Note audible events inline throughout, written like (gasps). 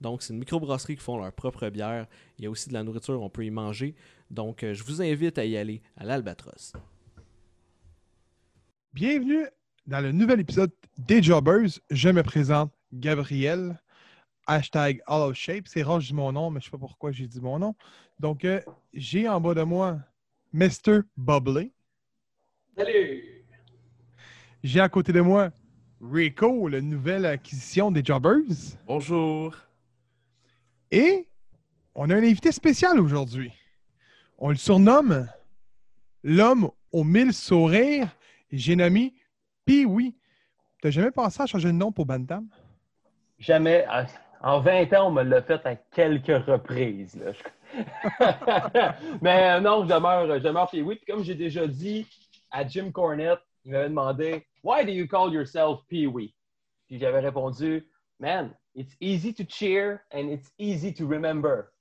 Donc, c'est une microbrasserie qui font leur propre bière. Il y a aussi de la nourriture, on peut y manger. Donc, euh, je vous invite à y aller à l'Albatros. Bienvenue dans le nouvel épisode des Jobbers. Je me présente Gabriel. Hashtag All of Shape. C'est rare, je dis mon nom, mais je ne sais pas pourquoi j'ai dit mon nom. Donc, euh, j'ai en bas de moi Mr. Bubbly. Salut! J'ai à côté de moi Rico, la nouvelle acquisition des Jobbers. Bonjour. Et on a un invité spécial aujourd'hui. On le surnomme l'homme aux mille sourires. J'ai nommé Pee-Wee. T'as jamais pensé à changer de nom pour Bantam? Jamais. En 20 ans, on me l'a fait à quelques reprises. (laughs) Mais euh, non, je demeure, je demeure Pee-Wee. Comme j'ai déjà dit à Jim Cornette, il m'avait demandé Why do you call yourself Pee-Wee? Puis j'avais répondu Man, it's easy to cheer and it's easy to remember.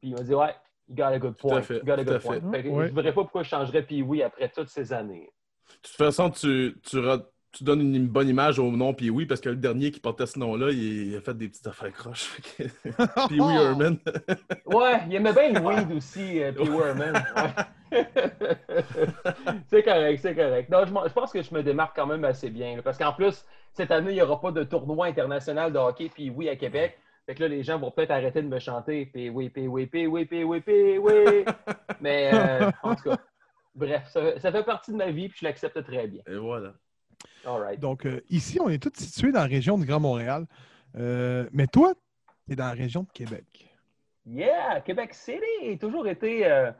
Puis il m'a dit Ouais, you got a good Tout à point. fait, You got a tout à good point. fait. Fait que Ouais. Je ne verrais pas pourquoi je changerais Pee-Wee après toutes ces années. De toute façon, tu, tu, donnes une bonne image au nom puis oui, parce que le dernier qui portait ce nom-là, il, a fait des petites affaires croches. (laughs) puis oui, (laughs) Herman. Ouais, il aimait bien (laughs) le weed aussi, euh, Pee-Wee Herman. Ouais. (laughs) c'est correct, c'est correct. Non, je, pense que je me démarque quand même assez bien. là, parce qu'en plus, cette année, il n'y aura pas de tournoi international de hockey Pee-Wee à Québec. Fait que là, les gens vont peut-être arrêter de me chanter Pee-Wee, Pee-Wee, Pee-Wee, Pee-Wee, Pee-Wee. (laughs) Mais euh, en tout cas, bref, ça, ça fait partie de ma vie puis je l'accepte très bien. Et voilà. All right. Donc, euh, ici, on est tous situés dans la région du Grand Montréal. Euh, mais toi, tu es dans la région de Québec. Yeah, Québec City! Toujours été, euh,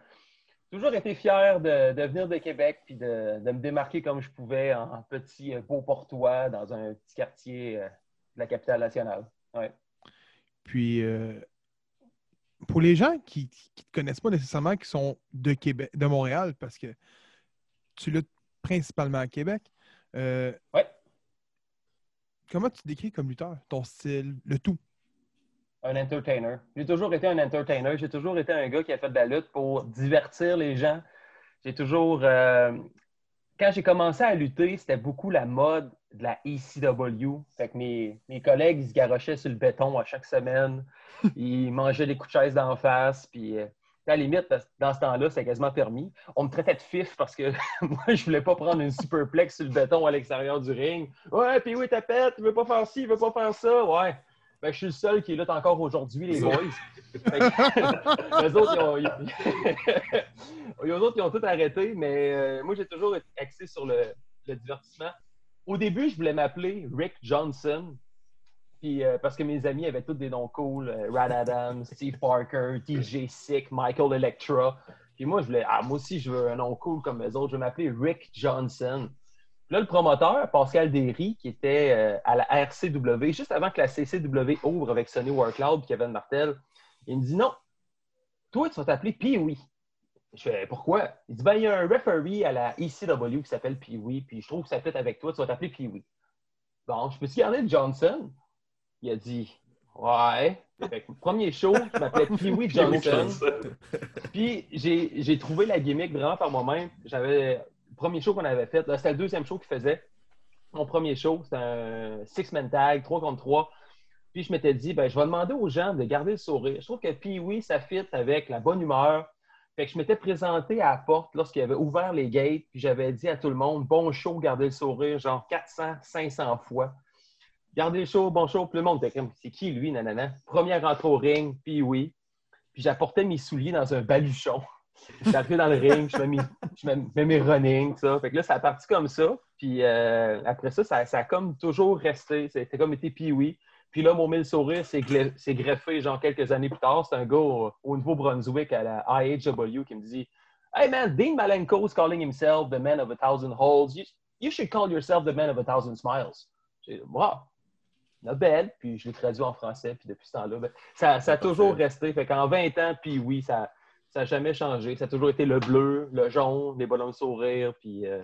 toujours été fier de, de venir de Québec puis de, de me démarquer comme je pouvais en petit euh, beau portois dans un petit quartier euh, de la capitale nationale. Ouais. Puis, euh, pour les gens qui ne te connaissent pas nécessairement, qui sont de Québec, de Montréal, parce que tu luttes principalement à Québec, euh, Ouais. comment tu te décris comme lutteur? Ton style, le tout? Un entertainer. J'ai toujours été un entertainer. J'ai toujours été un gars qui a fait de la lutte pour divertir les gens. J'ai toujours. euh, quand j'ai commencé à lutter, c'était beaucoup la mode de la ECW. Fait que mes, mes collègues, ils se garochaient sur le béton à chaque semaine. (laughs) Ils mangeaient des coups de chaise d'en face. Puis, euh, à la limite, dans ce temps-là, c'était quasiment permis. On me traitait de fif parce que (laughs) moi, je voulais pas prendre une superplex sur le béton à l'extérieur du ring. Ouais, puis oui, tapette, il veut pas faire ci, il veut pas faire ça. Ouais. Ben, je suis le seul qui est là encore aujourd'hui, les boys. Que, (laughs) les autres, ils ont, ils- (laughs) les autres, ils ont tout arrêté, mais euh, moi, j'ai toujours été axé sur le, le divertissement. Au début, je voulais m'appeler Rick Johnson, puis, euh, parce que mes amis avaient tous des noms cool. euh, Rad Adams, Steve Parker, DJ Sick, Michael Electra. Puis moi, je voulais, ah, moi aussi, je veux un nom cool comme les autres. Je vais m'appeler Rick Johnson. Là, le promoteur, Pascal Derry, qui était euh, à la RCW, juste avant que la CCW ouvre avec Sonny Warcloud et Kevin Martel, il me dit non, toi, tu vas t'appeler Pee-Wee. Je fais pourquoi? Il dit ben, il y a un referee à la ECW qui s'appelle Pee-Wee, puis je trouve que ça fait avec toi, tu vas t'appeler Pee-Wee. Bon, je peux-tu garder Johnson? Il a dit Ouais. Fait que, premier show, je m'appelais Pee-Wee (laughs) Johnson. Puis j'ai j'ai trouvé la gimmick vraiment par moi-même. J'avais premier show qu'on avait fait, c'était le deuxième show qu'il faisait. Mon premier show, c'était un six-man tag, 3 contre 3. Puis je m'étais dit, ben, je vais demander aux gens de garder le sourire. Je trouve que Pee-Wee, ça fit avec la bonne humeur. Je m'étais présenté à la porte lorsqu'il avait ouvert les gates, puis j'avais dit à tout le monde, bon show, gardez le sourire, genre 400, 500 fois. Gardez le show, bon show, puis le monde était comme, c'est qui lui, nanana? Première entrée au ring, Pee-Wee. Puis j'apportais mes souliers dans un baluchon. J'arrivais dans le ring, je mets je mets mes running, ça. Fait que là, ça a parti comme ça. Puis euh, après ça, ça, ça a comme toujours resté. C'était comme été Pee-Wee. Puis là, mon mille sourire s'est greffé, genre quelques années plus tard. C'est un gars au, au Nouveau-Brunswick à la IHW qui me dit Hey man, Dean Malenko's calling himself the man of a thousand holes. You, you should call yourself the man of a thousand smiles. J'ai dit, Wow. Nobel, puis je l'ai traduit en français, puis depuis ce temps-là, ben, ça, ça a toujours resté. Fait qu'en 20 ans, puis oui, ça n'a jamais changé. Ça a toujours été le bleu, le jaune, les bonhommes sourires, puis. euh,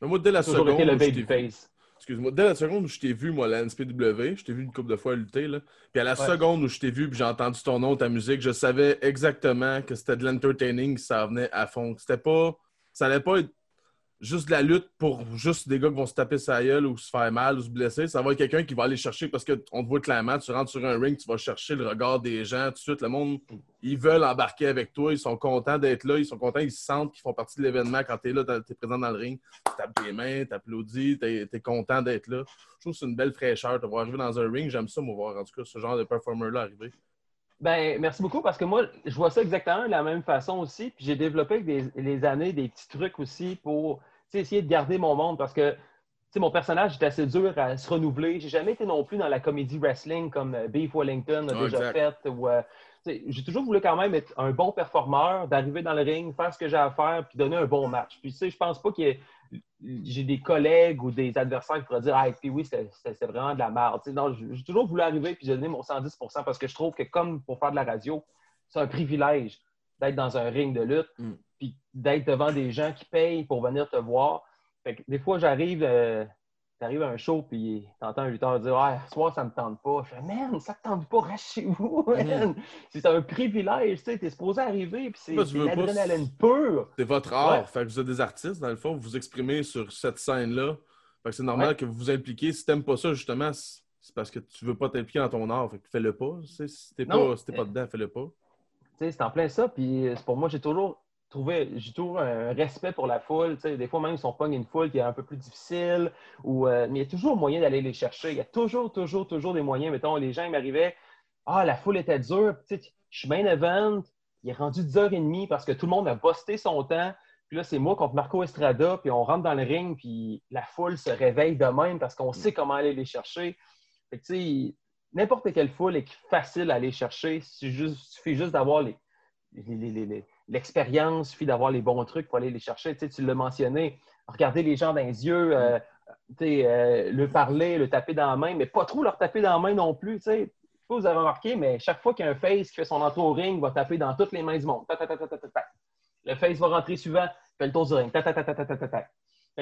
Mais moi, dès la toujours seconde. été le où je t'ai vu- babyface. Excuse-moi, dès la seconde où je t'ai vu, moi, à la NSPW, je t'ai vu une couple de fois lutter, là. Puis à la Ouais. seconde où je t'ai vu, puis j'ai entendu ton nom, ta musique, je savais exactement que c'était de l'entertaining, ça venait à fond. C'était pas. Ça allait pas être juste de la lutte pour juste des gars qui vont se taper sa gueule ou se faire mal ou se blesser. Ça va être quelqu'un qui va aller chercher parce qu'on te voit clairement, tu rentres sur un ring, tu vas chercher le regard des gens. Tout de suite, le monde, ils veulent embarquer avec toi, ils sont contents d'être là, ils sont contents, ils se sentent qu'ils font partie de l'événement quand tu es là, tu es présent dans le ring. Tu tapes tes mains, tu applaudis, tu es, content d'être là. Je trouve que c'est une belle fraîcheur de voir arriver dans un ring. J'aime ça, moi, voir en tout cas ce genre de performer-là arriver. Ben, merci beaucoup parce que moi, je vois ça exactement de la même façon aussi. Puis j'ai développé avec des, les années des petits trucs aussi pour essayer de garder mon monde parce que mon personnage est assez dur à se renouveler. J'ai jamais été non plus dans la comédie wrestling comme euh, Beef Wellington a Ouais, déjà fait. Ou, euh, j'ai toujours voulu quand même être un bon performeur, d'arriver dans le ring, faire ce que j'ai à faire, puis donner un bon match. Puis tu sais, je pense pas que j'ai des collègues ou des adversaires qui pourraient dire Ah, puis oui, c'était vraiment de la merde. Non, j'ai toujours voulu arriver puis donné mon 110% parce que je trouve que comme pour faire de la radio, c'est un privilège d'être dans un ring de lutte, Mm. Puis d'être devant des gens qui payent pour venir te voir. Fait que des fois, j'arrive, euh, t'arrives à un show, puis t'entends un lutteur dire Ah, ce soir, ça me tente pas. Je fais Man, ça te tente pas, reste chez vous, man. C'est un privilège, tu sais, t'es supposé arriver, puis c'est l'adrénaline pure. C'est votre art. Ouais. Fait que vous êtes des artistes, dans le fond, vous vous exprimez sur cette scène-là. Fait que c'est normal Ouais. que vous vous impliquiez. Si t'aimes pas ça, justement, c'est parce que tu veux pas t'impliquer dans ton art. Fait que fais-le pas. Si t'es pas, si pas dedans, fais-le pas. Tu sais, c'est en plein ça. Puis euh, pour moi, j'ai toujours trouvé, toujours un respect pour la foule. Des fois, même, si on pogne une foule qui est un peu plus difficile, ou, euh, mais il y a toujours moyen d'aller les chercher. Il y a toujours, toujours, toujours des moyens. Mettons, les gens m'arrivaient, ah, la foule était dure. Je suis main event, il est rendu 10h30 parce que tout le monde a busté son temps. Puis là, c'est moi contre Marco Estrada, puis on rentre dans le ring, puis la foule se réveille de même parce qu'on sait comment aller les chercher. Fait que, tu sais, n'importe quelle foule est facile à aller chercher. Il suffit juste d'avoir les- les- les- l'expérience, il suffit d'avoir les bons trucs pour aller les chercher. Tu, sais, tu l'as mentionné, regarder les gens dans les yeux, euh, euh, le parler, le taper dans la main, mais pas trop leur taper dans la main non plus. tu sais. Sais pas vous avez remarqué, mais chaque fois qu'il y a un face qui fait son entrée au ring, va taper dans toutes les mains du monde. Le face va rentrer suivant, fait le tour du ring. Fait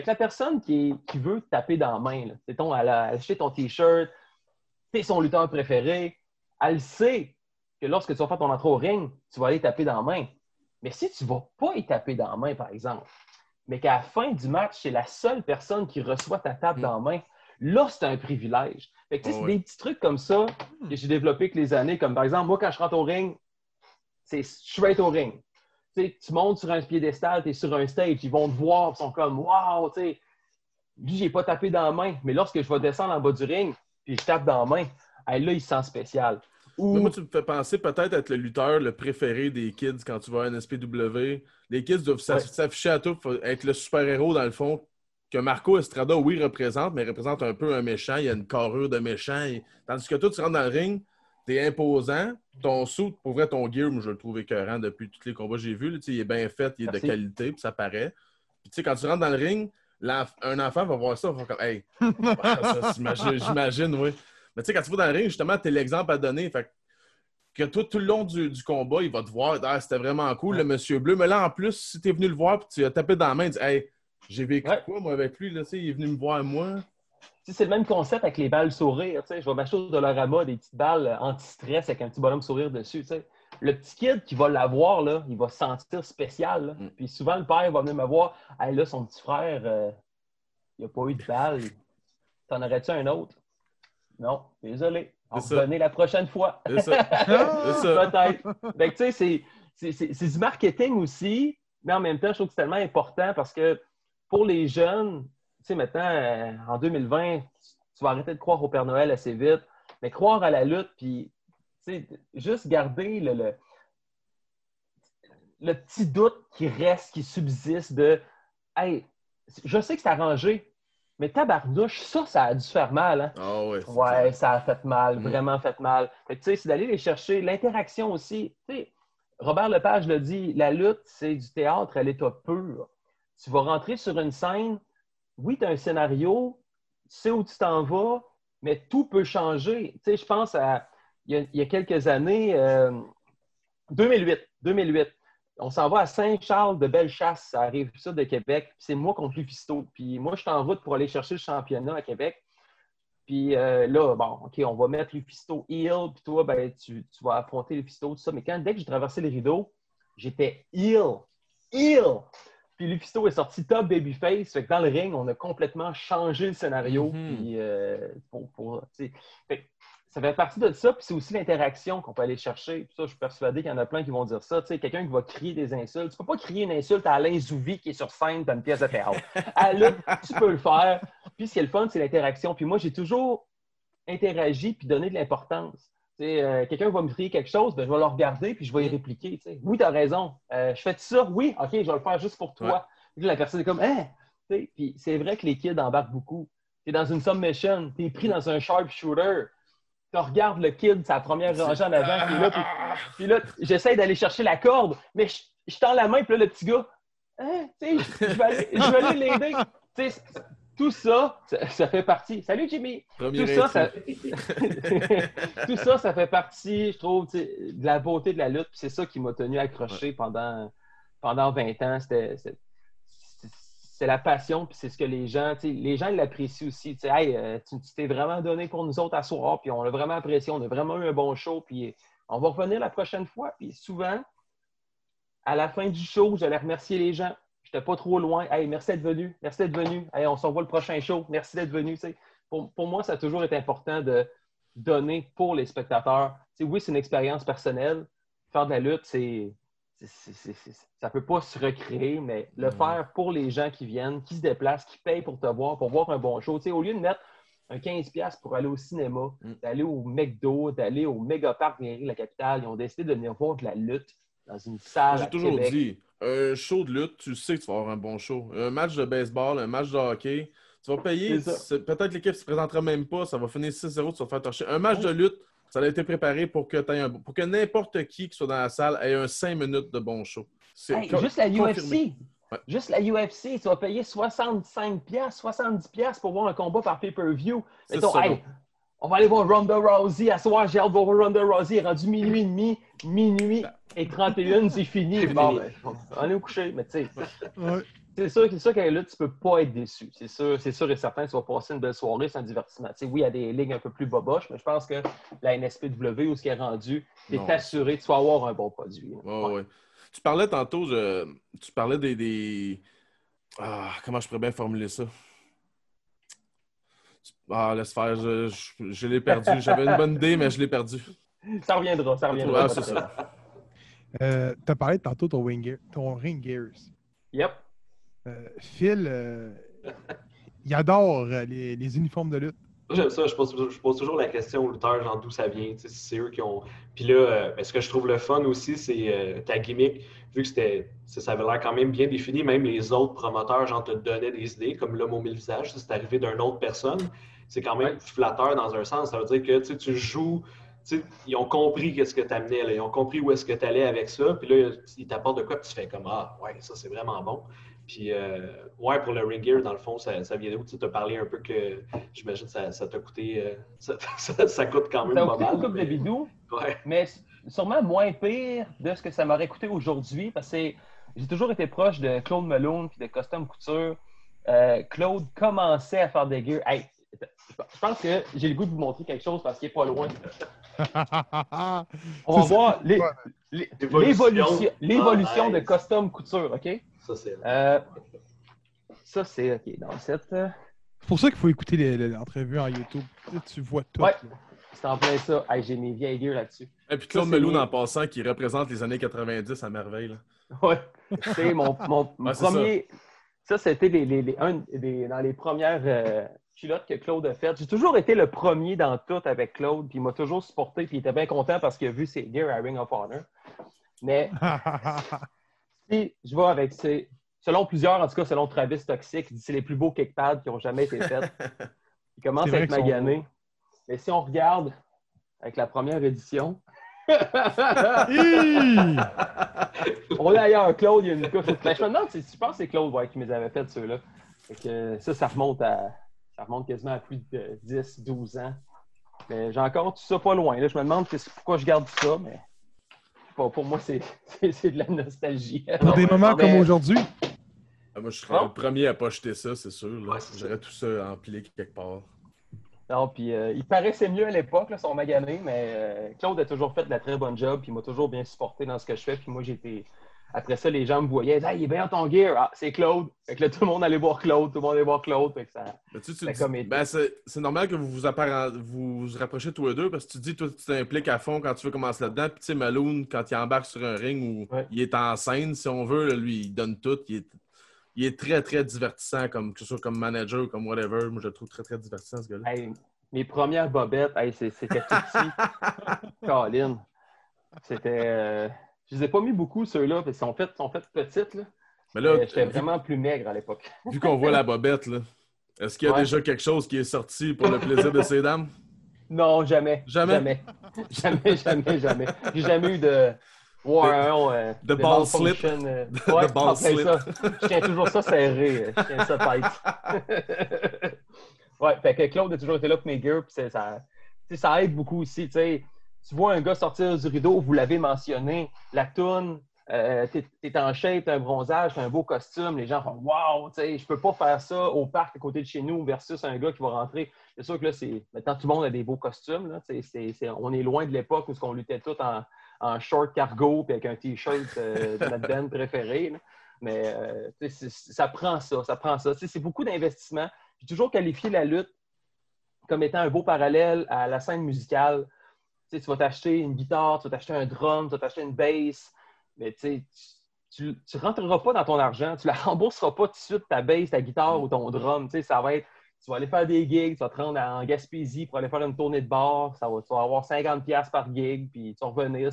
que la personne qui, qui veut taper dans la main, mettons, elle a acheté ton T-shirt, t'es son lutteur préféré, elle sait que lorsque tu vas faire ton entrée au ring, tu vas aller taper dans la main. Mais si tu ne vas pas y taper dans la main, par exemple, mais qu'à la fin du match, c'est la seule personne qui reçoit ta tape Mm. dans la main, là, c'est un privilège. Fait que, tu sais, Oh, c'est ouais. des petits trucs comme ça que j'ai développé avec les années. Comme par exemple, moi, quand je rentre au ring, c'est straight au ring. Tu montes sur un piédestal, tu es sur un stage, ils vont te voir, ils sont comme Waouh, tu sais, lui, j'ai pas tapé dans la main, mais lorsque je vais descendre en bas du ring, puis je tape dans la main, là, il se sent spécial. Ou, Mais moi, tu me fais penser peut-être être le lutteur le préféré des kids quand tu vas à un SPW. Les kids doivent Ouais. s'afficher à tout, être le super-héros dans le fond. Que Marco Estrada, oui, représente, mais représente un peu un méchant. Il y a une carrure de méchant. Et- Tandis que toi, tu rentres dans le ring, t'es imposant. Ton suit, pour vrai, ton gear, moi, je le trouve écœurant depuis tous les combats que j'ai vus. là. Il est bien fait, il est Merci. de qualité, puis ça paraît. Puis tu sais, quand tu rentres dans le ring, un enfant va voir ça, va faire comme Hey, (laughs) j'imagine, oui. Mais tu sais, quand tu vas dans le ring, justement, t'es l'exemple à donner. Fait que toi, tout le long du, du combat, il va te voir, ah, c'était vraiment cool, le monsieur bleu. Mais là, en plus, si t'es venu le voir et tu as tapé dans la main, tu dis, hey, j'ai vécu Ouais. quoi, moi, avec lui, là, tu il est venu me voir, moi? tu c'est le même concept avec les balles sourire. tu sais. Je vais m'acheter au Dollarama des petites balles anti-stress avec un petit bonhomme sourire dessus. tu. Le petit kid qui va l'avoir, là, il va se sentir spécial. là. Mm. Puis souvent, le père va venir me voir. Hey, là, son petit frère, euh, il n'a pas eu de balle. T'en aurais-tu un autre? Non, désolé. On va revenir la prochaine fois. C'est ça. (laughs) Peut-être. Tu sais, c'est- c'est- c'est c'est du marketing aussi, mais en même temps, je trouve que c'est tellement important parce que pour les jeunes, tu sais, maintenant, euh, en 2020, tu, tu vas arrêter de croire au Père Noël assez vite, mais croire à la lutte, puis, tu sais, juste garder le, le, le petit doute qui reste, qui subsiste de Hey, je sais que c'est arrangé, mais tabarnouche, ça, ça a dû faire mal. Hein? Ah ouais. Ouais, ça a fait mal, Mm. vraiment fait mal. Fait tu sais, c'est d'aller les chercher. L'interaction aussi. Tu sais, Robert Lepage le dit, la lutte, c'est du théâtre à l'état pur. Tu vas rentrer sur une scène, oui, tu as un scénario, tu sais où tu t'en vas, mais tout peut changer. Tu sais, je pense à il y a, il y a quelques années, euh, 2008, 2008. On s'en va à Saint-Charles de Bellechasse, ça arrive ça de Québec. puis C'est moi contre Lufisto. Puis moi, je suis en route pour aller chercher le championnat à Québec. Puis euh, là, bon, OK, on va mettre Lufisto heel, puis toi, ben, tu, tu vas affronter Lufisto, tout ça. Mais quand, dès que j'ai traversé le rideau, j'étais heel. Heel! Puis Lufisto est sorti top babyface. Fait que dans le ring, on a complètement changé le scénario. Mhm. Puis, euh, pour, pour, fait ça fait partie de ça. Puis c'est aussi l'interaction qu'on peut aller chercher. Puis ça, je suis persuadé qu'il y en a plein qui vont dire ça. Tu sais, quelqu'un qui va crier des insultes. Tu peux pas crier une insulte à Alain Zouvi qui est sur scène dans une pièce de théâtre. (laughs) À tu peux le faire. Puis ce qui est le fun, c'est l'interaction. Puis moi, j'ai toujours interagi puis donné de l'importance. Tu sais, euh, quelqu'un va me crier quelque chose, ben, je vais le regarder puis je vais y répliquer. tu sais. Oui, tu as raison. Euh, je fais ça? Oui, OK, je vais le faire juste pour toi. Puis là, la personne est comme, hein? Tu sais, Puis c'est vrai que les kids embarquent beaucoup. Tu es dans une submission, tu es pris dans un sharpshooter. Tu regardes le kid, sa première rangée en avant, puis là, puis, puis là j'essaie d'aller chercher la corde, mais je, je tends la main, puis là, le petit gars, hein, tu sais, je vais aller, je vais aller l'aider. Tu sais, tout ça, ça, ça fait partie. Salut Jimmy! Premier Tout ça, ça... (laughs) tout ça, ça fait partie, je trouve, de la beauté de la lutte. Puis c'est ça qui m'a tenu accroché pendant, pendant 20 ans. C'était c'est- la passion, puis c'est ce que les gens, les gens l'apprécient aussi. Hey, euh, tu t'es vraiment donné pour nous autres à soir, puis on l'a vraiment apprécié, on a vraiment eu un bon show, puis on va revenir la prochaine fois. Puis souvent, à la fin du show, j'allais remercier les gens. J'étais pas trop loin. Hey, merci d'être venu. Merci d'être venu. Hey, on se revoit le prochain show. Merci d'être venu. Pour, pour moi, ça a toujours été important de donner pour les spectateurs. Oui, c'est une expérience personnelle. Faire de la lutte, c'est. Ça ne peut pas se recréer, mais le faire pour les gens qui viennent, qui se déplacent, qui payent pour te voir, pour voir un bon show. Au lieu de mettre un 15$ pour aller au cinéma, Mm. d'aller au McDo, d'aller au Megapark de la capitale, ils ont décidé de venir voir de la lutte dans une salle. J'ai toujours Québec. dit, un show de lutte, tu sais que tu vas avoir un bon show. Un match de baseball, un match de hockey, tu vas payer. Peut-être l'équipe ne se présentera même pas, ça va finir 6-0, tu vas faire torcher. Un match de lutte, ça a été préparé pour que, t'aies un- pour que n'importe qui qui soit dans la salle ait un 5 minutes de bon show. C'est Hey, juste la confirmé. UFC. Ouais. Juste la UFC, tu vas payer 65$, 70$ pour voir un combat par pay-per-view. C'est Mettons, ça, hey, on va aller voir Ronda Rousey. À soir, j'ai hâte de voir Ronda Rousey. Il est rendu minuit et demi, minuit et 31, c'est fini. C'est Bon, fini. ben, on est au coucher, mais tu sais, Ouais. C'est sûr, c'est sûr qu'à la lutte, tu peux pas être déçu. C'est sûr, c'est sûr et certain que tu vas passer une belle soirée, c'est un divertissement. Tu sais, oui, il y a des ligues un peu plus boboches, mais je pense que la NSPW, où ce qui est rendu, tu es assuré que tu vas avoir un bon produit. Ouais, ouais. Tu parlais tantôt, je- tu parlais des, des- Ah, comment je pourrais bien formuler ça? Ah, laisse faire, je, je- je l'ai perdu. J'avais une bonne idée, mais je l'ai perdu. Ça reviendra, ça reviendra. Ah, c'est ça. Euh, T'as parlé tantôt de ton, gear- ton ring gears. Yep. Euh, Phil, euh, il adore euh, les, les uniformes de lutte. Moi, j'aime ça. Je pose, je pose toujours la question aux lutteurs, genre d'où ça vient. tu sais, si c'est eux qui ont. Puis là, euh, ce que je trouve le fun aussi, c'est euh, ta gimmick. Vu que c'était, ça, avait l'air quand même bien défini, même les autres promoteurs, genre, te donnaient des idées, comme l'homme au mille visages. C'est arrivé d'une autre personne. C'est quand même flatteur dans un sens. Ça veut dire que tu sais, tu joues. ils ont compris qu'est-ce que tu amenais, là. ils ont compris où est-ce que tu allais avec ça, puis là, ils t'apportent de quoi, puis tu fais comme Ah, ouais, ça c'est vraiment bon. Puis, euh, ouais, pour le ring gear, dans le fond, ça, ça vient d'où? Tu as parlé un peu que j'imagine que ça ça t'a coûté. euh, (laughs) ça, ça- ça coûte quand même Ça a pas mal. couple de bidous, Ouais. mais sûrement moins pire de ce que ça m'aurait coûté aujourd'hui parce que j'ai toujours été proche de Claude Malone puis de Custom Couture. Euh, Claude commençait à faire des gears. Hey, je pense que j'ai le goût de vous montrer quelque chose parce qu'il n'est pas loin. (laughs) On va ça. voir les- Ouais. les- L'évolution. Ah, de. Custom Couture, OK? Ça, c'est. Euh, ça, c'est OK. Dans cette. euh, C'est pour ça qu'il faut écouter les- les- l'entrevue en YouTube. Tu vois tout. Ouais. C'est en plein ça. Hey, j'ai mes vieilles gears là-dessus. Et puis Claude Meloun, en passant, qui représente les années 90 à merveille. là. Ouais. C'est mon, mon, mon (laughs) Ouais, c'est premier. Ça, c'était les, les- les- un des- dans les premières euh, culottes que Claude a faites. J'ai toujours été le premier dans tout avec Claude, puis il m'a toujours supporté, puis il était bien content parce qu'il a vu ses gears à Ring of Honor. Mais (laughs) si je vais avec ces. Selon plusieurs, en tout cas, selon Travis Toxic, c'est les plus beaux kickpads qui ont jamais été faits. (laughs) Il commence C'est à être qu'ils sont magané. Mais si on regarde avec la première édition! (laughs) (laughs) On a ailleurs, Claude, il y a une couche. Ben, je me demande, si- je pense que c'est Claude ouais, qui me les avait fait ceux-là. Ça, ça remonte à, Ça remonte quasiment à plus de 10, 12 ans. Mais j'ai encore tout ça pas loin. Là. Je me demande pourquoi je garde ça, mais pour, pour moi, c'est c'est de la nostalgie. Pour des moments Mais- comme aujourd'hui. Ah, Moi, je serais Bon. le premier à pas acheter ça, c'est sûr. Ouais, J'aurais tout ça empilé quelque part. Non, puis euh, il paraissait mieux à l'époque, son magané, mais euh, Claude a toujours fait de la très bonne job, puis il m'a toujours bien supporté dans ce que je fais. Puis moi, j'étais. Après ça, les gens me voyaient, ah, il est bien ton gear. Ah, c'est Claude. Fait que là, tout le monde allait voir Claude, tout le monde allait voir Claude. Fait que ça... Tu, tu dis- ben, c'est normal que vous vous, apparent- vous vous rapprochez tous les deux parce que tu dis, toi, tu t'impliques à fond quand tu veux commencer là-dedans. Puis, tu sais, Malone, quand il embarque sur un ring où Ouais. il est en scène, si on veut, là, lui, il donne tout. Il est, il est très, très divertissant, comme, que ce soit comme manager ou comme whatever. Moi, je le trouve très, très divertissant, ce gars-là. Hey, mes premières bobettes, hey, c'était tout petit. (laughs) Colin. C'était. euh, Je les ai pas mis beaucoup, ceux-là, parce qu'ils sont faits sont petites. Là. Mais là, Mais J'étais vraiment plus maigre à l'époque. vu qu'on voit la bobette, là, est-ce qu'il y a Ouais. déjà quelque chose qui est sorti pour le plaisir de ces dames? (laughs) Non, jamais. Jamais? Jamais, (laughs) jamais, jamais. jamais. J'ai jamais eu de. Ouais, euh, de ball slip. euh, (laughs) De ouais, ball plein slip. ça. Je tiens toujours ça serré. euh, Je tiens ça tight. ouais, fait que Claude a toujours été là pour mes gears. Puis ça, ça aide beaucoup aussi. Tu sais, tu vois un gars sortir du rideau, vous l'avez mentionné, la toune, euh, t'es es en shape, t'as un bronzage, t'as un beau costume, les gens font Wow, tu sais, je peux pas faire ça au parc à côté de chez nous versus un gars qui va rentrer. C'est sûr que là, c'est. Maintenant, tout le monde a des beaux costumes. Là, on est loin de l'époque où on luttait tous en, en short cargo puis avec un t-shirt euh, de notre band (laughs) préféré. là. Mais euh, ça prend ça, ça prend ça. C'est beaucoup d'investissement. J'ai toujours qualifié la lutte comme étant un beau parallèle à la scène musicale. Tu vas t'acheter une guitare, tu vas t'acheter un drum, tu vas t'acheter une bass, mais tu sais, tu ne rentreras pas dans ton argent, tu la (laughs) rembourseras pas tout de suite ta bass, ta guitare ou ton drum. Tu sais, ça va être, tu vas aller faire des gigs, tu vas te rendre en Gaspésie pour aller faire une tournée de bar, ça va, tu vas avoir 50$ par gig, puis tu vas revenir,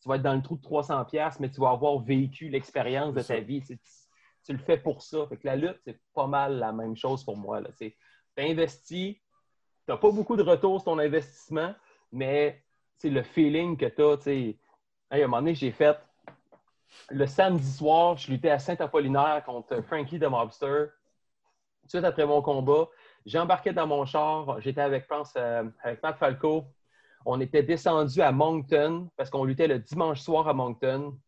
tu vas être dans le trou de 300$, mais tu vas avoir vécu l'expérience de ta vie. Tu, le fais pour ça. Fait que la lutte, c'est pas mal la même chose pour moi. Tu as investi, tu n'as pas beaucoup de retour sur ton investissement, mais le feeling que tu as. À un moment donné, j'ai fait le samedi soir, je luttais à Saint-Apollinaire contre Frankie de Mobster. Tout après mon combat, j'embarquais dans mon char. J'étais avec, euh, avec Matt Falco. On était descendu à Moncton parce qu'on luttait le dimanche soir à Moncton.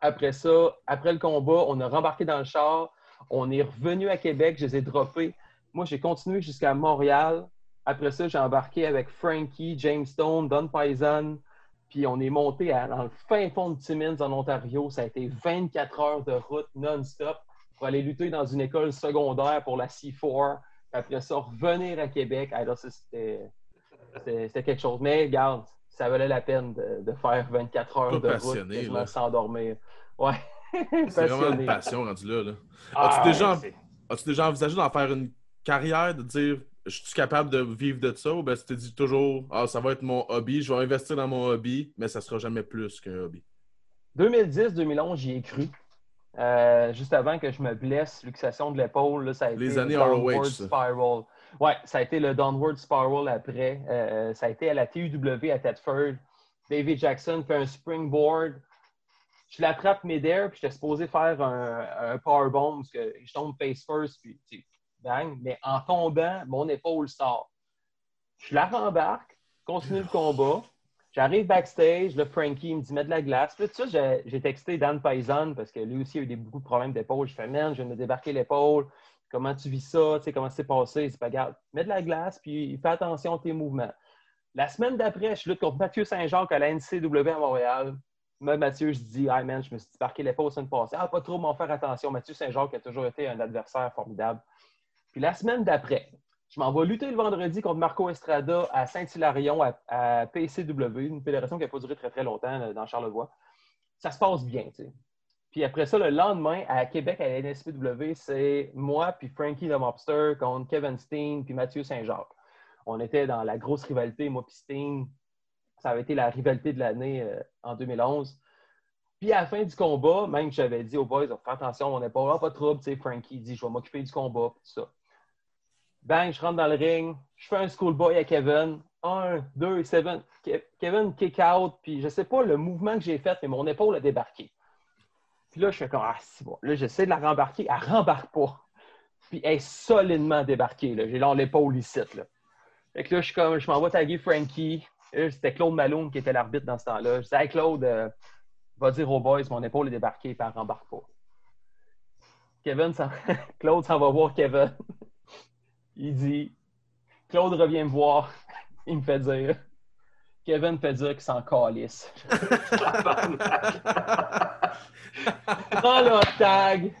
Après ça, après le combat, on a rembarqué dans le char. On est revenu à Québec. Je les ai droppés. Moi, j'ai continué jusqu'à Montréal. Après ça, j'ai embarqué avec Frankie, James Stone, Don Paisan. Puis on est monté à- dans le fin fond de Timmins, en Ontario. Ça a été 24 heures de route non-stop pour aller lutter dans une école secondaire pour la C4. Puis après ça, revenir à Québec. Alors, ça, c'était quelque chose. Mais regarde, ça valait la peine de, de faire 24 heures Pas de route passionné, là. sans dormir. Ouais. C'est (laughs) vraiment une passion rendu là. là. Ah, As-tu déjà, ouais, c'est- as-tu déjà envisagé d'en faire une carrière, de dire je suis capable de vivre de ça ou ben tu t'es dit toujours ah, ça va être mon hobby, je vais investir dans mon hobby, mais ça sera jamais plus qu'un hobby. 2010-2011, j'y ai cru. Euh, juste avant que je me blesse, luxation de l'épaule, là, ça a été le downward ROH, ça. spiral. Ouais, ça a été le downward spiral après. Euh, ça a été à la TUW à Thetford. David Jackson fait un springboard. Je l'attrape mid-air, puis j'étais supposé faire un, un powerbomb, parce que je tombe face first, puis Mais en tombant, mon épaule sort. Je la rembarque, continue le combat. J'arrive backstage, le Frankie me dit mets de la glace. Puis tout ça, j'ai- texté Dan Paisan parce que lui aussi a eu des, beaucoup de problèmes d'épaule. Je fais man, je viens de me débarquer l'épaule. Comment tu vis ça? Tu sais, comment c'est passé? C'est pas grave. Mets de la glace, puis fais attention à tes mouvements. La semaine d'après, je lutte contre Mathieu Saint-Jacques à la NCW à Montréal. Moi, Mathieu, je dis, hey man, je me suis débarqué l'épaule la semaine passée. Ah, pas trop, m'en faire attention. Mathieu Saint-Jacques a toujours été un adversaire formidable. Puis la semaine d'après, je m'en vais lutter le vendredi contre Marco Estrada à Saint-Hilarion, à, PCW, une fédération qui n'a pas duré très très longtemps là, dans Charlevoix. Ça se passe bien, tu sais. Puis après ça, le lendemain, à Québec, à la NSPW, c'est moi puis Frankie the Mobster contre Kevin Steen puis Mathieu Saint-Jacques. On était dans la grosse rivalité, moi puis Steen. Ça avait été la rivalité de l'année euh, en 2011. Puis à la fin du combat, même j'avais dit aux boys, fais attention, on n'est pas là, de trouble. Tu sais, Frankie dit, je vais m'occuper du combat, tout ça. Bang, je rentre dans le ring, je fais un schoolboy à Kevin. Un, deux, seven. Ke- Kevin kick out, puis je sais pas le mouvement que j'ai fait, mais mon épaule a débarqué. Puis là, je fais comme, ah, c'est bon. Là, j'essaie de la rembarquer, elle rembarque pas. Puis elle est solidement débarquée. J'ai l'épaule ici. Là. Fait que là, je suis comme, je m'envoie taguer Frankie. Là, C'était Claude Malone qui était l'arbitre dans ce temps-là. Je dis, hey Claude, euh, va dire aux boys, mon épaule est débarquée, puis elle rembarque pas. Kevin, (laughs) Claude s'en va voir Kevin. Il dit, Claude revient me voir. (laughs) Il me fait dire, Kevin fait dire qu'il s'en calisse. (laughs) Prends le tag,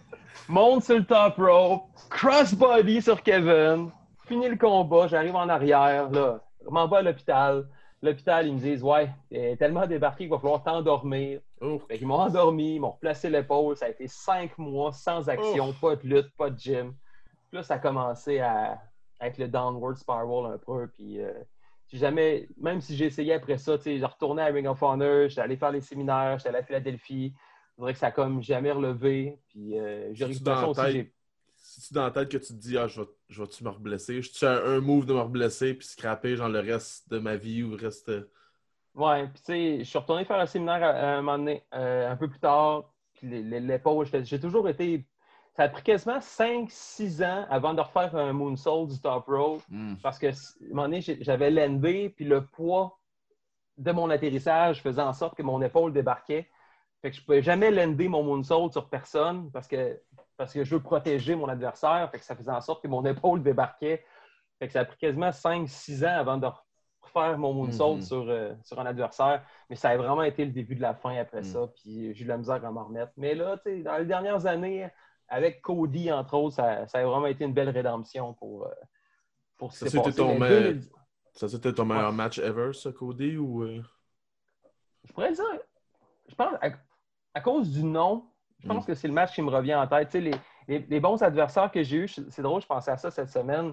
monte sur le top rope, crossbody sur Kevin, finis le combat, j'arrive en arrière, là, je m'en vais à l'hôpital. L'hôpital, ils me disent Ouais, t'es tellement débarqué qu'il va falloir t'endormir. Qu'ils m'ont endormi, ils m'ont replacé l'épaule. Ça a été cinq mois sans action, pas de lutte, pas de gym. Puis là, ça a commencé à avec le downward spiral un peu. Puis euh, jamais, même si j'ai essayé après ça, tu sais, j'ai retourné à Ring of Honor, j'étais allé faire les séminaires, j'étais allé à Philadelphie. Je dirais que ça a comme jamais relevé. Puis euh, j'ai toute dans la aussi, tête? j'ai- Si-tu dans la tête que tu te dis, ah, je vais- je vais-tu me reblesser? Je suis un, un move de me reblesser puis scraper genre le reste de ma vie ou le reste. Ouais, puis tu sais, je suis retourné faire un séminaire à, à un moment donné, euh, un peu plus tard. Puis l'épaule, j'ai toujours été. Ça a pris quasiment 5-6 ans avant de refaire un moonsault du top rope. Hmm. Parce que, à un moment donné, j'avais l'endé, puis le poids de mon atterrissage faisait en sorte que mon épaule débarquait. Fait que je ne pouvais jamais l'ender mon moonsault sur personne parce que, parce que je veux protéger mon adversaire. Fait que ça faisait en sorte que mon épaule débarquait. Fait que ça a pris quasiment 5-6 ans avant de refaire mon moonsault Mhm. sur, euh, sur un adversaire. Mais ça a vraiment été le début de la fin après Mhm. ça. Puis j'ai eu de la misère à m'en remettre. Mais là, tu sais, dans les dernières années, avec Cody, entre autres, ça, ça a vraiment été une belle rédemption pour, euh, pour ce Ça, qui s'est c'était passé. ton Mais me- 2010 Ça, c'était ton meilleur match ever, ça, Cody? Ou, euh? Je pourrais dire, je pense, à, à cause du nom, je pense Mm. que c'est le match qui me revient en tête. Tu sais, les, les- les bons adversaires que j'ai eus, c'est drôle, je pensais à ça cette semaine.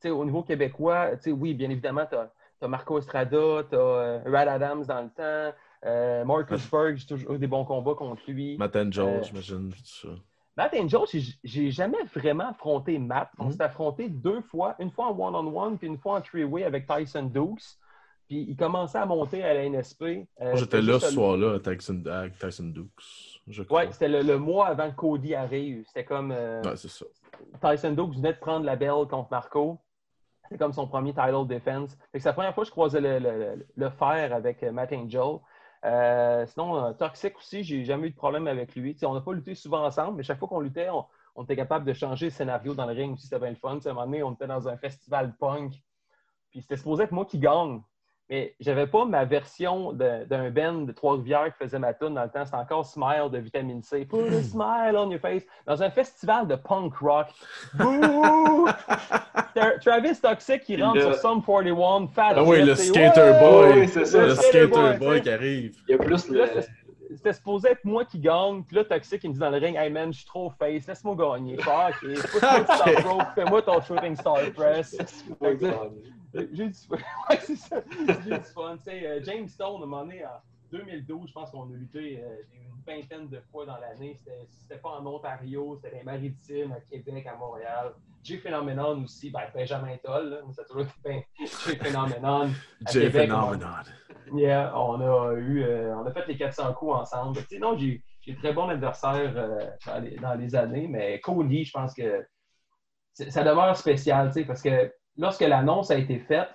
Tu sais, au niveau québécois, tu sais, oui, bien évidemment, tu as, Marco Estrada, tu as Rad Adams dans le temps, euh, Marcus Berg, j'ai toujours eu des bons combats contre lui. Matt Angel, Euh, j'imagine. Matt Angel, j'ai- jamais vraiment affronté Matt. On Mhm. s'est affronté deux fois, une fois en one-on-one, puis une fois en three-way avec Tyson Dukes. Puis il commençait à monter à la NSP. Euh, Moi, J'étais là ce soir-là à Tyson, Dukes. Oui, c'était le, le mois avant que Cody arrive. C'était comme euh, Ouais, c'est ça. Tyson Dukes venait de prendre la belle contre Marco. C'était comme son premier title defense. C'est la première fois que je croisais le, le- le fer avec euh, Matt Angel. Euh, sinon, euh, Toxic aussi, j'ai jamais eu de problème avec lui. On n'a pas lutté souvent ensemble, mais chaque fois qu'on luttait, on, était capable de changer le scénario dans le ring aussi. C'était bien le fun. À un moment donné, on était dans un festival punk. Puis c'était supposé être moi qui gagne. Mais j'avais pas ma version d'un band de Trois-Rivières qui faisait ma tune dans le temps. C'était encore Smile de Vitamine C. Put a smile on your face. Dans un festival de punk rock. Bouh! (laughs) Travis Toxic qui rentre Le- sur Sum 41. Fat Ah oui, le skater Ouais! boy. Oui, c'est ça. Le Le skater boy, qui arrive. Il y a plus Puis là, le. c'était- supposé être moi qui gagne. Puis là, Toxic, il me dit dans le ring, Hey man, je suis trop face, laisse-moi gagner. Je fais, (laughs) ok, pousse-moi du top rope, fais-moi ton shooting star press. (laughs) Que, J'ai du fun. (laughs) Ouais, c'est ça. J'ai du fun. Euh, James Stone, à un moment donné, en 2012, je pense qu'on a lutté euh, une vingtaine de fois dans l'année. C'était- C'était pas en Ontario, c'était dans les Maritimes, à Québec, à Montréal. Jay Phenomenon aussi, ben, Benjamin Toll, là, ça a toujours été ben, Jay Phenomenon. Québec, Phenomenon. Yeah, on a eu, euh, on a fait les 400 coups ensemble. Fait que, tu sais, non, j'ai j'ai très bons adversaires euh, dans, les, dans les années, mais Cody, je pense que ça demeure spécial, parce que lorsque l'annonce a été faite,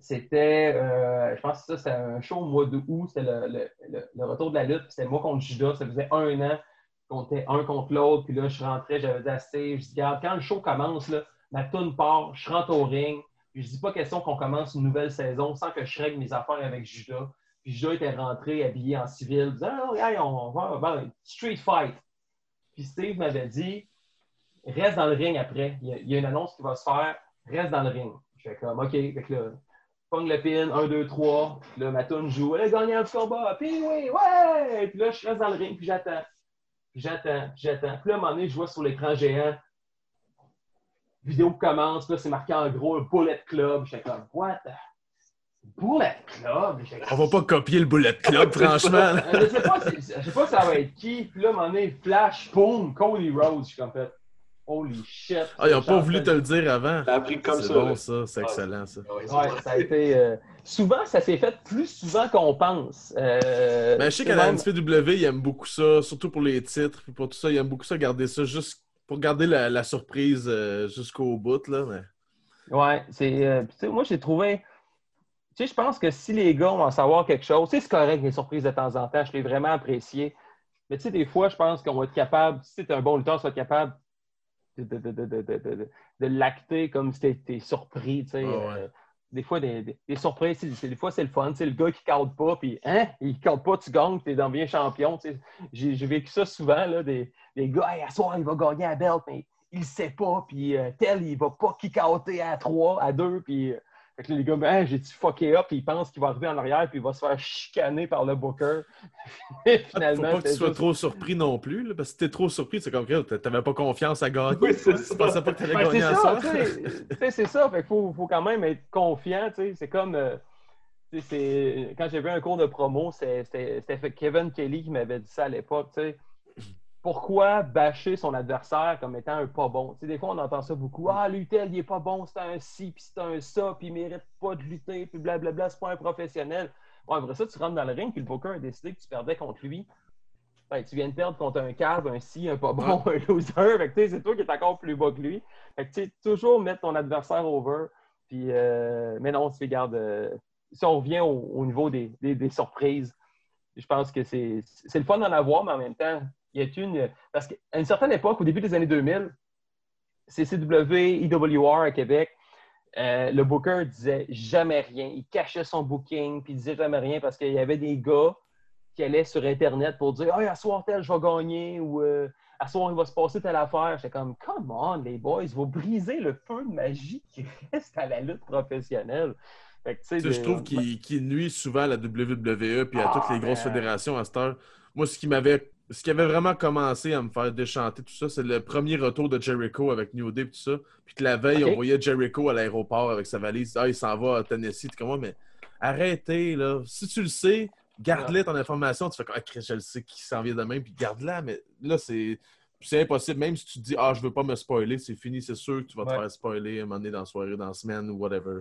c'était, euh, je pense que ça, c'était un show au mois d'août, c'était le, le- retour de la lutte, c'était moi contre Judas, ça faisait un an qu'on était un contre l'autre, puis là, je rentrais, j'avais dit Steve, je dis, regarde, quand le show commence, là, ma toune part, je rentre au ring, puis je dis pas question qu'on commence une nouvelle saison sans que je règle mes affaires avec Judas. Puis Judas était rentré habillé en civil, disant, ah, hey, on va, street fight. Puis Steve m'avait dit, reste dans le ring après. Il y a une annonce qui va se faire, reste dans le ring. Je fais comme, OK, fait que là, pogne le pin, 1, 2, 3. Là, ma joue, elle a gagné un combat, puis oui, ouais! Puis là, je reste dans le ring, puis j'attends. Puis j'attends, puis j'attends. Puis là, à un moment donné, je vois sur l'écran géant, vidéo commence, puis là, c'est marqué en gros Bullet Club. J'étais comme, what the... Bullet Club? On va pas copier le Bullet Club, franchement. (laughs) je sais pas, je sais pas ça va être qui. Puis là, à un moment donné, flash, boom, Cody Rhodes. Je suis comme fait, holy shit. Ah, ils ont pas voulu te le dire avant. T'as appris comme C'est ça. bon, là. ça. C'est excellent, ça. Ouais, c'est bon. ça a été. euh, Souvent, ça s'est fait plus souvent qu'on pense. Euh, Mais Ben, je sais c'est qu'à la NSPW, ils aiment beaucoup ça, surtout pour les titres, puis pour tout ça, ils aiment beaucoup ça, garder ça juste pour garder la, la surprise euh, jusqu'au bout. Là, mais... Ouais, c'est. euh, moi, j'ai trouvé. Tu sais, je pense que si les gars vont en savoir quelque chose, tu sais, c'est correct les surprises de temps en temps, je l'ai vraiment apprécié. Mais tu sais, des fois, je pense qu'on va être capable, si tu es un bon lutteur, tu vas être capable de, de, de, de, de, de, de- de l'acter comme si tu étais surpris. Tu sais. Ouais. Euh, des fois, des, des, des surprises, c'est- c'est- des fois, c'est le fun. Sais, le gars qui ne cadre pas, puis hein, il ne cadre pas, tu gagnes, tu es dans bien champion. J'ai j'ai vécu ça souvent, là, des, des gars, hey, à soir, il va gagner à belt, mais il ne sait pas, puis euh, tel, il va pas kick-outer à 3, à 2, puis. euh, fait que là, les gars, ben, j'ai-tu fucké up, puis il pense qu'il va arriver en arrière, puis il va se faire chicaner par le booker. (laughs) Et Faut finalement, pas que tu sois trop surpris non plus. là, parce que si t'es trop surpris, c'est comme que t'avais pas confiance à gagner. Oui, c'est Tu ça. pensais pas que t'allais Ben, c'est gagner à ça, tu. Tu c'est ça. Fait qu'il faut, faut quand même être confiant, tu sais. C'est comme... euh, tu c'est- quand j'ai vu un cours de promo, c'est- c'était c'était Kevin Kelly qui m'avait dit ça à l'époque, tu sais. Pourquoi bâcher son adversaire comme étant un pas bon? Tu sais, des fois, on entend ça beaucoup. Ah, lui, tel, il est pas bon, c'est un ci, puis c'est un ça, puis il mérite pas de lutter, puis blablabla, c'est pas un professionnel. Bon, après ça, tu rentres dans le ring, puis le Booker a décidé que tu perdais contre lui. Ben, tu viens de perdre contre un cave, un si, un pas bon, un loser. C'est toi qui es encore plus bas que lui. Fait que, tu sais, toujours mettre ton adversaire over. Puis, euh, mais non, tu sais, regarde, euh, si on revient au, au niveau des, des- des surprises, je pense que c'est le fun d'en avoir, mais en même temps, y a une. Parce qu'à une certaine époque, au début des années 2000, CCW, IWR à Québec, euh, le booker disait jamais rien. Il cachait son booking, puis il disait jamais rien parce qu'il y avait des gars qui allaient sur Internet pour dire Hey, à soir tel, je vais gagner ou euh, à soir, il va se passer telle affaire. J'étais comme Come on, les boys, vous brisez le peu de magie qui reste à la lutte professionnelle. Fait que, je trouve qu'il nuit souvent à la WWE puis à Ah, toutes les grosses man. fédérations à cette heure. Moi, ce qui m'avait ce qui avait vraiment commencé à me faire déchanter tout ça, c'est le premier retour de Jericho avec New Day et tout ça. Puis que la veille, on voyait Jericho à l'aéroport avec sa valise. Ah, il s'en va à Tennessee. T'es comme, mais arrêtez, là. Si tu le sais, garde-la ton information. Tu fais comme, ah, Chris, je le sais qui s'en vient demain, puis garde-la. Mais là, c'est. C'est impossible. Même si tu te dis, ah, je veux pas me spoiler, c'est fini, c'est sûr que tu vas te faire spoiler à un moment donné dans la soirée, dans la semaine ou whatever.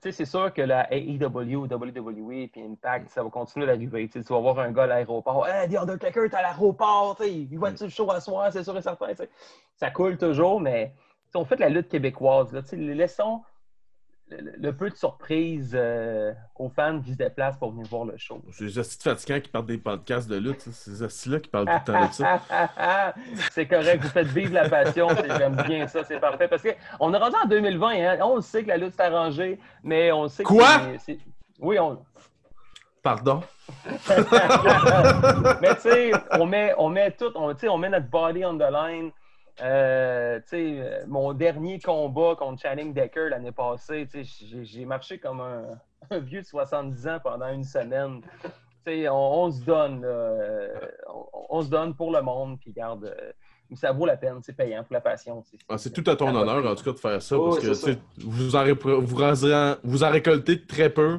C'est sûr que la AEW, WWE puis Impact, ça va continuer d'arriver. Tu vas voir un gars à l'aéroport. Hey, The Undertaker est à l'aéroport. Il va être sur le show à soir, c'est sûr et certain. Ça coule toujours, mais on fait de la lutte québécoise. Là, laissons le, le peu de surprise euh, aux fans qui se déplacent pour venir voir le show. C'est les hosties de fatigants qui parlent des podcasts de lutte. C'est ces hosties-là qui parlent tout le temps de ça. (laughs) c'est correct, vous faites vivre la passion, j'aime bien ça, c'est parfait. Parce qu'on est rendu en 2020, hein, on le sait que la lutte s'est arrangée, mais on sait que. Quoi? c'est- c'est- Oui, on, Pardon? (laughs) mais tu sais, on met, on met tout, on, tu sais, on met notre body on the line. Euh, euh, mon dernier combat contre Channing Decker l'année passée, j'ai- marché comme un, (laughs) un vieux de 70 ans pendant une semaine. On, on se donne, euh, on, on se donne pour le monde, puis garde, euh, ça vaut la peine, c'est payant pour la passion. sais. Ah, c'est tout à ton honneur, en tout cas, de faire ça. Oh, parce que c'est vous en, vous, en, vous en récoltez très peu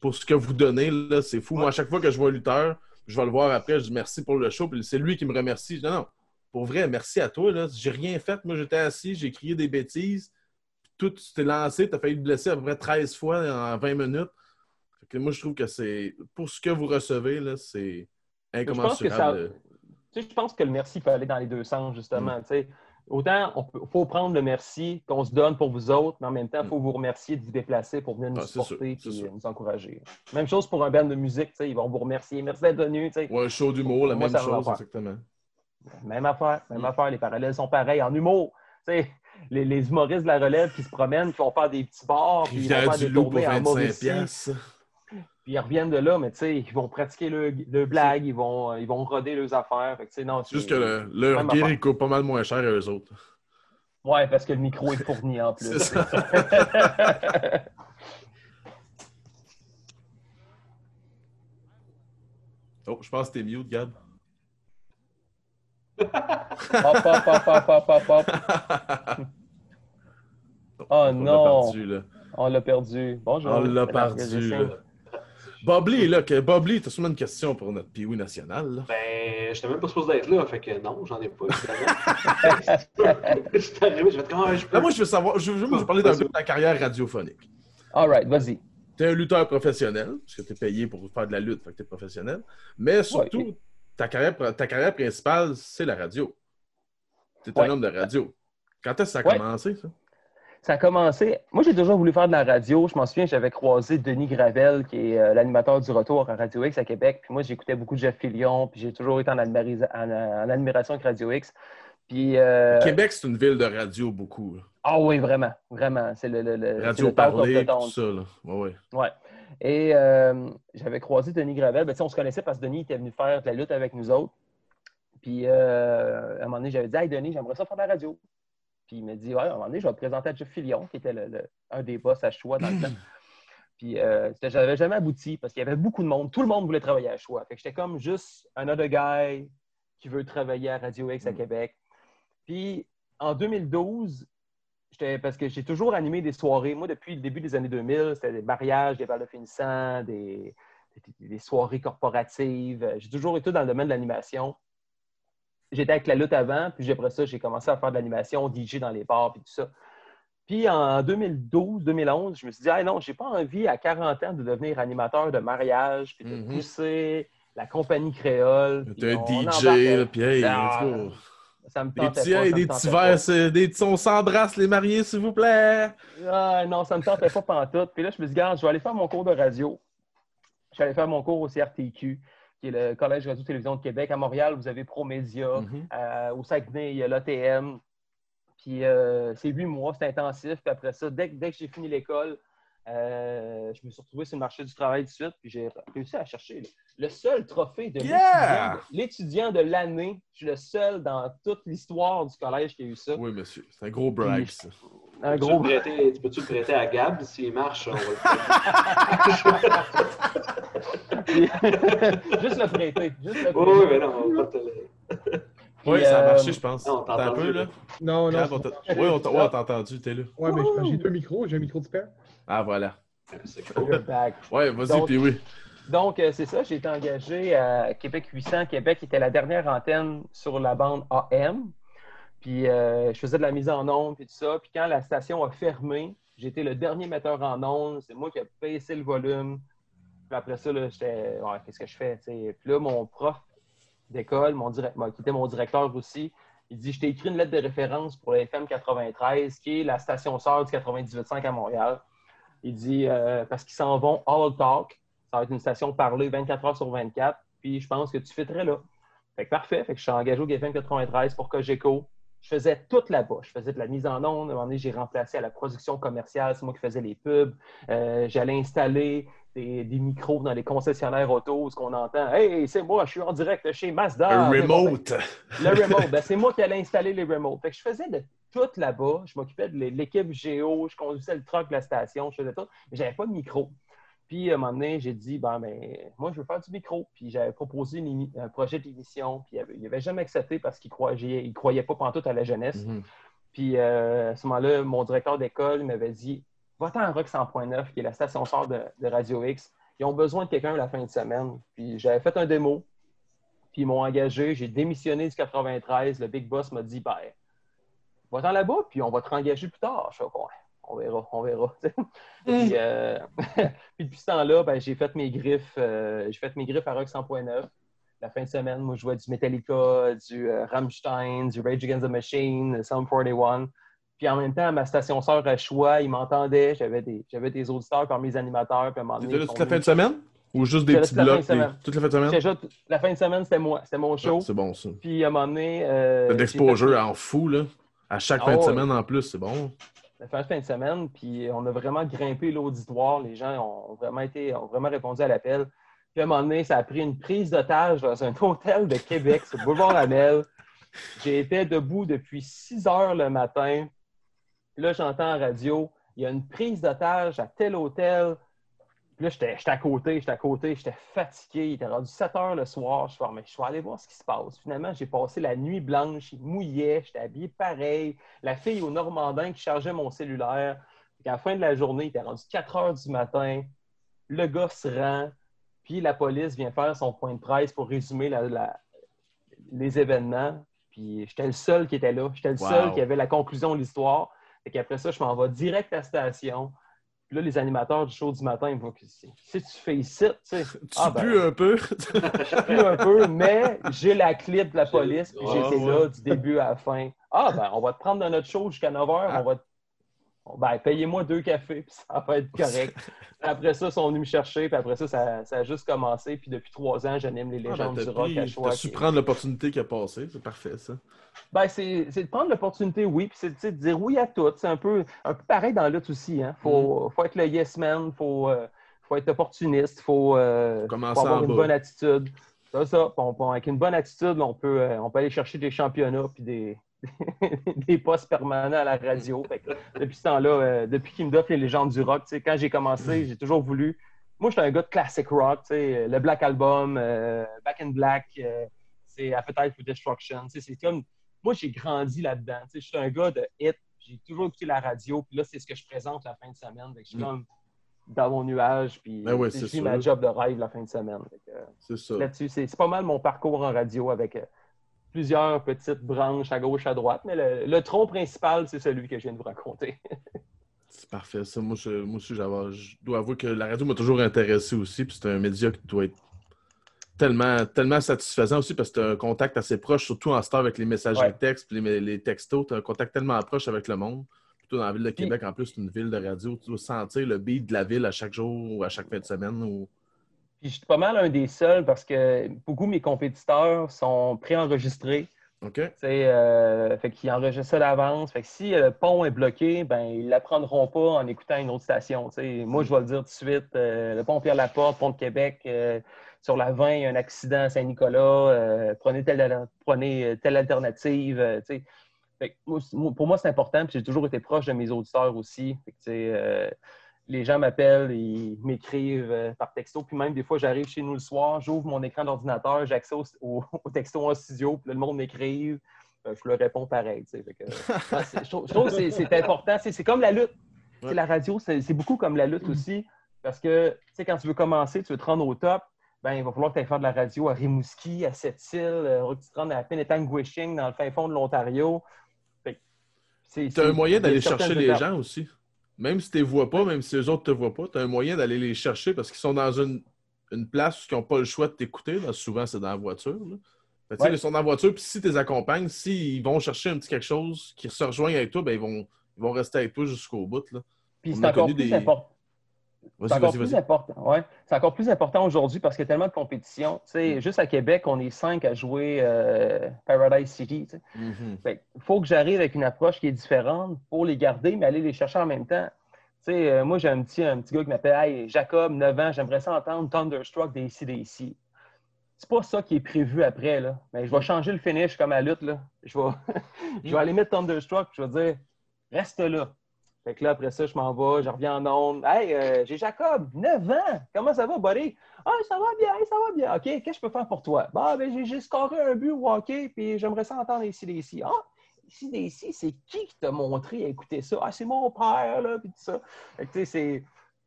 pour ce que vous donnez. C'est fou. Moi, à chaque fois que je vois un lutteur, je vais le voir après, je dis merci pour le show. Puis c'est lui qui me remercie. Je dis non, pour vrai, merci à toi. là. J'ai rien fait. Moi, j'étais assis, j'ai crié des bêtises. Tout, tu t'es lancé, tu as failli te blesser à peu près 13 fois en 20 minutes. Fait que moi, je trouve que c'est. Pour ce que vous recevez, là, c'est pense que incommensurable. Tu sais, je pense que le merci peut aller dans les deux sens, justement. sais. Autant, il faut prendre le merci qu'on se donne pour vous autres, mais en même temps, il faut vous remercier de vous déplacer pour venir nous Ah, supporter et nous encourager. Même chose pour un band de musique, ils vont vous remercier. Merci d'être venu. Ouais, un show d'humour, la Moi, même chose, exactement. Même affaire, même Mm. affaire. Les parallèles sont pareils. En humour, les, les humoristes de la relève qui se promènent, qui vont faire des petits bars, puis ils vont faire du des Loup pour tournées en 25 Mauricie, piastres. puis ils reviennent de là, mais tu sais, ils vont pratiquer le, le blague, ils vont, ils vont roder leurs affaires. Fait que, non, juste que le- leur gear, il coûte pas mal moins cher à eux autres. Ouais, parce que le micro est fourni en plus. Ça. (laughs) Oh, je pense que t'es mute, Gab. Hop, hop, hop, hop, hop, hop, hop. (laughs) Oh On l'a non, perdu, là. on l'a perdu. Bonjour. On l'a perdu, là. Bobly là. Que... Bobly, t'as sûrement une question pour notre Pee-Wee national, là. Ben, j'étais même pas supposé d'être là, fait que non, j'en ai pas. Je suis (laughs) arrivé, je vais être comme, ah, je peux. Là, moi, je veux savoir, je veux, je veux parler d'un peu de ta carrière radiophonique. All right, vas-y. T'es un lutteur professionnel, parce que t'es payé pour faire de la lutte, fait que t'es professionnel. Mais surtout, Ouais. Ta, carrière, ta carrière principale, c'est la radio. T'es un Ouais. homme de radio. Quand est-ce que ça a Ouais. commencé, ça? Ça a commencé. Moi, j'ai toujours voulu faire de la radio. Je m'en souviens, j'avais croisé Denis Gravel, qui est euh, l'animateur du retour à Radio X à Québec. Puis moi, j'écoutais beaucoup Jeff Fillion. Puis j'ai toujours été en, admira- en- en admiration avec Radio X. Puis. euh, Québec, c'est une ville de radio beaucoup. Ah oui, vraiment. Vraiment. C'est le, le, le- c'est Radio le tout ça. Là. Ouais, ouais. Ouais. Et euh, j'avais croisé Denis Gravel. Ben, on se connaissait parce que Denis était venu faire de la lutte avec nous autres. Puis euh, à un moment donné, j'avais dit Hey Denis, j'aimerais ça faire de la radio. Puis il m'a dit Ouais, à un moment donné, je vais te présenter à Jeff Fillion, qui était le- le- un des boss à choix dans le temps. (clears throat) Puis euh, j'avais jamais abouti parce qu'il y avait beaucoup de monde. Tout le monde voulait travailler à choix. Fait que j'étais comme juste un other guy qui veut travailler à Radio X à Mm. Québec. Puis en 2012, j'étais parce que j'ai toujours animé des soirées. Moi, depuis le début des années 2000, c'était des mariages, des balles de finissant, des, des- des soirées corporatives. J'ai toujours été dans le domaine de l'animation. J'étais avec la lutte avant, puis après ça, j'ai commencé à faire de l'animation, DJ dans les bars, puis tout ça. Puis en 2012-2011, je me suis dit, ah non, j'ai pas envie à 40 ans de devenir animateur de mariage, puis de Mhm. pousser la compagnie créole. T'es un DJ, puis hey, Ah, let's go. Ça me Des tentait petits, pas, des petits verres, des petits, on s'embrasse les mariés, s'il vous plaît. Ah, non, ça ne me tentait pas pantoute. Puis là, je me suis dit, Garde, je vais aller faire mon cours de radio. Je suis allé faire mon cours au CRTQ, qui est le Collège Radio-Télévision de Québec. À Montréal, vous avez Promédia. Mhm. Euh, au Saguenay, il y a l'ATM. Puis euh, c'est huit mois, c'est intensif. Puis après ça, dès, dès que j'ai fini l'école, euh, je me suis retrouvé sur le marché du travail tout de suite. Puis j'ai réussi à chercher le, le seul trophée de Yeah! l'étudiant de- l'étudiant de l'année. Je suis le seul dans toute l'histoire du collège qui a eu ça. Oui, monsieur. C'est un gros brag, ça. Un gros prêter- tu peux-tu le prêter à Gab s'il marche? On va le. (laughs) Juste le prêter. Juste le Oui, prêter. oui, mais non, on va pas te le. Oui, Puis, ça a euh, marché, je pense. non, t'as un entendu, peu, là. Non, non. Gab, on t'a- Oui, on t'a entendu, t'es là. Ouais, mais j'ai- deux micros. J'ai un micro d'hyper. Ah, voilà. Ouais, vas-y, Donc- puis oui. Donc, euh, c'est ça, j'ai été engagé à Québec 800. Québec était la dernière antenne sur la bande AM. Puis, euh, je faisais de la mise en onde et tout ça. Puis, quand la station a fermé, j'étais le dernier metteur en onde. C'est moi qui ai baissé le volume. Puis après ça, là, j'étais, ouais, qu'est-ce que je fais? Puis là, mon prof d'école, mon qui était mon directeur aussi, il dit Je t'ai écrit une lettre de référence pour la FM 93, qui est la station sœur du 98.5 à Montréal. Il dit euh, Parce qu'ils s'en vont all talk. Ça va être une station parlée 24 heures sur 24. Puis je pense que tu fitterais là. Fait que parfait. Je suis engagé au GFM 93 pour Cogeco. Je faisais tout là-bas. Je faisais de la mise en onde. À un moment donné, j'ai remplacé à la production commerciale. C'est moi qui faisais les pubs. Euh, J'allais installer des, des micros dans les concessionnaires auto, ce qu'on entend. Hey, c'est moi, je suis en direct chez Mazda. Bon, ben, remote. le (laughs) remote, ben, c'est moi qui allais installer les remotes. Fait que je faisais de tout là-bas. Je m'occupais de l'équipe géo, je conduisais le truck de la station, je faisais tout, mais j'avais pas de micro. Puis à un moment donné, j'ai dit, ben, ben, moi, je veux faire du micro. Puis j'avais proposé une un projet d'émission, puis il n'avait jamais accepté parce qu'il croyait, il croyait pas pantoute à la jeunesse. Mhm. Puis euh, à ce moment-là, mon directeur d'école m'avait dit Va-t'en à Rock 100.9, qui est la station sœur de, de Radio X. Ils ont besoin de quelqu'un la fin de semaine. Puis j'avais fait un démo. Puis ils m'ont engagé. J'ai démissionné du 93. Le big boss m'a dit ben, Va-t'en là-bas, puis on va te rengager plus tard. Je Ouais, on verra, on verra. (laughs) puis, euh, (laughs) puis depuis ce temps-là, ben, j'ai fait mes griffes. euh, j'ai fait mes griffes à Rock 100.9 la fin de semaine, moi, je jouais du Metallica, du euh, Rammstein, du Rage Against the Machine, Sound 41. Puis en même temps, ma station sœur à choix, ils m'entendaient. J'avais des, j'avais des auditeurs par mes animateurs. Puis à un moment donné, T'étais là toute la fin de semaine? Ou juste des petits blocs? des-. Toute la fin de semaine? Juste- La fin de semaine, c'était moi. C'était mon show. Ah, C'est bon, ça. Puis à un moment donné. Euh, T'as de j'ai l'exposure fait- en fou, là. À chaque Ah fin de semaine en plus, c'est bon. la fin de fin de semaine, puis on a vraiment grimpé l'auditoire. Les gens ont vraiment été, ont vraiment répondu à l'appel. Puis à un moment donné, ça a pris une prise d'otage dans un (laughs) hôtel de Québec, sur le boulevard Lamel. J'ai été debout depuis 6 heures le matin. Puis là, j'entends en radio, il y a une prise d'otage à tel hôtel. Puis là, j'étais à côté, j'étais à côté, j'étais fatigué. Il était rendu 7 heures le soir. Je suis mais je vais aller voir ce qui se passe. Finalement, j'ai passé la nuit blanche, il mouillait, j'étais habillé pareil. La fille au Normandin qui chargeait mon cellulaire. Puis à la fin de la journée, il était rendu 4 heures du matin. Le gars se rend, puis la police vient faire son point de presse pour résumer la- la- les événements. Puis j'étais le seul qui était là. J'étais le Wow. seul qui avait la conclusion de l'histoire. Et qu'après ça, je m'en vais direct à la station. Puis là, les animateurs du show du matin, ils me voient que si si tu fais ici, tu sais, Tu Ah, ben. pues un peu? je pue un peu, mais j'ai la clip de la police, puis j'étais ouais. là du début à la fin. Ah, ben, on va te prendre dans notre show jusqu'à 9 h. Ah. On va te- Ben, payez-moi deux cafés, (laughs) puis ça va être correct. (laughs) après ça, ils sont venus me chercher, puis après ça, ça, ça a juste commencé. Puis depuis trois ans, j'anime les Ah, ben, légendes du rock à choix. su prendre l'opportunité qui a passé. C'est parfait, ça. Ben, c'est de prendre l'opportunité, oui, puis c'est tu de dire oui à tout. C'est un peu, un peu pareil dans l'autre aussi. Hein. Faut, Mm. faut être le yes man, faut, euh, faut être opportuniste, faut, euh, faut avoir une bas. bonne attitude. Ça. On- avec une bonne attitude, on peut, euh, on peut aller chercher des championnats puis des, (laughs) des postes permanents à la radio. Fait que depuis ce temps-là, euh, depuis qu'il me donne les légendes du rock, quand j'ai commencé, j'ai toujours voulu. Moi, j'étais un gars de classic rock, sais, le Black Album, euh, Back in Black, euh, c'est Appetite for Destruction. C'est comme. Moi, j'ai grandi là-dedans. Je suis un gars de hit. J'ai toujours écouté la radio. Puis là, c'est ce que je présente la fin de semaine. Je suis Mm. comme dans mon nuage. Puis Ben ouais, c'est ma job de rêve la fin de semaine. Euh, C'est ça. Là-dessus, c'est c'est pas mal mon parcours en radio avec euh, plusieurs petites branches à gauche, à droite. Mais le, le tronc principal, c'est celui que je viens de vous raconter. C'est parfait. Ça, moi, je, moi aussi, je dois avouer que la radio m'a toujours intéressé aussi. Puis c'est un média qui doit être tellement, tellement satisfaisant aussi parce que tu as un contact assez proche, surtout en star avec les messageries Ouais. textes puis les, les textos. Tu as un contact tellement proche avec le monde. Plutôt dans la ville de Québec, en plus, c'est une ville de radio. Tu dois sentir le beat de la ville à chaque jour ou à chaque fin de semaine. Ou... Puis je suis pas mal un des seuls parce que beaucoup de mes compétiteurs sont préenregistrés. OK? Euh, fait qu'ils enregistrent ça d'avance. Fait que si le pont est bloqué, ben ils l'apprendront pas en écoutant une autre station. tu sais. Moi, je vais le dire tout de suite. euh, le pont Pierre-Laporte, pont de Québec, euh, sur la 20, il y a un accident à Saint-Nicolas. euh, prenez, telle, prenez telle alternative. tu sais. Fait que moi, pour moi, c'est important. Puis j'ai toujours été proche de mes auditeurs aussi. Fait que, les gens m'appellent, ils m'écrivent euh, par texto. Puis même des fois, j'arrive chez nous le soir, j'ouvre mon écran d'ordinateur, j'ai accès au, au- (laughs) au texto en studio, puis là, le monde m'écrive. Euh, je leur réponds pareil. que, (laughs) je, trouve, je trouve que c'est- important. C'est c'est comme la lutte. Ouais. La radio, c'est beaucoup comme la lutte aussi. Parce que tu sais, quand tu veux commencer, tu veux te rendre au top, ben, il va falloir que tu ailles faire de la radio à Rimouski, à Sept-Îles, euh, que tu te rendes à Penetanguishing, dans le fin fond de l'Ontario. Tu as un moyen d'aller chercher les gens aussi. Même si tu les vois pas, même si les autres te voient pas, tu as un moyen d'aller les chercher parce qu'ils sont dans une, une place où ils n'ont pas le choix de t'écouter. Souvent, c'est dans la voiture. là. Fait Ouais. Ils sont dans la voiture, puis si tu les accompagnes, s'ils vont chercher un petit quelque chose qui se rejoigne avec toi, ben, ils, vont, ils vont rester avec toi jusqu'au bout. Là. Puis c'est encore des-. C'est encore plus important. Ouais. C'est encore plus important aujourd'hui parce qu'il y a tellement de compétition. Tu Mm. Juste à Québec, on est cinq à jouer euh, Paradise City. tu sais. Fait qu'il faut que j'arrive avec une approche qui est différente pour les garder, mais aller les chercher en même temps. Tu sais, euh, moi, j'ai un petit, un petit gars qui m'appelle Hey, Jacob, 9 ans, j'aimerais ça entendre Thunderstruck des CDC. C'est pas ça qui est prévu après. Là. Mais je vais changer le finish comme à la lutte. Là. Je, vais... (laughs) je vais aller mettre Thunderstruck je vais dire reste là. Fait que là, après ça, je m'en vais, je reviens en onde. Hey, euh, j'ai Jacob, 9 ans. Comment ça va, buddy? Ah, ça va bien, ça va bien. OK, qu'est-ce que je peux faire pour toi? Bah, ben, j'ai- scoré un but au hockey, puis j'aimerais ça entendre ici, ici. Ah, ici, ici, c'est qui qui t'a montré à écouter ça? Ah, c'est mon père, là, puis tout ça. Fait que, tu sais, c'est.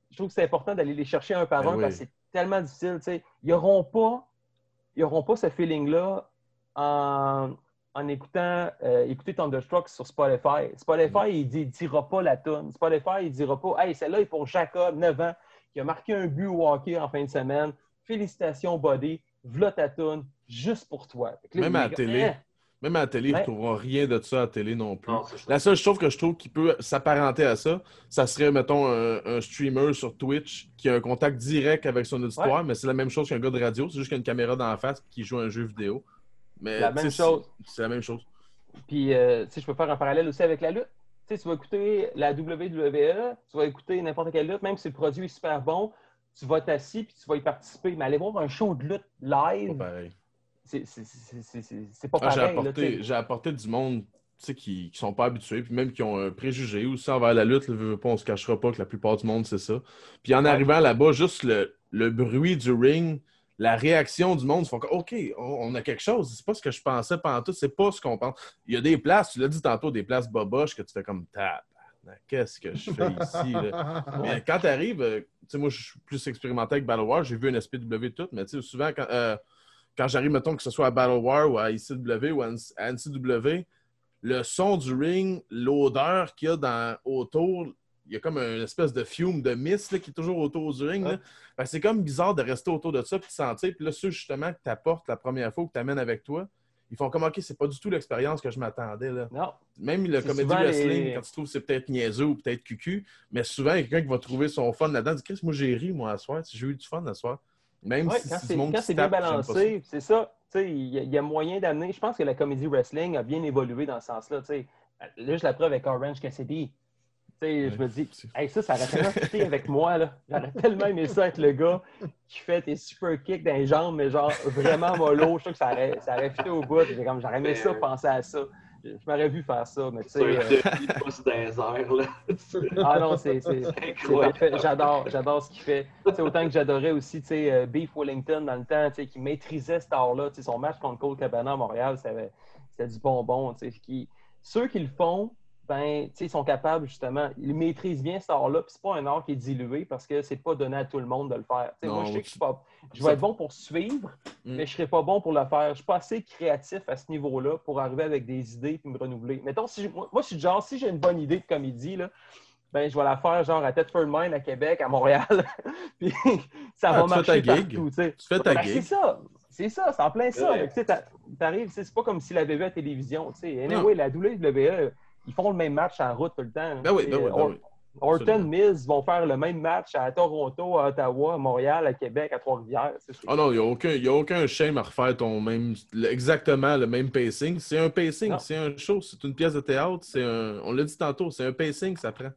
Je trouve que c'est important d'aller les chercher un par Ben un oui. parce que c'est tellement difficile. tu sais. Ils n'auront pas, ils auront pas ce feeling-là en, en écoutant euh, écouter Thunderstruck sur Spotify. Spotify, il ne dira pas la tune. Spotify, il ne dira pas Hey, celle-là est pour Jacob, 9 ans, qui a marqué un but au hockey en fin de semaine. Félicitations, buddy. V'là ta tune, juste pour toi. Là, Même à la gars, télé. Hein? Même à la télé, ils ne rien de ça à la télé non plus. Non. La seule chose que je trouve qui peut s'apparenter à ça, ça serait, mettons, un, un streamer sur Twitch qui a un contact direct avec son auditoire, mais c'est la même chose qu'un gars de radio, c'est juste qu'il y a une caméra dans la face qui joue à un jeu vidéo. Mais, La même c'est- chose. C'est la même chose. Puis, euh, tu sais, je peux faire un parallèle aussi avec la lutte. Tu sais, tu vas écouter la WWE, tu vas écouter n'importe quelle lutte, même si le produit est super bon, tu vas t'assis puis tu vas y participer. Mais aller voir un show de lutte Pas live, pareil. c'est pas Ah, j'ai, pareil. là, tu apporté, j'ai apporté du monde tu sais, qui, qui sont pas habitués, puis même qui ont un préjugé aussi envers la lutte. Le pas, on se cachera pas que la plupart du monde, c'est ça. Puis en Ouais. arrivant là-bas, juste le, le bruit du ring, la réaction du monde, ils font que, OK, on, a quelque chose. C'est pas ce que je pensais pendant tout, c'est pas ce qu'on pense. Il y a des places, tu l'as dit tantôt, des places boboches que tu fais comme tape. Qu'est-ce que je fais ici? là? (laughs) Mais quand tu arrives, tu sais, moi, je suis plus expérimenté avec Battle War, j'ai vu un SPW tout, mais tu sais, souvent, quand, euh, quand j'arrive, mettons, que ce soit à Battle War ou à ICW ou à à NCW, le son du ring, l'odeur qu'il y a dans, autour, il y a comme une espèce de fume, de mist là, qui est toujours autour du ring. là. C'est comme bizarre de rester autour de ça puis de sentir. Puis là, ceux justement que tu apportes la première fois ou que tu amènes avec toi, ils font comme OK, c'est pas du tout l'expérience que je m'attendais. là. Non. Même le comédie wrestling, les- quand tu trouves que c'est peut-être niaiseux ou peut-être cucu, mais souvent, il y a quelqu'un qui va trouver son fun là-dedans. Dit, Chris, moi, j'ai ri, moi, à soir. J'ai eu du fun à soir. Même Ouais, si quand c'est monde quand qui c'est bien balancé, c'est ça. Tu sais, Il y, y a moyen d'amener. Je pense que la comédie wrestling a bien évolué dans ce sens-là. tu sais. Là, je la preuve avec Orange Cassidy. Tu sais, Je me dis, hey, ça, ça aurait tellement fité avec moi. là. J'aurais tellement aimé ça être le gars qui fait tes super kicks dans les jambes, mais genre vraiment mollo. Je sûr que ça aurait, ça aurait fité au bout. J'ai comme, J'aurais aimé ça, penser à ça. Je m'aurais vu faire ça, mais tu sais. Euh. (laughs) Ah non, c'est c'est- c'est incroyable. parfait. J'adore, j'adore ce qu'il fait. Tu sais, autant que j'adorais aussi tu sais, euh, Beef Wellington dans le temps, tu sais, qui maîtrisait cet art-là. Tu sais, Son match contre Cole Cabana à Montréal, c'était c'était du bonbon. tu sais, Qui, ceux qui le font, ben, tu sais, ils sont capables justement, ils maîtrisent bien cet art-là. Puis c'est pas un art qui est dilué parce que c'est pas donné à tout le monde de le faire. Tu sais, moi, Non, je sais que je, suis pas, je vais être bon pour suivre, Mm. mais je serai pas bon pour le faire. Je suis pas assez créatif à ce niveau-là pour arriver avec des idées et me renouveler. Mettons, si je- moi, je suis du genre, si j'ai une bonne idée de comédie, là, ben, je vais la faire genre à Thetford Mine à Québec, à Montréal. (laughs) Puis ça Ah, va tu fais marcher ta gig? partout. tu fais ta Ben, gig? c'est ça. C'est ça, c'est en plein ça. Ouais. Tu T'arrives, c'est pas comme si la VV à la télévision. tu sais. Anyway, la WWE, ils font le même match en route tout le temps. Ben oui, Tu ben oui, ben Or- oui. Orton. Miz vont faire le même match à Toronto, à Ottawa, à Montréal, à Québec, à Trois-Rivières. C'est- c'est- Ah non, il n'y a, aucun- y a aucun shame à refaire ton même, exactement le même pacing. C'est un pacing, c'est un show, c'est une pièce de théâtre, c'est un, on l'a dit tantôt, c'est un pacing que ça prend.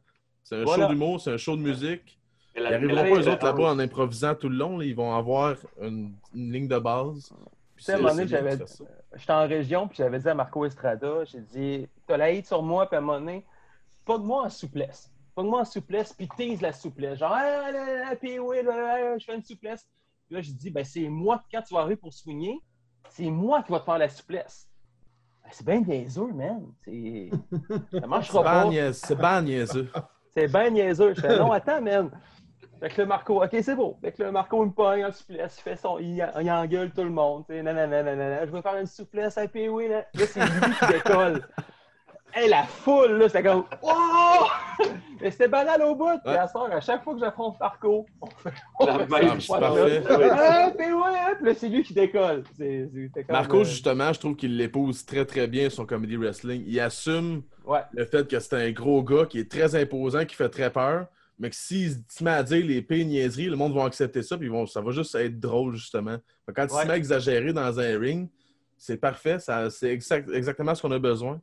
C'est un Voilà. show d'humour, c'est un show de musique. Mais Ils n'arriveront pas, eux autres, là-bas, en improvisant tout le long. là. Ils vont avoir une, une ligne de base. Puis sais, à un c'est- moment donné, c'est bien j'avais-. J'étais en région, puis j'avais dit à Marco Estrada, j'ai dit, t'as la hate sur moi, puis à un moment donné, pas de moi en souplesse. Pas de moi en souplesse, puis tease la souplesse. Genre, ah, là, là, puis oui, là, je fais une souplesse. Puis là, je dis, ben, c'est moi, quand tu vas arriver pour soigner, c'est moi qui va te faire la souplesse. Ben, c'est bien niaiseux, man. C'est... Ça (laughs) marchera C'est pas. C'est ban niaiseux. C'est bien niaiseux. Je fais, non, attends, man. Fait que le Marco, OK, c'est beau. Fait que le Marco, il me pogne en souplesse, il fait son, il, il engueule tout le monde. tu sais, nanana, nanana. Je veux faire une souplesse à puis oui, là. Là, c'est lui qui décolle. (laughs) Hey, la foule, là, c'était comme, oh! (laughs) Mais c'était banal au bout. Puis à chaque fois que j'affronte Marco, on fait, La on même chose. Ah, ouais, là, c'est lui qui décolle. Comme, Marco, euh, justement, je trouve qu'il l'épouse très très bien son comedy wrestling. Il assume Ouais. le fait que c'est un gros gars qui est très imposant, qui fait très peur, mais que s'il se met à dire les pires niaiseries, le monde va accepter ça, puis ils vont, ça va juste être drôle, justement. Fait Quand il Ouais. se met à exagérer dans un ring, c'est parfait, c'est exact- exactement ce qu'on a besoin.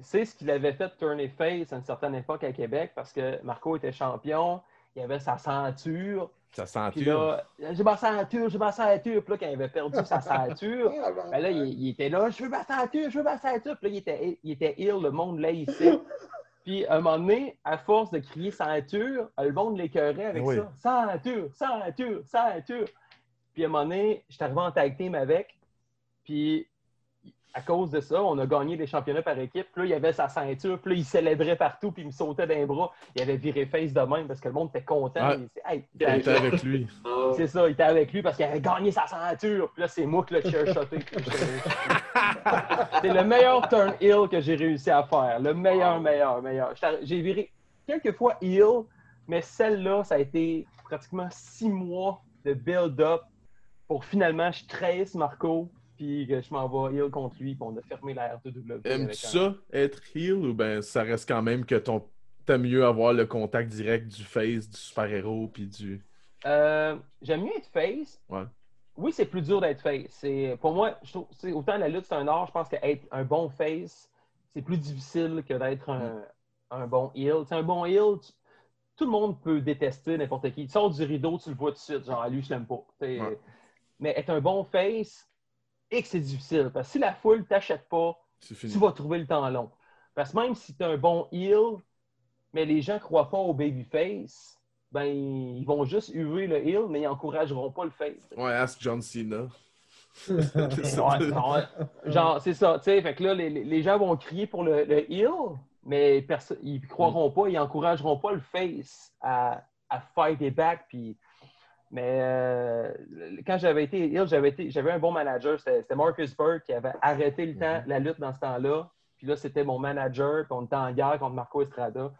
C'est ce qu'il avait fait tourner face à une certaine époque à Québec parce que Marco était champion, il avait sa ceinture. Sentir. là, j'ai ma ceinture, j'ai ma ceinture. Puis là, quand il avait perdu sa ceinture, (laughs) ben là, il, il était là, je veux ma ceinture, je veux ma ceinture. Puis là, il était, il était ill, le monde là ici. Puis à un moment donné, à force de crier ceinture, le monde l'écœurait avec Oui. ça. Ceinture, ceinture, ceinture. Puis à un moment donné, j'étais arrivé en tag team avec. Puis à cause de ça, on a gagné des championnats par équipe. Puis là, il avait sa ceinture. Puis là, il célébrait partout. Puis il me sautait d'un bras. Il avait viré face de même parce que le monde était content. Il disait, Hey, Il était avec lui. C'est ça, il était avec lui parce qu'il avait gagné sa ceinture. Puis là, c'est moi qui l'ai shoté. (laughs) (laughs) c'est le meilleur turn heel que j'ai réussi à faire. Le meilleur, meilleur, meilleur. J'ai viré quelques fois heel, mais celle-là, ça a été pratiquement six mois de build-up pour finalement je trahisse Marco, puis que je m'en vais heel contre lui, puis on a fermé la R2W. avec Aimes-tu un- ça, être heel, ou ben ça reste quand même que ton... t'aimes mieux avoir le contact direct du face, du super-héros, puis du... Euh, J'aime mieux être face. Ouais. Oui, c'est plus dur d'être face. C'est- Pour moi, je trouve, c'est- autant la lutte, c'est un art, je pense qu'être un bon face, c'est plus difficile que d'être un, un bon heel. C'est un bon heel, tu- tout le monde peut détester n'importe qui. Tu sors du rideau, tu le vois tout de suite, genre, lui, je l'aime pas. T'sais. Mais être un bon face, et que c'est difficile. Parce que si la foule t'achète pas, tu vas trouver le temps long. Parce que même si tu es un bon heel, mais les gens ne croient pas au babyface, ben ils vont juste huer le heel, mais ils n'encourageront pas le face. Ouais, ask John Cena. (laughs) Ouais, genre, c'est ça, tu sais. Fait que là, les, les- gens vont crier pour le, le heel, mais ils ne croiront pas, ils n'encourageront pas le face à, à fight it back. Puis... Mais euh, quand j'avais été heel, j'avais été- j'avais un bon manager. C'était Marcus Burke qui avait arrêté le temps, la lutte dans ce temps-là. Puis là, c'était mon manager, puis on était en guerre contre Marco Estrada.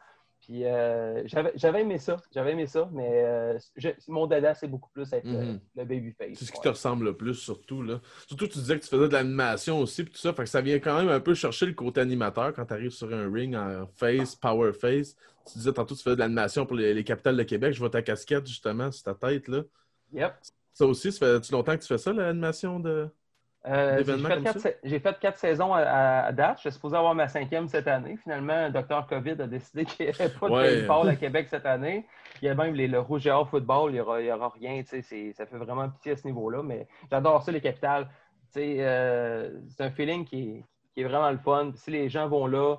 Puis euh, j'avais j'avais aimé ça. J'avais aimé ça, mais euh, je- mon dada, c'est beaucoup plus être euh, Mhm. le babyface. C'est ce qui ouais. te ressemble le plus, surtout. Là. Surtout, tu disais que tu faisais de l'animation aussi, puis tout ça. Fait que ça vient quand même un peu chercher le côté animateur quand tu arrives sur un ring en face, power face. Tu disais tantôt tu faisais de l'animation pour les, les capitales de Québec. Je vois ta casquette, justement, sur ta tête. là. Yep. Ça aussi, ça fait-tu longtemps que tu fais ça, l'animation de. Euh, j'ai fait quatre J'ai fait quatre saisons à, à- date. Je suis supposé avoir ma cinquième cette année. Finalement, Dr COVID a décidé qu'il n'y avait pas de Ouais. baseball à Québec cette année. Il y a même les, le Rouge et Or football, il n'y aura, aura rien. c'est- Ça fait vraiment pitié à ce niveau-là. Mais j'adore ça, les capitales. Euh, c'est un feeling qui est, qui est vraiment le fun. Si les gens vont là,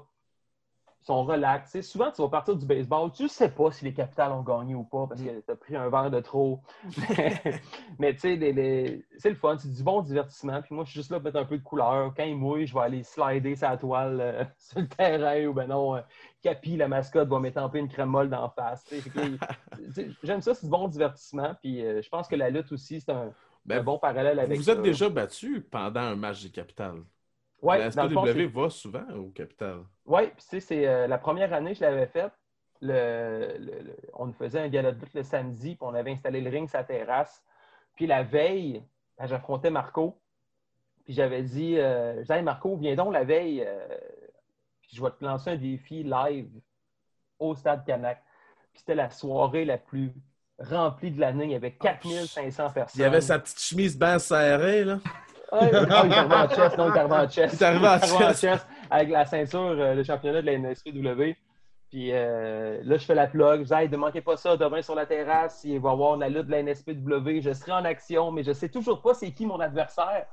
sont relax. Souvent, tu vas partir du baseball, tu ne sais pas si les capitales ont gagné ou pas parce que tu as pris un verre de trop. (laughs) Mais, tu sais, les- les- c'est le fun, c'est du bon divertissement. Puis moi, je suis juste là pour mettre un peu de couleur. Quand il mouille, je vais aller slider sa toile euh, (laughs) sur le terrain ou ben non, euh, Capi, la mascotte, va m'étamper une crème molle d'en face. (laughs) J'aime ça, c'est du bon divertissement. Puis euh, je pense que la lutte aussi, c'est un, Ben, un bon parallèle avec vous êtes déjà battu pendant un match des capitales. Ouais, la fond, SPW c'est- va souvent au capital. Oui, puis tu sais, c'est euh, la première année que je l'avais faite. Le, le- le- on faisait un gala de lutte le samedi, puis on avait installé le ring la terrasse. Puis la veille, ben, j'affrontais Marco. Puis j'avais dit, euh, je disais, Hey, Marco, viens donc la veille, euh, puis je vais te lancer un défi live au Stade Canac. Puis c'était la soirée la plus remplie de l'année. Il y avait 4500 personnes. Il y avait sa petite chemise bien serrée, là. Ah, il est arrivé en chest, non, il est arrivé en chest. Il est arrivé en chest. avec la ceinture, euh, le championnat de la NSPW. Puis euh, là, je fais la plug. Je dis, hey, ne manquez pas ça demain sur la terrasse. Il va y avoir la lutte de la NSPW. Je serai en action, mais je sais toujours pas c'est qui mon adversaire.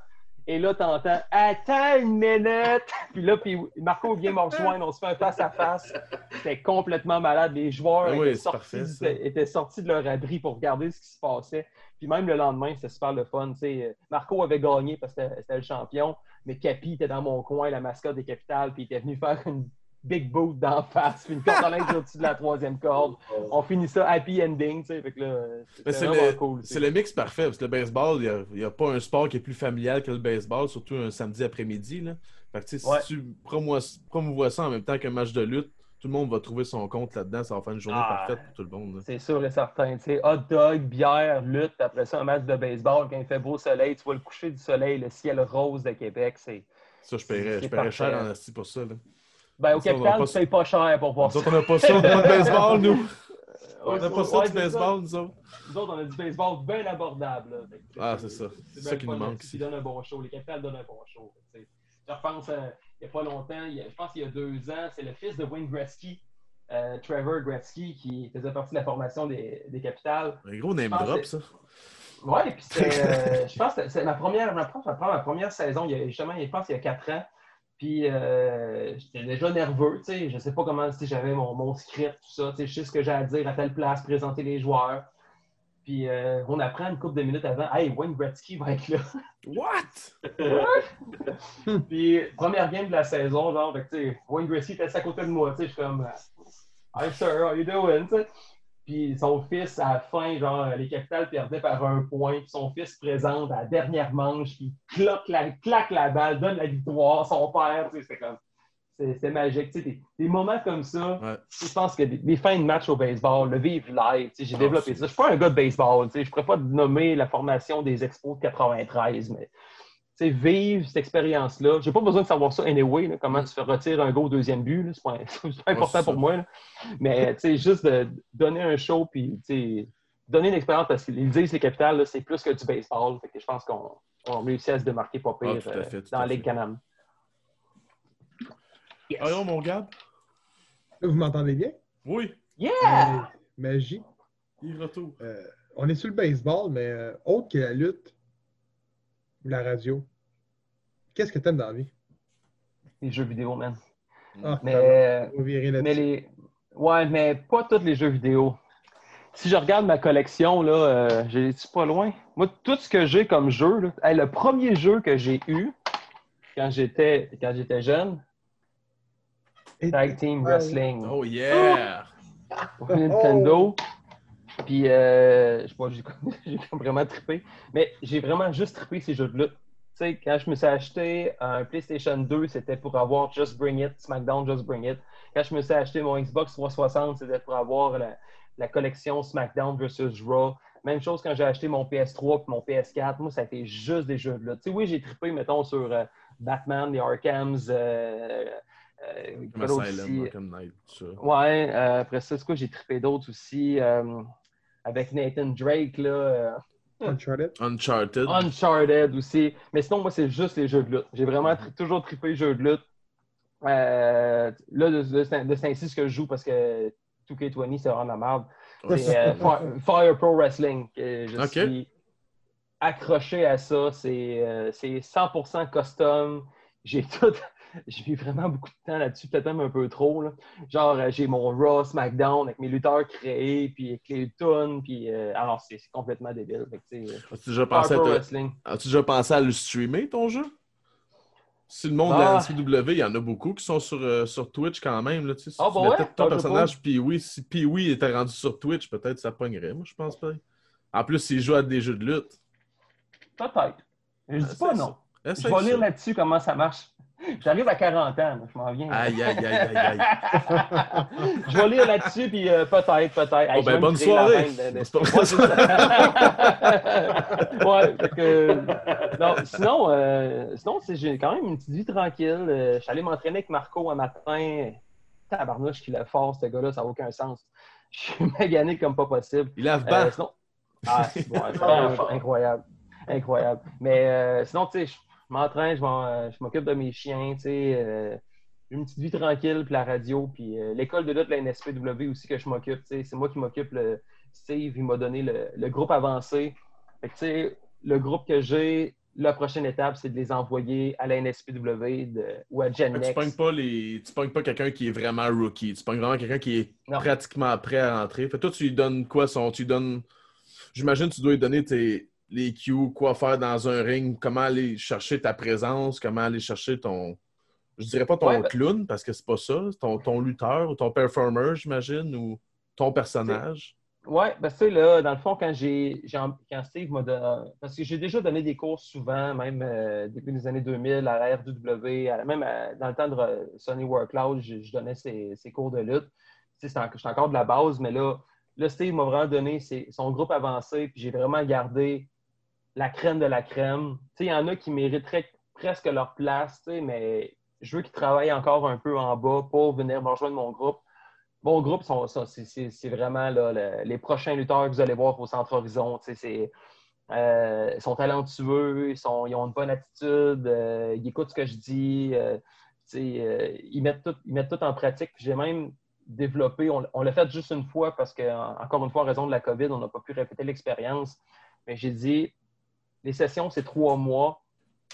Et là, tu entends Attends une minute! Puis là, puis Marco vient me rejoindre. On se fait un face-à-face. C'était complètement malade. Les joueurs Ah oui, étaient, c'est sortis, parfait, ça. étaient sortis de leur abri pour regarder ce qui se passait. Puis même le lendemain, c'était super le fun. tu sais. Marco avait gagné parce que c'était- le champion, mais Capi était dans mon coin, la mascotte des capitales, puis il était venu (laughs) faire une big boot d'en face, puis une corde au-dessus de la troisième corde. (laughs) On finit ça happy ending, tu sais. Fait que là, Mais c'était c'est vraiment le, cool. c'est le mix parfait, parce que le baseball, il n'y a, pas un sport qui est plus familial que le baseball, surtout un samedi après-midi. là. Fait que, tu sais, Ouais. si tu promouvois, promouvois ça en même temps qu'un match de lutte, tout le monde va trouver son compte là-dedans. Ça va faire une journée Ah. parfaite pour tout le monde. C'est sûr et certain. Hot dog, bière, lutte, après ça, un match de baseball, quand il fait beau soleil, tu vois le coucher du soleil, le ciel rose de Québec. C'est... Ça, je paierais, je paierais cher en asti pour ça. Là. Ben, au Ça, capital, tu payes pas cher pour voir Nous ça. autres, on n'a pas ça, de baseball, nous. On n'a pas ça du baseball, nous autres. Nous autres, on a du baseball bien abordable. là. Ah, c'est ça. C'est ça qui nous manque. Qui donne un bon show. Les capitales donnent un bon show. Je repense, euh, il n'y a pas longtemps, il y a- je pense qu'il y a deux ans, c'est le fils de Wayne Gretzky, euh, Trevor Gretzky, qui faisait partie de la formation des, des capitales. Un gros name drop, ça. Ouais, puis c'est, (laughs) euh, je pense que c'est ma première, ma, première- ma première saison, il y a, justement, je pense qu'il y a quatre ans. Puis euh, j'étais déjà nerveux, tu sais, je sais pas comment, sais, j'avais mon, mon script, tout ça, tu sais, je sais ce que j'ai à dire à telle place, présenter les joueurs. Puis euh, on apprend une couple de minutes avant, hey, Wayne Gretzky va être là. (laughs) What? (laughs) Puis première game de la saison, genre, fait que, tu sais, Wayne Gretzky était à côté de moi, tu sais, je suis comme, Hi sir, how you doing. Puis son fils, à la fin, genre, les capitales perdaient par un point. Puis son fils présente à la dernière manche, puis claque la, claque la balle, donne la victoire. Son père, tu sais, c'était comme. C'est- C'était magique. Tu sais, des, des moments comme ça, Ouais. je pense que des, des fins de match au baseball, le vivre live, tu sais, j'ai Ah, développé ça. Je suis pas un gars de baseball, tu sais, je pourrais pas nommer la formation des Expos de 93, mais tu sais, vivre cette expérience-là. J'ai pas besoin de savoir ça anyway, là, comment tu fais retirer un go au deuxième but. C'est pas, (laughs) pas important pour moi. là. Mais tu sais, juste de donner un show puis tu sais, donner une expérience parce qu'ils disent les capitales, c'est plus que du baseball. Fait que je pense qu'on on réussit à se démarquer pas pire Ah, à euh, dans la Ligue. Canam. Yes. Allons, mon gars. Là, vous m'entendez bien? Oui, Yeah! Euh, magie. il retourne. Euh, on est sur le baseball, mais euh, autre que la lutte ou la radio, qu'est-ce que t'aimes dans la vie? Les jeux vidéo, man. Ah, Mais, on va les. Ouais, mais pas tous les jeux vidéo. Si je regarde ma collection, là, euh, j'ai-tu pas loin? Moi, tout ce que j'ai comme jeu, là, hey, le premier jeu que j'ai eu quand j'étais quand j'étais jeune, Tag Team Wrestling. Oh yeah! au Nintendo. Puis, euh, je sais pas, j'ai (laughs) vraiment trippé. Mais j'ai vraiment juste trippé ces jeux de lutte. Tu sais, quand je me suis acheté un PlayStation 2, c'était pour avoir Just Bring It, SmackDown Just Bring It. quand je me suis acheté mon Xbox 360, c'était pour avoir la, la collection SmackDown versus Raw. Même chose quand j'ai acheté mon PS3 et mon PS4. Moi, ça a été juste des jeux de lutte. Tu sais, oui, j'ai trippé, mettons, sur euh, Batman, les Arkhams. Euh, euh, Comme quoi d'autre Asylum, aussi? Arkham Knight, tout ça. Ouais, euh, après ça, c'est quoi, j'ai trippé d'autres aussi. euh, avec Nathan Drake, là. Uncharted. Uncharted. Uncharted aussi. Mais sinon, moi, c'est juste les jeux de lutte. J'ai vraiment tri- toujours trippé les jeux de lutte. Euh, là, de, de, ce- de ce temps-ci, ce que je joue, parce que 2K20, c'est vraiment de la merde, c'est euh, (laughs) Fire, Fire Pro Wrestling. je suis accroché à ça. C'est euh, c'est 100% custom. J'ai tout. J'ai mis vraiment beaucoup de temps là-dessus, peut-être même un peu trop. là. Genre, euh, j'ai mon Raw, SmackDown avec mes lutteurs créés, puis avec les tunes, puis euh, alors c'est complètement débile. As-tu déjà, pensé à te-. As-tu déjà pensé à le streamer, ton jeu? Si le monde de Ah. la NCW, il y en a beaucoup qui sont sur, euh, sur Twitch quand même. Là, si Ah, tu bah ouais? ton Ah, personnage, puis oui, si Pee-Wee était rendu sur Twitch, peut-être ça pognerait, moi, je pense pas. En plus, s'il joue à des jeux de lutte. Peut-être. Je dis Ah, pas non. Je vais lire là-dessus comment ça marche. J'arrive à 40 ans, je m'en viens. Aïe, aïe, aïe, aïe, aïe. (laughs) je vais lire là-dessus, puis euh, peut-être, peut-être. Je ben, bonne soirée. de- de- pas Ouais, c'est ça. (laughs) Ouais, fait que- non, sinon, euh, sinon c'est- j'ai quand même une petite vie tranquille. Euh, je suis allé m'entraîner avec Marco un matin. Tabarnouche qu'il est fort, ce gars-là, ça n'a aucun sens. Je suis (laughs) magané comme pas possible. Il lave Euh, bas. sinon... Ah, c'est bon, incroyable. Incroyable. Mais euh, sinon, tu sais, je m'entraîne, je, euh, je m'occupe de mes chiens, tu sais. euh, j'ai une petite vie tranquille, puis la radio, puis euh, l'école de lutte, la NSPW aussi que je m'occupe, tu sais. C'est moi qui m'occupe. Le... Steve, il m'a donné le, le groupe avancé. Fait que, tu sais, le groupe que j'ai, la prochaine étape, c'est de les envoyer à la NSPW de- ou à Gen Tu pognes pas les. Tu pas quelqu'un qui est vraiment rookie. Tu pognes vraiment quelqu'un qui est Non. pratiquement prêt à rentrer. Fait que toi, tu lui donnes quoi? Son. Tu lui donnes. J'imagine que tu dois lui donner tes... les cues, quoi faire dans un ring, comment aller chercher ta présence, comment aller chercher ton. Je dirais pas ton Ouais, ben- clown, parce que c'est pas ça. Ton, ton lutteur ou ton performer, j'imagine, ou ton personnage. Ouais, ben tu sais, là, dans le fond, quand j'ai, quand Steve m'a donné, parce que j'ai déjà donné des cours souvent, même euh, début des années 2000, à la RW, à- même à- dans le temps de euh, Sony Workload, je, je donnais ces, ces cours de lutte. Tu sais, c'est en- encore de la base, mais là, là Steve m'a vraiment donné ses- son groupe avancé, puis j'ai vraiment gardé la crème de la crème. Il y en a qui mériteraient presque leur place, mais je veux qu'ils travaillent encore un peu en bas pour venir me rejoindre mon groupe. Mon groupe, c'est- vraiment là, le- les prochains lutteurs que vous allez voir au Centre Horizon. euh, ils sont talentueux, ils, ont une bonne attitude, euh, ils écoutent ce que je dis, euh, ils, mettent tout, ils mettent tout en pratique. J'ai même développé, on, on l'a fait juste une fois parce que, en- encore une fois, en raison de la COVID, on n'a pas pu répéter l'expérience. Mais j'ai dit, les sessions, c'est trois mois.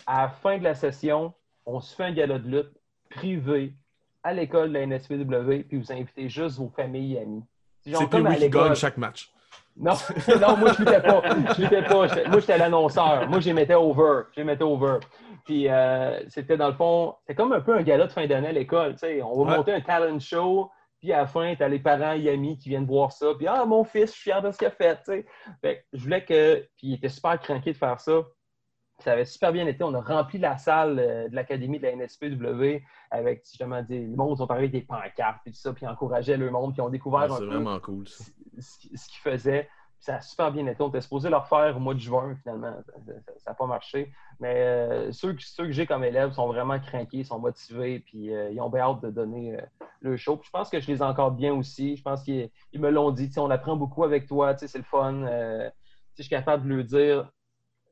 À la fin de la session, on se fait un gala de lutte privé à l'école de la NSPW, puis vous invitez juste vos familles et amis. C'est comme à l'école. chaque match. Non, (laughs) non, moi je luttais pas. Je luttais pas. Moi j'étais l'annonceur. Moi je les mettais over. Je les mettais over. Puis euh, c'était dans le fond, c'était comme un peu un gala de fin d'année à l'école. On va Ouais. monter un talent show. Puis à la fin, tu as les parents et amis qui viennent voir ça. Puis Ah, mon fils, je suis fier de ce qu'il a fait. tu sais. Fait que je voulais que. Puis il était super craqué de faire ça. Ça avait super bien été. On a rempli la salle euh, de l'Académie de la NSPW avec justement des. Le monde arrivés avec des pancartes et tout ça, puis ils encourageaient le monde, puis ont découvert Ouais, un c'est peu vraiment cool. Ça. ce qui- ce qu'ils faisaient. Ça a super bien été. On était supposé leur faire au mois de juin, finalement. Ça n'a pas marché. Mais euh, ceux, que- j'ai comme élèves sont vraiment craqués, sont motivés, puis euh, ils ont bien hâte de donner euh, le show. Je pense que je les encadre bien aussi. Je pense qu'ils ils me l'ont dit. On apprend beaucoup avec toi, c'est le fun. Je suis capable de leur dire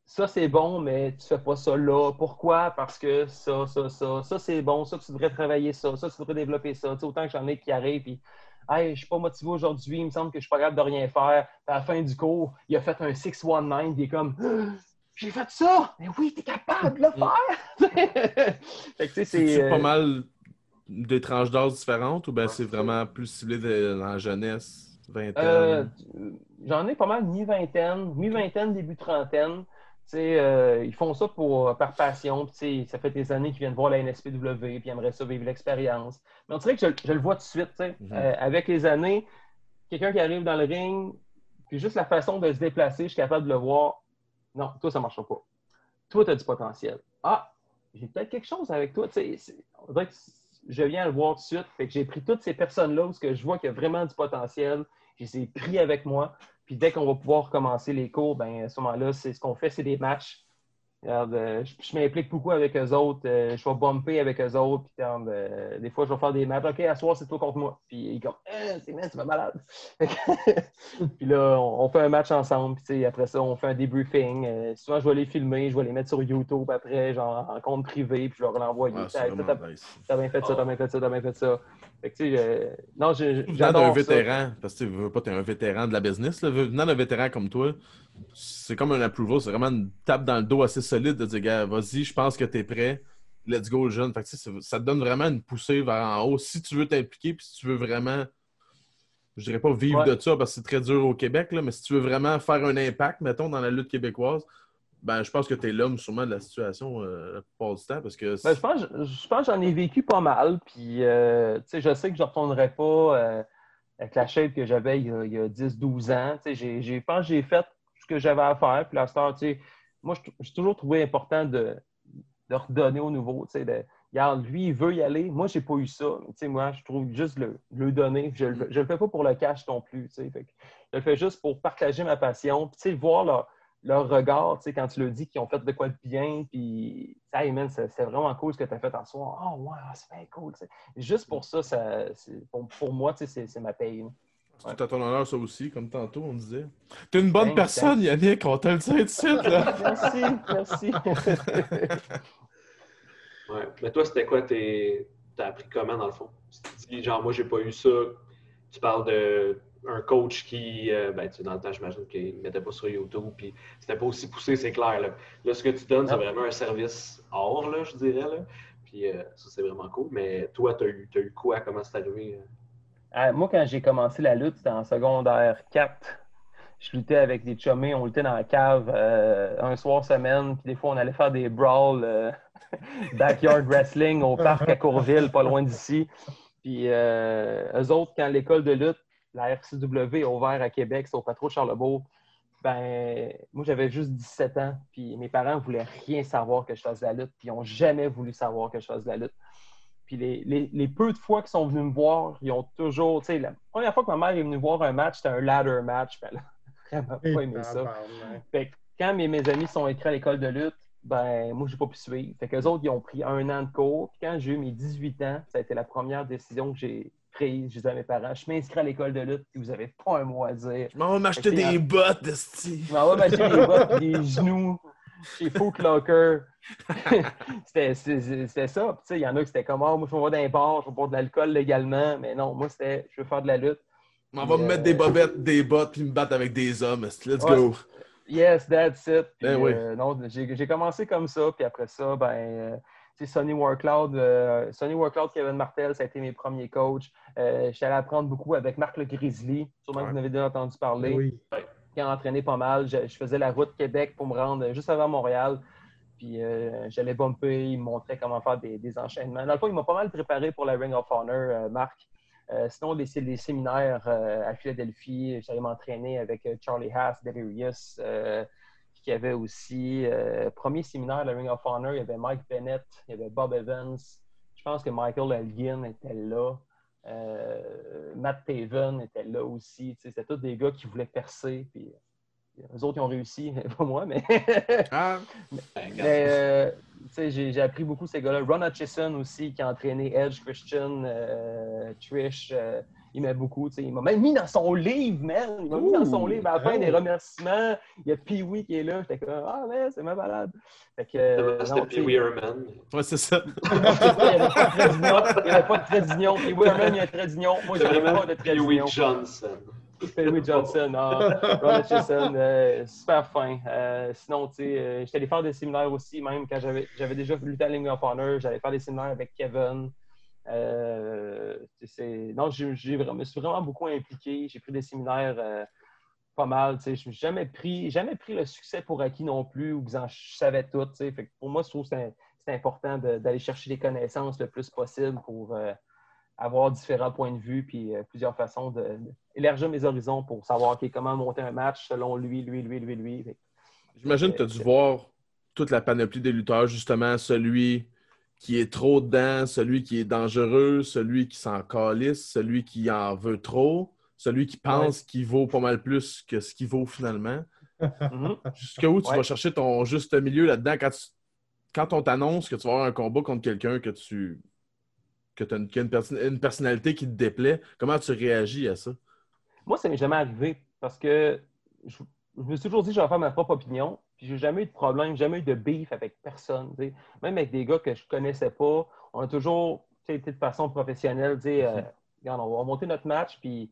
ça c'est bon, mais tu fais pas ça là. Pourquoi? Parce que ça, ça, ça, ça c'est bon, ça tu devrais travailler ça, ça tu devrais développer ça. Autant que j'en ai qui arrivent, puis Hey, je suis pas motivé aujourd'hui, il me semble que je suis pas capable de rien faire. À la fin du cours, il a fait un 619, il est comme (gasps) J'ai fait ça! Mais oui, t'es capable de le faire! (laughs) fait que, tu C'est c'est. pas euh, mal des tranches d'âge différentes ou ben c'est vraiment plus ciblé de- dans la jeunesse, vingtaine? Euh, J'en ai pas mal mi-vingtaine, mi-vingtaine, début trentaine. Euh, ils font ça pour, par passion. Ça fait des années qu'ils viennent voir la NSPW puis ils aimeraient ça vivre l'expérience. Mais on dirait que je, je le vois tout de suite. Mhm. Euh, avec les années, quelqu'un qui arrive dans le ring, puis juste la façon de se déplacer, je suis capable de le voir. Non, toi, ça ne marchera pas. Toi, tu as du potentiel. Ah, j'ai peut-être quelque chose avec toi. On dirait que je viens le voir tout de suite. Fait que j'ai pris toutes ces personnes-là où que je vois qu'il y a vraiment du potentiel. Je les ai pris avec moi. Puis dès qu'on va pouvoir commencer les cours, ben, à ce moment-là, c'est ce qu'on fait, c'est des matchs. Regarde, euh, je, je m'implique beaucoup avec eux autres. euh, je vais bumper avec eux autres. Puis, regarde, euh, des fois, je vais faire des matchs. OK, à soir, c'est toi contre moi. Puis il est comme, Eh, c'est man, tu vas malade. (laughs) Puis là, on, on fait un match ensemble. Puis après ça, on fait un debriefing. Souvent, je vais les filmer, je vais les mettre sur YouTube après, genre en compte privé. Puis je vais leur l'envoyer. Ouais, t'as- bien fait ça, t'as bien fait ça, t'as bien fait ça. Fait que, tu sais, non, d'un j'adore ça. vétéran, parce que tu veux pas, t'es un vétéran de la business, là, venant d'un vétéran comme toi, c'est comme un approval, c'est vraiment une tape dans le dos assez solide de dire, gars, vas-y, je pense que t'es prêt, let's go, jeune. Fait que, tu ça- te donne vraiment une poussée vers en haut si tu veux t'impliquer, puis si tu veux vraiment, je dirais pas vivre Ouais. de ça parce que c'est très dur au Québec, là, mais si tu veux vraiment faire un impact, mettons, dans la lutte québécoise, ben, je pense que t'es l'homme sûrement de la situation euh, la plupart du temps parce que. Ben, je pense, je pense que j'en ai vécu pas mal. Puis, euh, tu je sais que je ne retournerai pas euh, avec la shape que j'avais il y a, il y a 10-12 ans. Tu sais, j'ai- j'ai- je pense que j'ai fait ce que j'avais à faire. Puis, la star, tu sais, moi, je- j'ai toujours trouvé important de, de redonner au nouveau. Tu sais, de, lui, il veut y aller. Moi, j'ai pas eu ça. Tu sais, moi, je trouve juste le, le donner. Je ne le fais pas pour le cash non plus. Tu sais, je le fais juste pour partager ma passion. Puis, tu sais, voir leur, leur regard, tu sais, quand tu le dis qu'ils ont fait de quoi de bien, puis, hey man, c'est vraiment cool ce que tu as fait en soir. Oh, ah, c'est bien cool. Juste pour ça, ça pour, pour moi, tu sais, c'est ma paye. C'est tout à ton honneur, ça aussi, comme tantôt, on disait. T'es une bonne personne, Yannick, on te le dit tout de suite, là. (laughs) Merci, merci. (laughs) Ouais. Mais toi, c'était quoi tes. T'as appris comment dans le fond? Tu dis, genre, moi, j'ai pas eu ça. Tu parles de un coach qui, euh, ben, tu sais, dans le temps, j'imagine qu'il ne mettait pas sur YouTube, puis c'était pas aussi poussé, c'est clair. Là. Là, ce que tu donnes, c'est vraiment un service hors, là, je dirais. Là. Puis euh, ça, c'est vraiment cool. Mais toi, tu as eu, t'as eu quoi? Comment c'est arrivé? euh? Ah, moi, quand j'ai commencé la lutte, c'était en secondaire 4. Je luttais avec des chummés, on luttait dans la cave euh, un soir semaine, puis des fois on allait faire des brawls euh, (laughs) backyard wrestling au parc à Courville, pas loin d'ici. Puis euh, eux autres, quand l'école de lutte, la RCW a ouvert à Québec, c'est au Patro Charlebourg, ben moi j'avais juste 17 ans, puis mes parents voulaient rien savoir que je fasse de la lutte, puis ils n'ont jamais voulu savoir que je fasse de la lutte. Puis les, les- les peu de fois qu'ils sont venus me voir, ils ont toujours. Tu sais, la première fois que ma mère est venue voir un match, c'était un ladder match. Ben, (laughs) elle a vraiment pas aimé ça. Fait que quand mes, mes amis sont écrits à l'école de lutte, ben moi, j'ai pas pu suivre. Fait qu'eux autres, ils ont pris un an de cours. Puis quand j'ai eu mes 18 ans, ça a été la première décision que j'ai prise. Je disais à mes parents, je m'inscris à l'école de lutte, puis vous avez pas un mot à dire. Je m'en vais m'acheter des bottes, esti. Je m'en vais m'acheter des bottes et des genoux chez Foot Locker. (laughs) c'était ça. Puis, tu sais, il y en a qui c'était comme, Ah, moi, je vais dans les bars, je vais boire de l'alcool légalement. Mais non, moi, c'était, je veux faire de la lutte. M'en vais me Euh, mettre des bobettes, des bottes, puis me battre avec des hommes. Let's Ouais. go. Yes, that's it. Puis, Ben oui. euh, non, j'ai commencé comme ça. Puis après ça, ben, euh, tu sais, Sonny Warcloud, euh, Sonny Warcloud, Kevin Martel, ça a été mes premiers coachs. Euh, J'étais allé apprendre beaucoup avec Marc Le Grizzly. Sûrement que vous en avez déjà entendu parler. Oui. qui a entraîné pas mal. Je, faisais la route Québec pour me rendre juste avant Montréal. Puis euh, j'allais bumper, il me montrait comment faire des, des enchaînements. Dans le fond, il m'a pas mal préparé pour la Ring of Honor, euh, Marc. Euh, sinon, les, les séminaires à Philadelphie, j'allais m'entraîner avec Charlie Haas, Delirious, qui avait aussi, premier séminaire de Ring of Honor, il y avait Mike Bennett, il y avait Bob Evans. Je pense que Michael Elgin était là. Euh, Matt Taven était là aussi. C'était tous des gars qui voulaient percer. Puis, les autres, ils ont réussi, (laughs) pas moi, mais. (laughs) Ah, Ben. Mais euh, j'ai j'ai appris beaucoup ces gars-là. Ron Hutchison aussi, qui a entraîné Edge, Christian, euh, Trish, euh, il m'a beaucoup. tu sais, Il m'a même mis dans son livre, man. Il m'a mis dans son livre. À la fin oh. des remerciements, il y a Pee-Wee qui est là. J'étais comme, ah, mais c'est ma balade. Fait que, euh, C'était non, tu Pee sais, Wee Herman? ouais, c'est ça. (laughs) il n'y avait pas de trait d'union. Il n'y avait pas de trait d'union. Pee-Wee Herman, il y a un trait d'union. Moi, j'avais pas de trait d'union. Johnson. Pee-Wee Johnson, ah, Ron Hutchison, euh, super fin. Euh, sinon, tu sais, euh, j'étais allé faire des séminaires aussi, même quand j'avais j'avais déjà lutté à Ring of Honor, j'allais faire des séminaires avec Kevin. Euh, vraiment- me suis vraiment beaucoup impliqué. J'ai pris des séminaires euh, pas mal. Je n'ai jamais pris, jamais pris le succès pour acquis non plus ou que je savais tout. Fait que pour moi, je trouve que c'est c'est important d'aller chercher des connaissances le plus possible pour euh, avoir différents points de vue puis plusieurs façons de, de- élargir mes horizons pour savoir comment monter un match selon lui, lui, lui, lui, lui. J'imagine que tu as dû voir toute la panoplie des lutteurs, justement, celui qui est trop dedans, celui qui est dangereux, celui qui s'en calisse, celui qui en veut trop, celui qui pense qu'il vaut pas mal plus que ce qu'il vaut finalement. Mhm. Jusqu'où tu Ouais. vas chercher ton juste milieu là-dedans? Quand, tu- quand on t'annonce que tu vas avoir un combat contre quelqu'un que tu que tu as une, perso- une personnalité qui te déplaît, comment tu réagis à ça? Moi, ça m'est jamais arrivé parce que je, je me suis toujours dit que je vais faire ma propre opinion. Puis j'ai jamais eu de problème, jamais eu de beef avec personne. Même avec des gars que je connaissais pas, on a toujours été de façon professionnelle. sais, euh, regarde, on va monter notre match, puis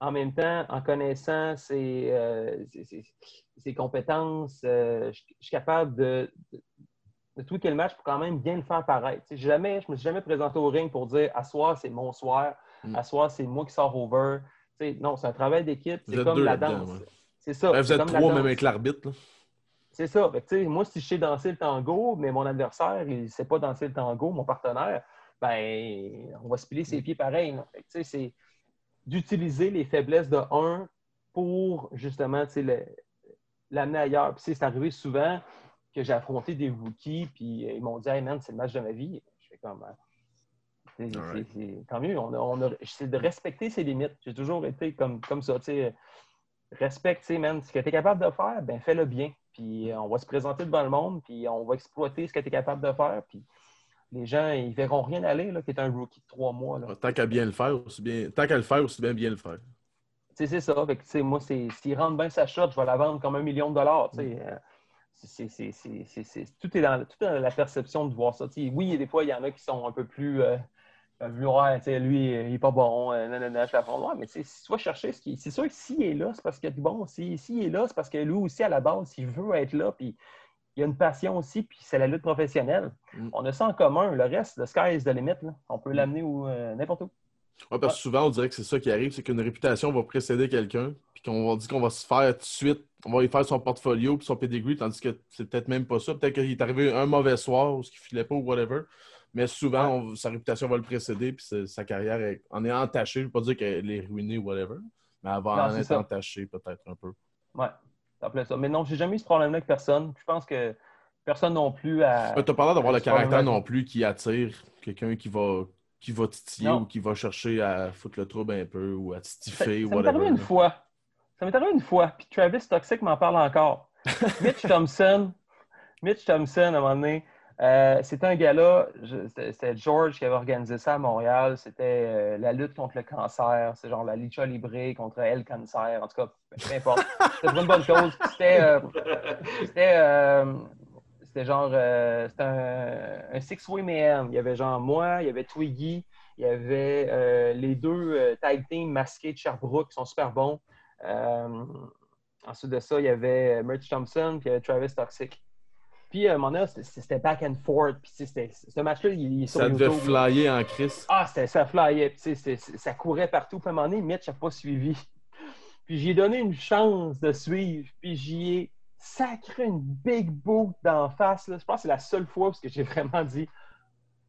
en même temps, en connaissant ses, euh, ses- ses- ses compétences, euh, je, je suis capable de, de, de tweaker le match pour quand même bien le faire paraître. Jamais, je me suis jamais présenté au ring pour dire à soir, c'est mon soir, Mm. à soir, c'est moi qui sors over. Non, c'est un travail d'équipe, c'est comme la danse. ouais. C'est ça. Vous êtes trois, même avec l'arbitre. C'est ça. Fait moi, si je sais danser le tango, mais mon adversaire, il ne sait pas danser le tango, mon partenaire, ben, on va se piler Mm. ses pieds pareil. c'est d'utiliser les faiblesses de un pour justement l'amener ailleurs. C'est arrivé souvent que j'ai affronté des rookies, puis euh, ils m'ont dit Hey man, c'est le match de ma vie. Je fais comme. c'est- Tant mieux, on a, on a- c'est de respecter ses limites. J'ai toujours été comme, comme ça. tu sais, respecte, tu sais, ce que tu es capable de faire, ben fais-le bien. Puis euh, on va se présenter devant le monde, puis on va exploiter ce que tu es capable de faire. Puis les gens, ils verront rien aller, là, qui est un rookie de trois mois. Là. Tant qu'à bien le faire, aussi bien. Tant qu'à le faire, aussi bien bien le faire. Tu sais, c'est ça. Fait que, tu sais, moi, c'est- s'il rentre bien sa shot, je vais la vendre comme un million de dollars. Mm. Tout, est dans, la perception de voir ça. Tu sais, oui, des fois, il y en a qui sont un peu plus. Euh, peu plus, ouais, tu sais, lui, euh, il n'est pas bon. Euh, non, je la prends. Ouais, mais si tu vas chercher ce qui. C'est sûr que s'il est là, c'est parce qu'il est bon. S'il s'il est là, c'est parce que lui aussi, à la base, il veut être là. Puis il y a une passion aussi, puis c'est la lutte professionnelle. Mm. On a ça en commun. Le reste, le sky is the limit. là. On peut Mm. l'amener où, euh, n'importe où. Ouais, parce que souvent, on dirait que c'est ça qui arrive, c'est qu'une réputation va précéder quelqu'un, puis qu'on va dire qu'on va se faire tout de suite, on va y faire son portfolio puis son pedigree, tandis que c'est peut-être même pas ça. Peut-être qu'il est arrivé un mauvais soir ou ce qu'il filait pas ou whatever. Mais souvent, on- sa réputation va le précéder, puis sa carrière est- en est entachée. Je ne veux pas dire qu'elle est ruinée ou whatever, mais elle va Non, en être ça. entachée peut-être un peu. Ouais, ça plaît ça. Mais non, j'ai jamais eu ce problème-là avec personne. Je pense que personne non plus à. Tu n'as pas l'air d'avoir le caractère non plus qui attire quelqu'un qui va, qui va titiller Non. ou qui va chercher à foutre le trouble un peu ou à stiffer ou ça m'est whatever. arrivé une fois. Ça m'est arrivé une fois. Puis Travis Toxic m'en parle encore. (laughs) Mitch Thompson, Mitch Thompson, à un moment donné, euh, c'était un je- c'était George qui avait organisé ça à Montréal. C'était euh, la lutte contre le cancer. C'est genre la Licha Libre contre El Cancer. En tout cas, peu importe. C'était une bonne cause. Euh, C'était genre c'était un, un six-way mayhem. Il y avait genre moi, il y avait Twiggy, il y avait les deux tag team masqués de Sherbrooke qui sont super bons. Ensuite de ça, il y avait Merch Thompson puis il y avait Travis Toxic. Puis à un moment donné, c'était- back and forth. Puis ce match-là, il, est sur Ça devait flyer en crise. Ah, ça flyait, puis ça courait partout. Puis à un moment donné, Mitch n'a pas suivi. (laughs) Puis j'y ai donné une chance de suivre, puis j'y ai sacré une big boot d'en face. là. Je pense que c'est la seule fois où j'ai (laughs) vraiment dit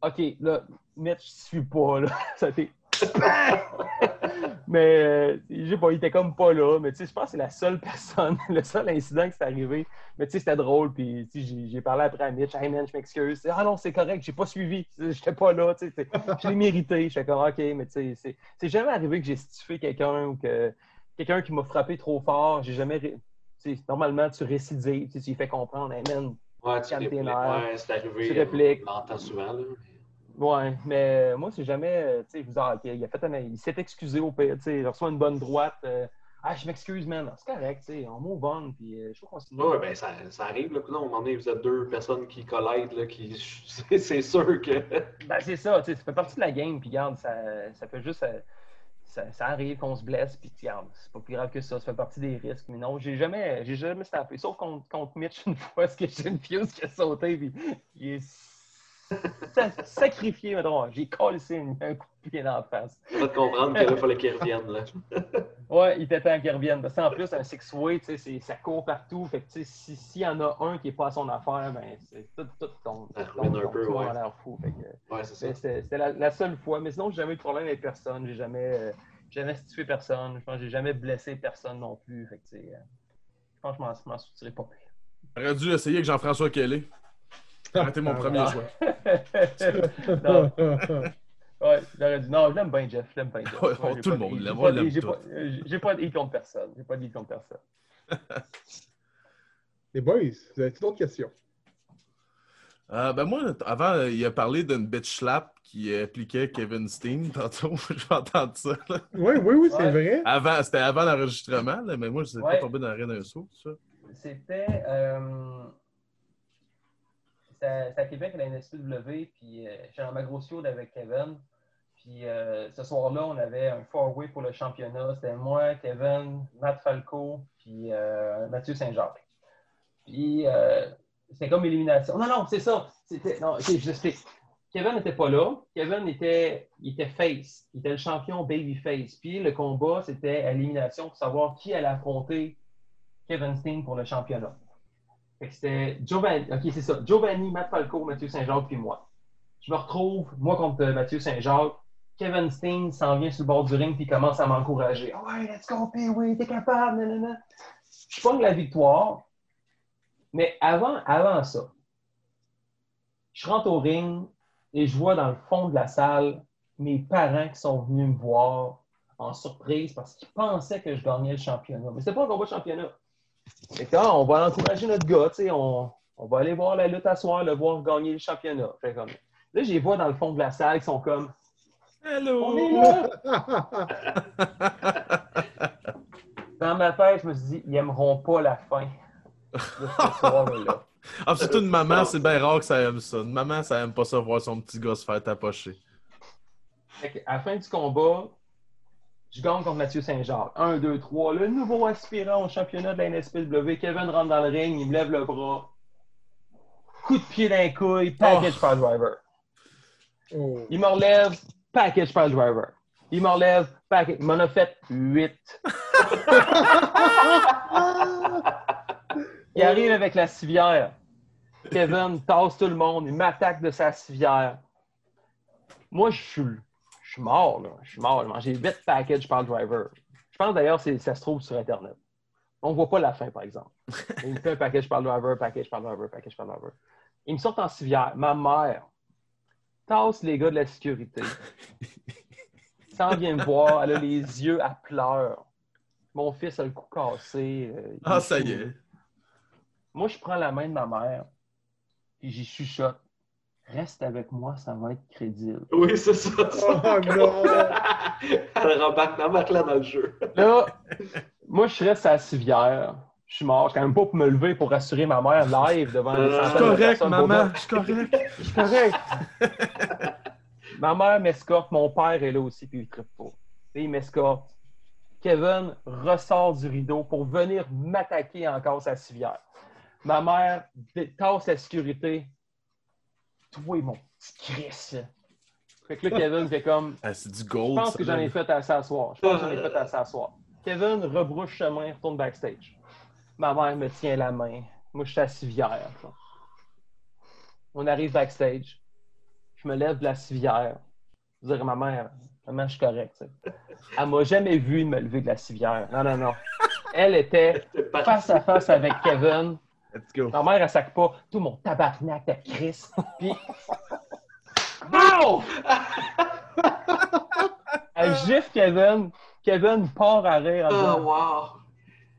OK, là, Mitch, suis pas, là. (laughs) Ça a été. (laughs) mais euh, il était comme pas là. Mais tu sais, je pense que c'est la seule personne, (laughs) le seul incident qui s'est arrivé. Mais tu sais, c'était drôle. Puis j'ai, parlé après à Mitch. Hey man, je m'excuse. Ah non, c'est correct, j'ai pas suivi. J'étais pas là. tu sais, Je l'ai mérité. J'étais comme OK, mais tu sais, c'est, jamais arrivé que j'ai stiffé quelqu'un ou que quelqu'un qui m'a frappé trop fort. J'ai jamais. ré- normalement, tu récidives. Tu lui fais comprendre. Hey man, Ouais, tu répliques. Ouais, c'est arrivé. Tu répliques. On l'entend souvent, là. Ouais, mais moi, c'est jamais. euh, Tu sais, je vous dis, il, a fait un- il s'est excusé au pire. Tu sais, il reçoit une bonne droite. euh, ah, je m'excuse, man. C'est correct, tu sais, on move on. Puis euh, je trouve qu'on continue. Ouais, ben ça, ça arrive, là. Puis là, moment donné, vous êtes deux personnes qui collident, là, qui... (laughs) c'est- sûr que... (laughs) Ben, c'est ça, tu sais, ça fait partie de la game. Puis, regarde, ça, ça fait juste. euh, Ça, ça arrive qu'on se blesse, puis regarde, c'est pas plus grave que ça, ça fait partie des risques. Mais non, j'ai jamais, j'ai jamais staffé, sauf contre, contre Mitch (laughs) une fois, parce que j'ai une fuse qui a sauté, puis il est sacrifié, mettons. J'ai collé un coup de pied dans la face. Faut te comprendre que là, il fallait qu'ils reviennent, là. Ouais, il était temps qu'il revienne. Parce qu'en plus, un six-way, tu ça court partout. Fait que, tu sais, si- s'il y en a un qui n'est pas à son affaire, ben, c'est tout, tout tombe. Ça tombe, un peu, ouais. a l'air fou. Fait que, Ouais, c'est ça. C'était la, la seule fois. Mais sinon, j'ai jamais eu de problème avec personne. J'ai jamais, euh, jamais stiffé personne. Je pense que j'ai jamais blessé personne non plus. Fait que, tu euh, je pense que je m'en- je m'en soutirais pas pire. J'aurais dû essayer avec Jean-François Kelly. Arrêtez mon premier Ah. choix. (laughs) non. Ouais, j'aurais dit non, je l'aime bien, Jeff. Je l'aime bien, Jeff. Ouais, Ouais, j'ai tout le pas de- monde j'ai l'aime, J'ai pas, j'ai de contre personne. J'ai pas de contre personne. Les boys, vous avez d'autres questions? Euh, ben moi, avant, euh, il a parlé d'une bitch slap qui impliquait Kevin Steen. Tantôt, (laughs) je vais entendre ça. là. Oui, oui, oui, c'est Ouais. vrai. Avant, c'était avant l'enregistrement, mais moi, je ne Ouais. pas tombé dans la reine d'un saut, ça. C'était euh, c'était à Québec à la NSPW, puis euh, j'étais dans ma grosse field avec Kevin. Puis euh, ce soir-là, on avait un four-way pour le championnat. C'était moi, Kevin, Matt Falco, puis euh, Mathieu Saint-Jacques. Puis euh, c'était comme élimination. Non, non, c'est ça. Non, ok, je l'explique. Kevin n'était pas là. Kevin était, était face. Il était le champion babyface. Puis le combat, c'était élimination pour savoir qui allait affronter Kevin Steen pour le championnat. C'était Giovanni, ok, c'est ça. Giovanni, Matt Falco, Mathieu Saint-Jacques, puis moi. Je me retrouve, moi contre euh, Mathieu Saint-Jacques. Kevin Steen s'en vient sur le bord du ring puis commence à m'encourager. Ah ouais, let's go, puis oui, t'es capable, nanana. Je pogne la victoire. Mais avant, avant ça, je rentre au ring et je vois dans le fond de la salle mes parents qui sont venus me voir en surprise parce qu'ils pensaient que je gagnais le championnat. Mais c'était pas un combat de championnat. Que, ah, on va encourager notre gars, tu sais, on, on va aller voir la lutte à soir, le voir gagner le championnat. Fait comme, là, je les vois dans le fond de la salle qui sont comme Hello! On est là! (laughs) Dans ma tête, je me suis dit, ils aimeront pas la fin de ce soir-là. (laughs) Ah, surtout une maman, c'est bien rare que ça aime ça. Une maman, ça aime pas ça voir son petit gars se faire tapocher. À la fin du combat, je gagne contre Mathieu Saint-Jacques. 1, 2, 3. Le nouveau aspirant au championnat de la NSPW. Kevin rentre dans le ring, il me lève le bras. Coup de pied d'un couille, package par driver. Oh. Il me relève, package par driver. Il me relève, package. Il m'en a fait 8. (laughs) Il arrive avec la civière. Kevin tasse tout le monde, il m'attaque de sa civière. Moi, je suis, je suis mort, là. Je suis mort. J'ai mangé 8 packages par driver. Je pense d'ailleurs que ça se trouve sur Internet. On ne voit pas la fin, par exemple. (laughs) Il me fait un package par driver, package par driver, package par driver. Ils me sortent en civière. Ma mère tasse les gars de la sécurité. (laughs) S'en vient me voir. Elle a les yeux à pleurs. Mon fils a le cou cassé. euh, Ah, ça y est. Moi, je prends la main de ma mère, puis j'y chuchote. Reste avec moi, ça va être crédible. Oui, c'est ça. ça. Oh non! (laughs) Elle rembarque, embarque là dans le jeu. Là, moi, je reste à la civière. Je suis mort. Je suis quand même pas pour me lever pour rassurer ma mère live devant des Euh, Je suis centaines correct, maman. Je suis correct. (laughs) Je suis correct. ma mère m'escorte. Mon père est là aussi, puis il tripe pas. Et il m'escorte. Kevin ressort du rideau pour venir m'attaquer encore sa civière. Ma mère tasse la sécurité. Toi, mon petit Chris. Fait que là, Kevin fait comme Ah, c'est du je gold. pense ça, que j'en ai fait à s'asseoir. Je pense que j'en ai fait à s'asseoir. Kevin rebrouche chemin, retourne backstage. Ma mère me tient la main. Moi, je suis à civière. On arrive backstage. Je me lève de la civière. Je dirais à ma mère, maman, je suis correct. Elle m'a jamais vu me lever de la civière. Non, non, non. Elle était face à face avec Kevin. Let's go. Ma mère, elle sac pas. Tout mon tabarnak de Chris. Puis. (laughs) Wow! (laughs) Elle gifle Kevin. Kevin part à rire en Oh, wow.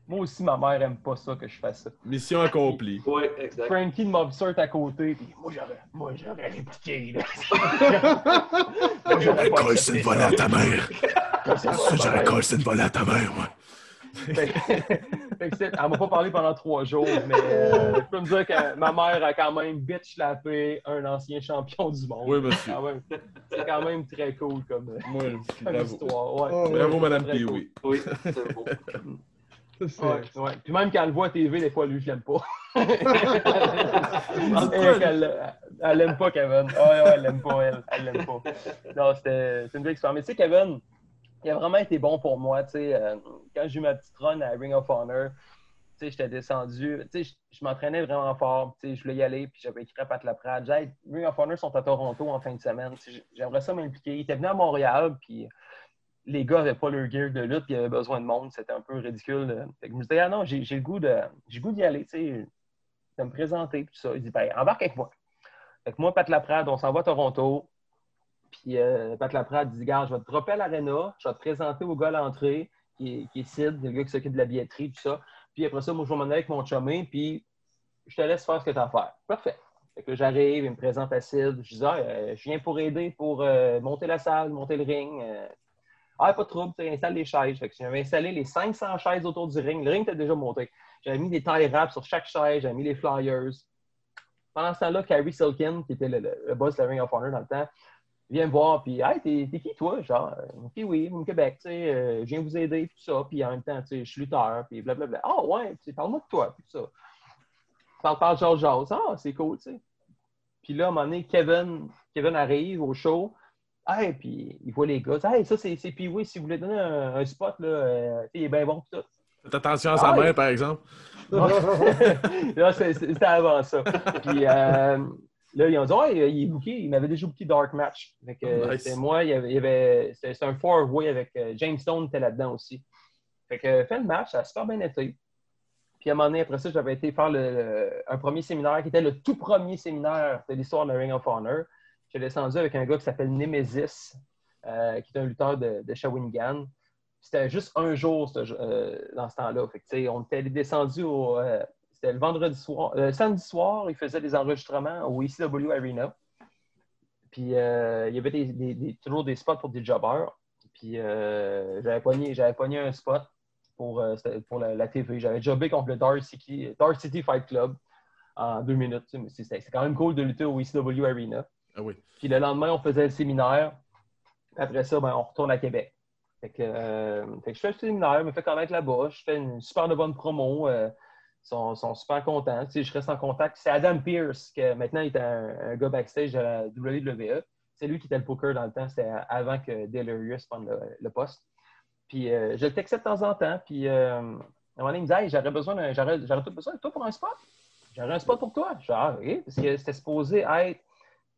Moi aussi, ma mère aime pas ça que je fasse ça. Mission accomplie. Oui, exact. Frankie de Mobsert à côté. Puis moi, j'aurais, moi, j'aurais répliqué. (laughs) J'aurais pas accepté ça. ta mère. J'aurais collé cette volée à ta mère, moi. Elle m'a pas parlé pendant trois jours, mais euh, je peux me dire que ma mère a quand même bitch slappé un ancien champion du monde. Oui, monsieur. Même, c'est quand même très cool comme, Moi, comme bravo. histoire. Ouais. Oh, Bravo, Madame Très Pee-Wee. Oui, c'est beau. Ouais, ouais. Puis même quand elle le voit à TV, des fois, lui, je l'aime pas. (laughs) Ah, elle, l'aime pas, Kevin. Ouais, ouais, elle l'aime pas, elle. Elle l'aime pas. Non, c'était c'est une belle expérience. Mais tu sais, Kevin, il a vraiment été bon pour moi. Euh, quand j'ai eu ma petite run à Ring of Honor, j'étais descendu. Je, m'entraînais vraiment fort. Je voulais y aller, puis j'avais écrit à Pat Laprade. J'ai Ring of Honor sont à Toronto en fin de semaine. J'aimerais ça m'impliquer. Il était venu à Montréal, puis les gars n'avaient pas leur gear de lutte, puis ils avaient besoin de monde. C'était un peu ridicule. que je me disais, ah non, j'ai le goût d'y aller, tu de me présenter, puis ça. Il dit, ben, embarque avec moi. Fait moi, Pat Laprade, on s'en va à Toronto. Puis euh, Pat Laprade dit Garde, je vais te dropper à l'aréna, je vais te présenter au gars à l'entrée, qui est, Sid, le gars qui s'occupe de la billetterie, tout ça. Puis après ça, moi, je vais m'en aller avec mon chumé, puis je te laisse faire ce que tu as à faire. Parfait. Fait que j'arrive, il me présente à Sid. Je dis, ah, euh, je viens pour aider, pour euh, monter la salle, monter le ring. Euh. ah, pas de trouble, tu installe les chaises. Fait que j'avais installé les 500 chaises autour du ring. Le ring était déjà monté. J'avais mis des tailles rap sur chaque chaise, j'avais mis les flyers. Pendant ce temps-là, Carrie Silkin, qui était le, le, boss de la Ring of Honor dans le temps, vient me voir, puis, hey, t'es, qui toi? Genre, puis oui, au Québec, tu sais, je viens vous aider, tout ça, puis en même temps, tu sais, je suis lutteur, puis blablabla. Ah, oh, ouais, parle-moi de toi, puis tout ça parle, parle, George Jones. Ah, c'est cool, tu sais. Puis là, à un moment donné, Kevin, Kevin arrive au show. Hey, puis il voit les gars. Hey, ça, c'est puis oui, si vous voulez donner un, spot, là, euh, il est bien bon, tout. Faites attention à sa ah, main, par exemple. (laughs) là, c'était avant ça. Puis euh, là, ils ont dit, ouais, il est booké. Il m'avait déjà booké Dark Match. C'était moi, il y avait, un four-way avec euh, James Stone, était là-dedans aussi. Fait que, fait le match, ça a super bien été. Puis à un moment donné, après ça, j'avais été faire un premier séminaire qui était le tout premier séminaire de l'histoire de Ring of Honor. J'ai descendu avec un gars qui s'appelle Nemesis, euh, qui est un lutteur de, de Shawinigan. C'était juste un jour euh, dans ce temps-là. on était descendu au. Euh, c'était le vendredi soir. Le samedi soir, il faisait des enregistrements au ECW Arena. Puis il y avait toujours des spots pour des jobbers. Puis j'avais pogné, pogné un spot pour, euh, pour la, TV. J'avais jobé contre le Dark City, Dark City Fight Club en deux minutes. C'est quand même cool de lutter au ECW Arena. Ah oui. Puis le lendemain, on faisait le séminaire. Après ça, ben, on retourne à Québec. Fait que, euh, je fais le séminaire, je me fais connaître là-bas. Je fais une super de bonne promo. Euh, ils sont, super contents. je reste en contact. C'est Adam Pierce, qui maintenant il est un, gars backstage de la WWE. C'est lui qui était le poker dans le temps. C'était avant que Delirious prenne le poste. Puis euh, je le de temps en temps. Puis euh, à un moment donné, il me disait j'aurais besoin. J'aurais besoin de toi pour un spot. J'aurais un spot pour toi. Genre, ah. Parce que c'était supposé être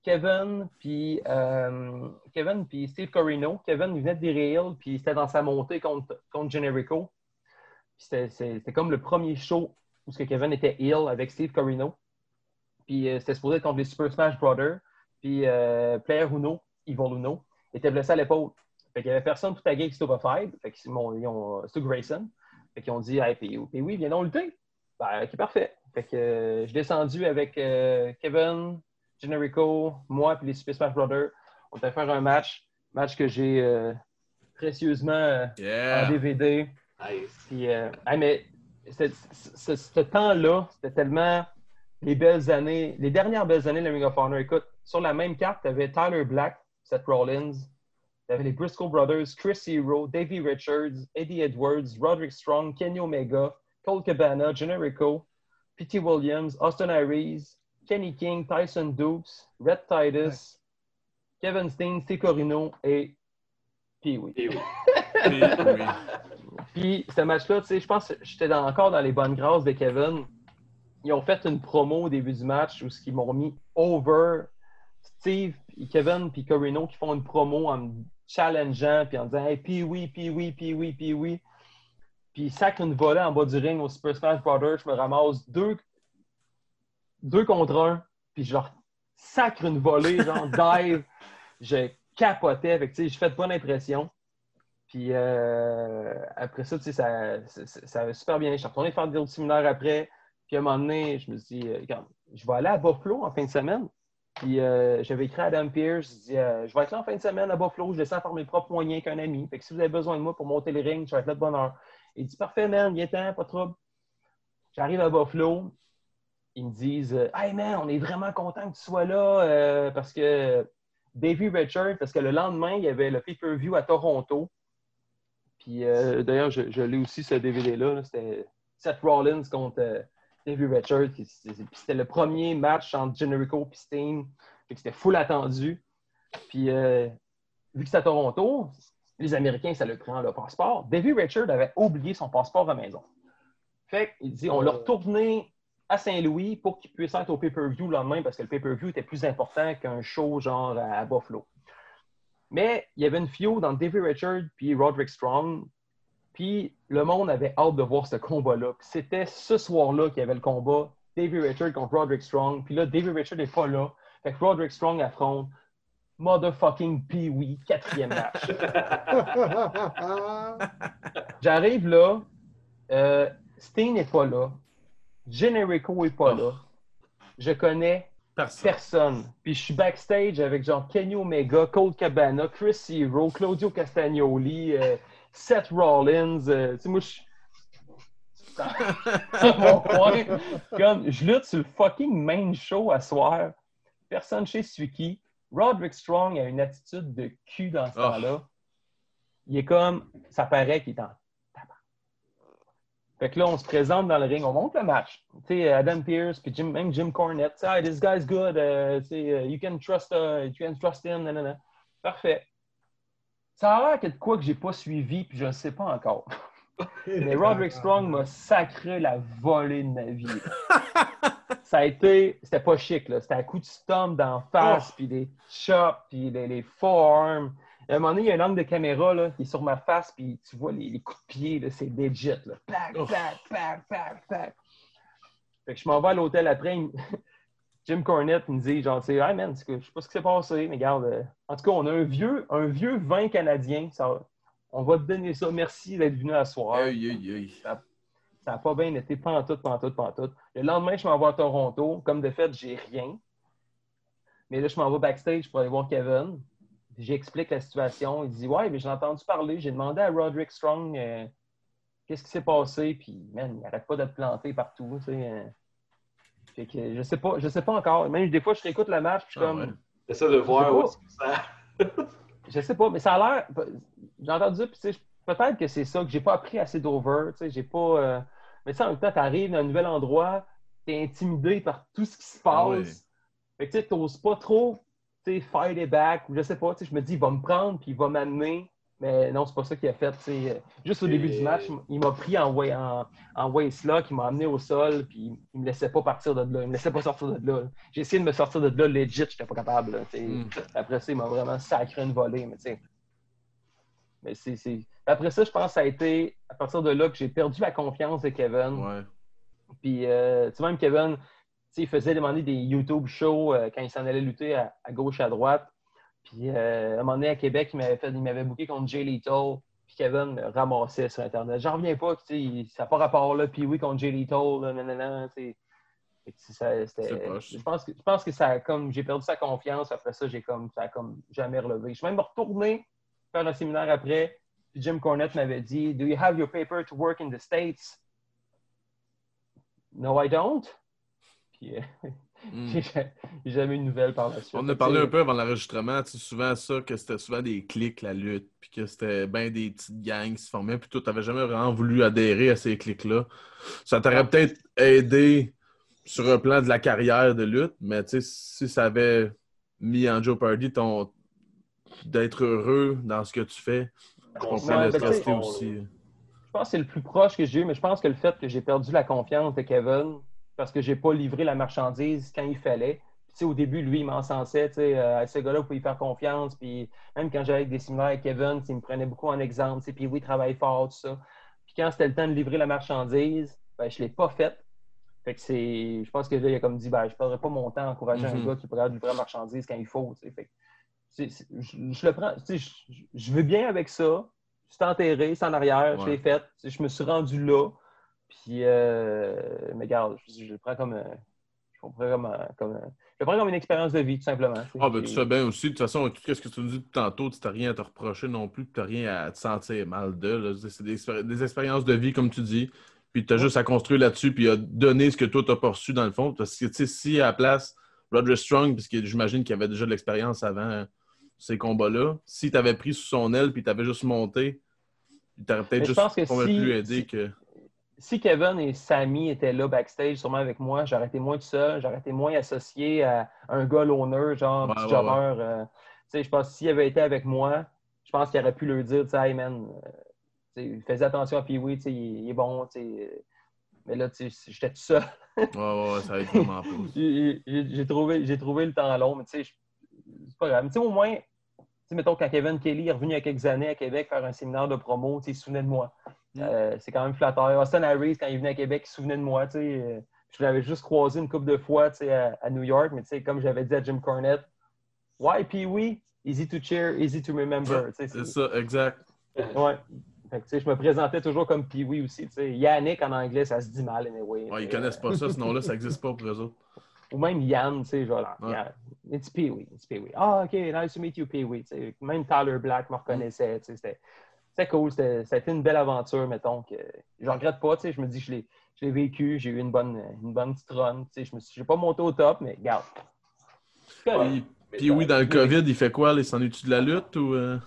Kevin puis euh, Kevin puis Steve Corino. Kevin venait de Derail, puis c'était dans sa montée contre, contre Generico. C'était comme le premier show où ce que Kevin était ill avec Steve Corino. Puis c'était supposé être contre les Super Smash Brothers. Puis Player Uno, Evil Uno, était blessé à l'épaule. Fait qu'il n'y avait personne pour taguer avec Stupefied. Fait qu'ils ont, Stu Grayson. Fait qu'ils ont dit, hey, puis, oui, viens donc lutter. Ben, ok, parfait. Fait que euh, je suis descendu avec euh, Kevin, Generico, moi, puis les Super Smash Brothers. On a fait un match. Match que j'ai euh, précieusement en DVD. Nice. Puis, mais ce temps-là, c'était tellement les belles années, les dernières belles années de la Ring of Honor. Écoute, sur la même carte, tu avais Tyler Black, Seth Rollins, il y avait les Briscoe Brothers, Chris Hero, Davey Richards, Eddie Edwards, Roderick Strong, Kenny Omega, Cole Cabana, Generico, P.T. Williams, Austin Aries, Kenny King, Tyson Dukes, Red Titus, Kevin Steen, Corino et Puis (laughs) oui. Puis ce match-là, tu sais, je pense que j'étais encore dans les bonnes grâces de Kevin. Ils ont fait une promo au début du match où ils m'ont mis over Steve, Kevin puis Corino qui font une promo en challengeant, puis en disant Hey, puis oui, puis oui, puis oui, puis oui. Puis sacre une volée en bas du ring au Super Smash Brothers. Je me ramasse deux, deux contre un, puis je leur sacre une volée, genre (laughs) dive. Je capotais, fait que j'ai fait bonne impression. Puis euh, après ça, ça, ça, ça avait super bien. Je suis retourné faire des autres séminaires après. Puis à un moment donné, je me suis dit, regarde, je vais aller à Buffalo en fin de semaine. Puis euh, j'avais écrit à Adam Pierce, je euh, Je vais être là en fin de semaine à Buffalo, je descends par mes propres moyens qu'un ami. Fait que si vous avez besoin de moi pour monter le ring, je vais être là de bonne heure. Il dit Parfait, man, viens temps, pas de trouble. J'arrive à Buffalo, ils me disent Hey man, on est vraiment content que tu sois là parce que Davey Richard, parce que le lendemain, il y avait le pay-per-view à Toronto. Puis euh, d'ailleurs, je, je l'ai aussi ce DVD-là. C'était Seth Rollins contre vu Richard. C'était le premier match entre Generico et Steen. C'était full attendu. Puis, euh, vu que c'était à Toronto, les Américains, ça le prend leur passeport. David Richard avait oublié son passeport à la maison. Fait qu'il dit on l'a retourné à Saint-Louis pour qu'il puisse être au pay-per-view le lendemain parce que le pay-per-view était plus important qu'un show genre à Buffalo. Mais il y avait une fio dans David Richard puis Roderick Strong puis le monde avait hâte de voir ce combat-là. C'était ce soir-là qu'il y avait le combat David Richard contre Roderick Strong. Puis là, David Richard n'est pas là. Fait que Roderick Strong affronte motherfucking Pee-Wee, quatrième match. (laughs) J'arrive là, euh, Sting n'est pas là, Generico n'est pas là. Je connais Personne. personne. Puis je suis backstage avec genre Kenny Omega, Cold Cabana, Chris Hero, Claudio Castagnoli, euh, Seth Rollins. euh, tu sais, moi, je à (laughs) mon point. Comme, je lutte sur le fucking main show à soir. Personne chez qui. Roderick Strong a une attitude de cul dans ce Oh. temps-là. Il est comme, ça paraît qu'il est en. Fait que là, on se présente dans le ring, on monte le match. Tu sais, Adam Pierce, puis Jim, même Jim Cornette. Ah, this guy's good. tu sais, euh, you can trust, uh, you can trust him. nanana. Parfait. Ça a l'air que de quoi que j'ai pas suivi, puis je ne sais pas encore. (laughs) Mais Roderick Strong m'a sacré la volée de ma vie. (laughs) Ça a été. C'était pas chic, là. C'était un coup de stomp d'en face, puis des chops, puis les, les forearms. À un moment donné, il y a un angle de caméra là, qui est sur ma face, puis tu vois les, les coups de pied, là, c'est legit. Là. Pac, pac, pac, pac, pac. Fait que je m'en vais à l'hôtel après. il- (laughs) Jim Cornette me dit, genre, hey man, c'est que- je sais pas ce qui s'est passé, mais regarde. euh, en tout cas, on a un vieux, un vieux vin canadien. Ça, on va te donner ça. Merci d'être venu à soir. Aïe, aïe, aïe. Ça n'a pas bien été pantoute, pantoute, pantoute. Le lendemain, je m'en vais à Toronto. Comme de fait, j'ai rien. Mais là, je m'en vais backstage pour aller voir Kevin. J'explique la situation. Il dit Ouais, mais j'ai entendu parler. J'ai demandé à Roderick Strong euh, qu'est-ce qui s'est passé? Puis, man, il n'arrête pas de te planter partout. Tu sais, euh. Fait que je sais pas, je sais pas encore. Même des fois, je réécoute le match. Puis Ah comme. ouais. Essaie de voir où ça. (laughs) Je sais pas, mais ça a l'air. J'ai entendu puis tu sais, peut-être que c'est ça, que j'ai pas appris assez d'over. Tu sais, j'ai pas. euh, Mais tu sais, en même temps, t'arrives dans un nouvel endroit, t'es intimidé par tout ce qui se passe. Ah ouais. Fait que tu sais, t'oses pas trop, fight it back, ou je sais pas, tu sais, je me dis, il va me prendre, puis il va m'amener. Mais non, c'est pas ça qu'il a fait. Juste au début du match, il m'a pris en, wa- en, en waistlock, il m'a amené au sol, puis il me laissait pas partir de là. Il me laissait pas sortir de là. J'ai essayé de me sortir de là, legit, j'étais pas capable. là, tu sais. Mm. Après ça, il m'a vraiment sacré une volée, mais tu sais. Mais c'est, Après ça, je pense que ça a été à partir de là que j'ai perdu la confiance de Kevin. Ouais. Puis, euh, tu sais, même Kevin, il faisait demander des YouTube shows euh, quand il s'en allait lutter à, à gauche, à droite. Puis, euh, à un moment donné, à Québec, il m'avait, fait, il m'avait booké contre Jay Lethal. Puis, Kevin ramassait sur Internet. J'en reviens pas, il- ça n'a pas rapport là. Puis, oui, contre Jay Lethal, là, nanana, ça- c'était- je pense que je pense que ça a comme j'ai perdu sa confiance après ça j'ai comme ça a comme jamais relevé je suis même retourné faire un séminaire après puis Jim Cornette m'avait dit do you have your paper to work in the states? No I don't puis euh, (laughs) Mm. j'ai jamais eu de nouvelles par la suite On a parlé un peu avant l'enregistrement, tu sais, souvent ça, que c'était souvent des clics, la lutte, puis que c'était bien des petites gangs qui se formaient, puis toi, t'avais jamais vraiment voulu adhérer à ces clics-là. Ça t'aurait peut-être aidé sur un plan de la carrière de lutte, mais tu sais, si ça avait mis en Joe Pardy ton d'être heureux dans ce que tu fais, je comprends Ouais, le ben, rester aussi. Je pense que c'est le plus proche que j'ai eu, mais je pense que le fait que j'ai perdu la confiance de Kevin parce que j'ai pas livré la marchandise quand il fallait. Puis, au début, lui, il m'encensait, euh, à ce gars-là, il faut y faire confiance. Puis même quand j'allais avec des séminaires avec Kevin, il me prenait beaucoup en exemple, puis oui, il travaille fort, tout ça. Puis quand c'était le temps de livrer la marchandise, ben, je l'ai pas faite. Fait que c'est. Je pense que là, il a comme dit, ben, je ne perdrai pas mon temps à encourager Mhm. un gars qui pourrait livrer la marchandise quand il faut. Fait que je, je le prends. Je, je vais bien avec ça. Je suis enterré, c'est en arrière, je l'ai fait. Je me suis rendu là. Puis, euh, mais regarde, je, je le prends comme. Je prends comme, comme je le prends comme une expérience de vie, tout simplement. Ah, ben tu fais bien aussi. De toute façon, tout ce que tu nous dis tantôt, tu n'as rien à te reprocher non plus, tu n'as rien à te sentir mal de. C'est des, expéri- des expériences de vie, comme tu dis. Puis tu as juste à construire là-dessus, puis à donner ce que toi, tu pas reçu dans le fond. Parce que, tu sais, si à la place, Roger Strong, parce que j'imagine qu'il avait déjà de l'expérience avant ces combats-là, si tu avais pris sous son aile, puis tu avais juste monté, tu aurais peut-être juste pense que pas si- plus aidé si- que. Si Kevin et Sammy étaient là backstage, sûrement avec moi, j'aurais été moins tout seul, j'aurais été moins associé à un gars loner, genre Ouais, petit ouais, euh, tu sais, je pense que s'il avait été avec moi, je pense qu'il aurait pu leur dire, tu sais, hey man, euh, fais attention à Pee-Wee, tu sais, il, il est bon, tu sais. euh, Mais là, tu sais, j'étais tout seul. Ouais, ouais, ça va être vraiment. (laughs) J'ai trouvé, trouvé le temps long, mais tu sais, c'est pas grave. Mais tu sais, au moins, tu sais, mettons, quand Kevin Kelly est revenu il y a quelques années à Québec faire un séminaire de promo, tu sais, il se souvenait de moi. Mm. Euh, c'est quand même flatteur. Austin Harris, quand il venait à Québec, il se souvenait de moi, euh, Je l'avais juste croisé une couple de fois à, à New York, mais comme j'avais dit à Jim Cornette, Why Pee-Wee? Easy to cheer, easy to remember. C'est ça, exact. Ouais. Fait que, je me présentais toujours comme Pee-Wee aussi. Yannick en anglais, ça se dit mal, anyway. Ouais, ils connaissent pas ça, sinon là, ça n'existe pas pour eux autres. Ou même Yann, tu sais, genre, Ouais. Yann, it's Pee-Wee, it's Pee-Wee. Ah, OK, nice to meet you, Pee-Wee. Même Tyler Black me reconnaissait, tu sais, c'était cool, c'était c'était une belle aventure, mettons, que je regrette pas, tu sais, je me dis, je l'ai je l'ai vécu, j'ai eu une bonne, une bonne petite run, tu sais, je me suis, pas monté au top, mais regarde. Puis, puis oui, dans le COVID, il fait quoi? Il s'ennuie-tu de la lutte ou. euh?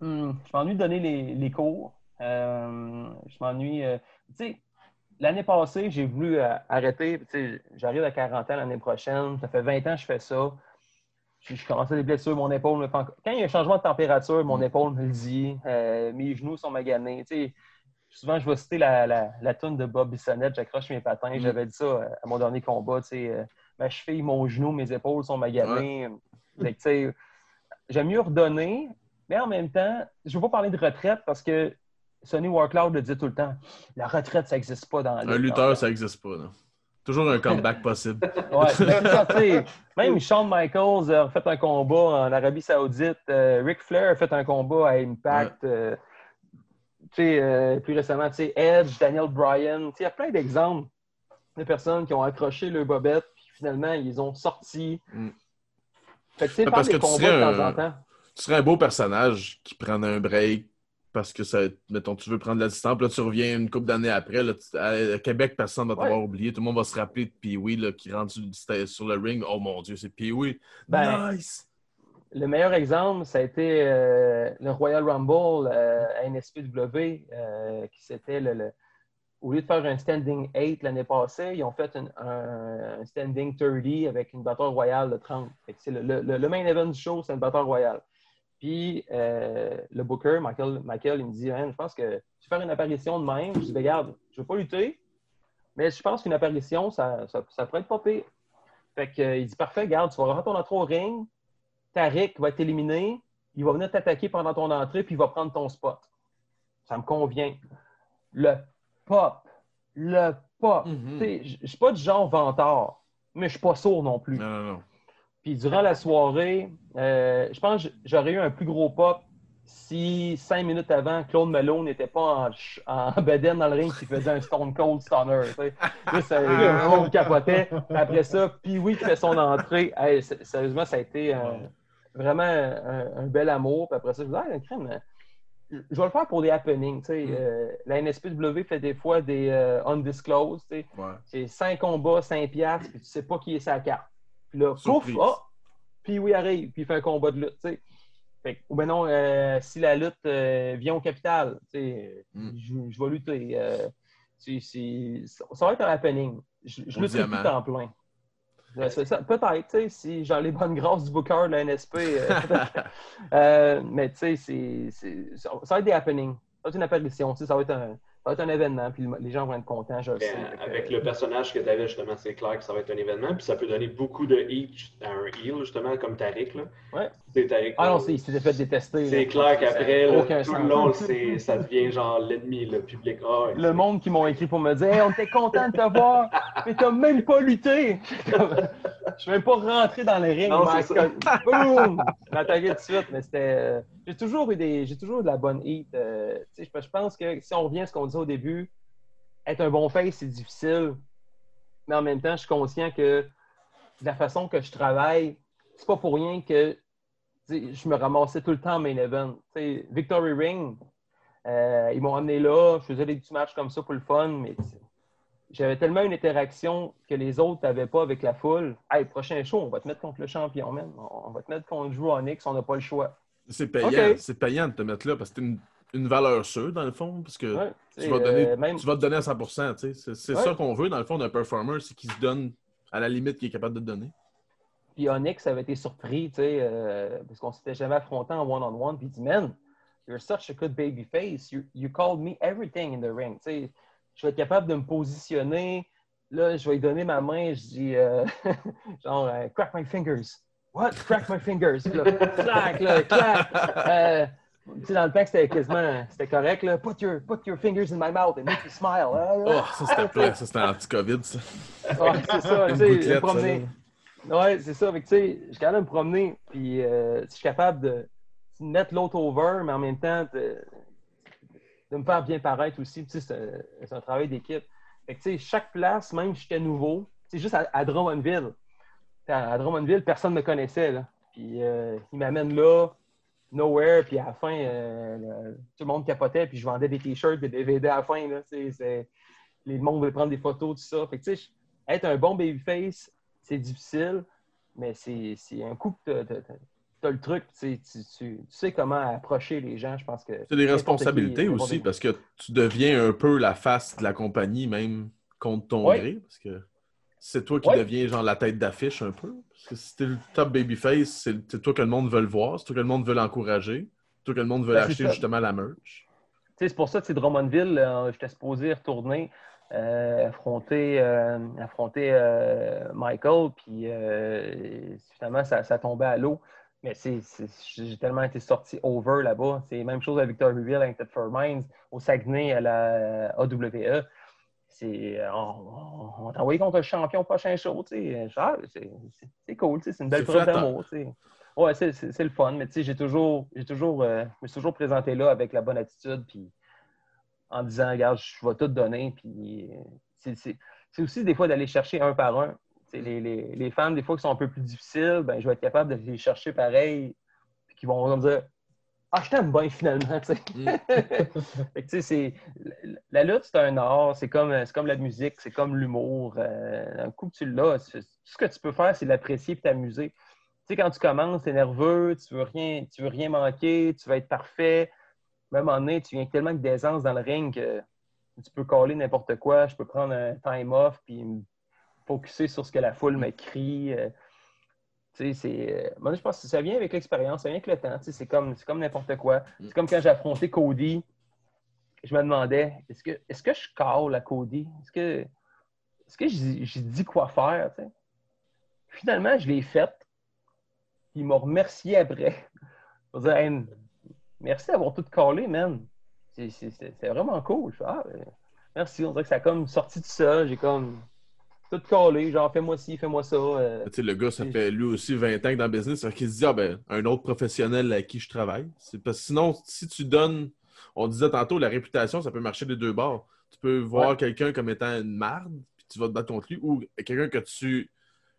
Hmm, je m'ennuie de donner les, les cours. Euh, je m'ennuie. euh, tu sais, l'année passée, j'ai voulu arrêter. J'arrive à 40 ans l'année prochaine. Ça fait 20 ans que je fais ça. Je, je commençais des blessures, mon épaule me fait encore- Quand il y a un changement de température, mon épaule me le dit. Euh, mes genoux sont maganés. Tu sais, souvent, je vais citer la, la, la toune de Bob Bissonnette, j'accroche mes patins. Mm. J'avais dit ça euh, à mon dernier combat. Tu sais, euh, ma cheville, mon genou, mes épaules sont maganées. Tu sais, j'aime mieux redonner, mais en même temps, je ne veux pas parler de retraite parce que Sonny Warcloud le dit tout le temps. La retraite, ça n'existe pas dans la Un lutte. lutteur, ça n'existe pas. là. Toujours un comeback (laughs) possible. Ouais, sais. Même Shawn Michaels a fait un combat en Arabie Saoudite. Euh, Ric Flair a fait un combat à Impact. euh, tu sais, euh, plus récemment, tu sais, Edge, Daniel Bryan. Tu sais, Il y a plein d'exemples de personnes qui ont accroché le bobette, puis finalement, ils ont sorti. Mm. Fait que, Ouais, parce des que tu serais de temps un- en temps. Tu serais un beau personnage qui prend un break parce que ça, mettons, tu veux prendre la distance, puis là, tu reviens une couple d'années après. Là, tu- à Québec, personne ne va t'avoir Ouais. oublié. Tout le monde va se rappeler de Pee-Wee là, qui rentre sur, le- sur le ring. Oh mon Dieu, c'est Pee-Wee. Ben, nice! Le meilleur exemple, ça a été euh, le Royal Rumble euh, à NSPW, euh, qui c'était le, le- Au lieu de faire un standing 8 l'année passée, ils ont fait un, un- un standing 30 avec une bataille royale de 30. Fait que c'est le, le- le main event du show, c'est une bataille royale. Puis euh, le booker, Michael, Michael, il me dit Je pense que tu faire une apparition de même. Je dis Ben, Regarde, je ne veux pas lutter, mais je pense qu'une apparition, ça, ça, ça pourrait être pas pire. Fait que, euh, il dit Parfait, regarde, tu vas rentrer ton entrée au ring. Tariq va être éliminé, il va venir t'attaquer pendant ton entrée, puis il va prendre ton spot. Ça me convient. Le pop, le pop. Mhm. Sais, Je ne suis pas du genre vantard, mais je ne suis pas sourd non plus. Non, non, non. Puis durant la soirée, euh, je pense que j'aurais eu un plus gros pop si cinq minutes avant, Claude Malone n'était pas en, en (laughs) bedaine dans le ring qui faisait un Stone Cold Stunner. tu sais. Là, ça, le monde capotait. Après ça, puis oui, qui fait son entrée. Hey, sérieusement, ça a été euh, vraiment un, un bel amour. Puis après ça, je me disais, ah, crème, euh, je vais le faire pour des happenings. Mm. Euh, la NSPW fait des fois des euh, undisclosed. Ouais. C'est 5 combats, 5 piastres, puis tu sais pas qui est sa carte. Puis là, pouf, oh, puis oui, arrive, puis il fait un combat de lutte, tu sais. Fait que- ou ben non, euh, si la lutte euh, vient au capital, tu sais, Mm. je, je vais lutter. euh, ça va être un happening. Je, je lutte tout temps plein. Peut-être, tu sais, si j'ai les bonnes grâces du booker de la NSP. (laughs) mais tu sais, ça va être des happenings. Ça va être une apparition, tu sais, ça va être un, ça va être un événement, puis le- les gens vont être contents, je le sais. Ben, que, avec le personnage que tu avais, justement, c'est clair que ça va être un événement. Puis ça peut donner beaucoup de heat à un heel, justement, comme Tariq. Là. Ouais. Ah non, c'est- il s'était fait détester. c'est clair qu'après, tout le long, c'est- ça devient genre l'ennemi, le public. Ah, Le monde qui m'ont écrit pour me dire Hey, on était content de te voir, mais t'as même pas lutté. (laughs) Je suis même pas rentré dans le ring. Non, c'est. Boum! Tout de suite, mais c'était. euh, J'ai toujours eu des. J'ai toujours eu de la bonne heat. euh, je, pense que si on revient à ce qu'on disait au début, être un bon face, c'est difficile. Mais en même temps, je suis conscient que de la façon que je travaille, c'est pas pour rien que je me ramassais tout le temps en main event. Tu Victory Ring, euh, ils m'ont amené là, je faisais des petits matchs comme ça pour le fun, mais tu j'avais tellement une interaction que les autres n'avaient pas avec la foule. Hey, prochain show, on va te mettre contre le champion, man. On va te mettre contre Drew Onyx, on n'a pas le choix. C'est payant. C'est payant de te mettre là parce que c'est une, une valeur sûre, dans le fond. Parce que Ouais, tu, vas donner, euh, même- tu vas te donner à 100%. tu sais. C'est c'est Ouais. ça qu'on veut, dans le fond, d'un performer, c'est qu'il se donne à la limite qu'il est capable de te donner. Puis Onyx avait été surpris, tu sais, euh, parce qu'on s'était jamais affronté en one-on-one. Puis il dit, man, you're such a good baby face. You, you called me everything in the ring. Tu sais, je vais être capable de me positionner. Là, je vais lui donner ma main. Je dis, euh, (laughs) genre, euh, crack my fingers. What? Crack my fingers. Là, clac, là, clac. Euh, Tu sais, dans le temps, c'était quasiment c'était correct. Là. Put, your, put your fingers in my mouth and make me smile. Ah, Oh, ça c'était pire. Ça c'était anti-COVID, ça. Ouais, c'est ça, tu sais, promener. Ouais, c'est ça. Tu sais, je suis capable de me promener, puis euh, je suis capable de mettre l'autre over, mais en même temps, de, me faire bien paraître aussi. Tu sais, c'est un- travail d'équipe. Que, tu sais, chaque place, même si j'étais nouveau, c'est juste à, Drummondville. À, Drummondville, personne ne me connaissait, là. Puis euh, il m'amène là, nowhere, puis à la fin, euh, tout le monde capotait, puis je vendais des t-shirts, des DVD à la fin, là. Les monde voulait prendre des photos, tout ça. Être un bon babyface, c'est difficile, mais c'est un coup que tu as, le truc, tu, sais, tu, tu- tu sais comment approcher les gens, je pense que... C'est des responsabilités qui, aussi parce que tu deviens un peu la face de la compagnie, même contre ton Ouais. gré. Parce que c'est toi qui Ouais. deviens genre la tête d'affiche un peu. Parce que si t'es le top babyface, c'est toi que le monde veut le voir, c'est toi que le monde veut l'encourager, c'est toi que le monde veut Ben, acheter justement la merch. C'est pour ça que c'est Drummondville, euh, j'étais supposé retourner affronter, euh, affronter euh, Michael, puis euh, finalement, ça, ça tombait à l'eau. Mais j'ai tellement été sorti over là-bas. C'est la même chose à Victoriaville, avec Thetford Mines, au Saguenay, à la AWE. C'est, on, on, envoyé contre le champion prochain show. tu sais. Genre, C'est, cool, c'est une belle preuve d'amour. Ouais, c'est, le fun, mais tu sais, j'ai toujours, j'ai toujours, euh, je me suis toujours présenté là avec la bonne attitude, puis en disant, regarde, je vais tout donner, puis c'est, aussi des fois d'aller chercher un par un. Les, les, les femmes, des fois, qui sont un peu plus difficiles, ben, je vais être capable de les chercher pareil, puis qui vont me dire, ah, je t'aime bien finalement, (laughs) c'est- la lutte, c'est un art, c'est comme, c'est comme la musique, c'est comme l'humour. Euh, un coup que tu l'as, tout ce que tu peux faire, c'est l'apprécier et t'amuser. Tu sais, quand tu commences, tu es nerveux, tu veux rien, tu veux rien manquer, tu veux être parfait. Même moment donné, tu viens tellement d'aisance dans le ring que tu peux coller n'importe quoi. Je peux prendre un time off puis me focuser sur ce que la foule me crie. Euh, tu sais, c'est. euh, moi, je pense que ça vient avec l'expérience, ça vient avec le temps. Tu sais, c'est comme, c'est comme n'importe quoi. C'est comme quand j'ai affronté Cody. Je me demandais, est-ce que, est-ce que je call à Cody? Est-ce que, est-ce que j'ai dit quoi faire? tu sais? Finalement, je l'ai fait. Puis il m'a remercié après. (laughs) Hey, merci d'avoir tout callé, man. C'est- C'est c'est- c'est vraiment cool. Fais, Ah, euh, merci. On dirait que ça a comme sorti de ça. J'ai comme tout callé. Genre, fais-moi ci, fais-moi ça. euh. Tu sais, le gars, ça fait lui aussi 20 ans que dans le business, fait qu'il se dit, ah ben, un autre professionnel à qui je travaille. C'est parce que sinon, si tu donnes, on disait tantôt, la réputation, ça peut marcher des deux bords. Tu peux voir Ouais. quelqu'un comme étant une marde, puis tu vas te battre contre lui, ou quelqu'un que tu,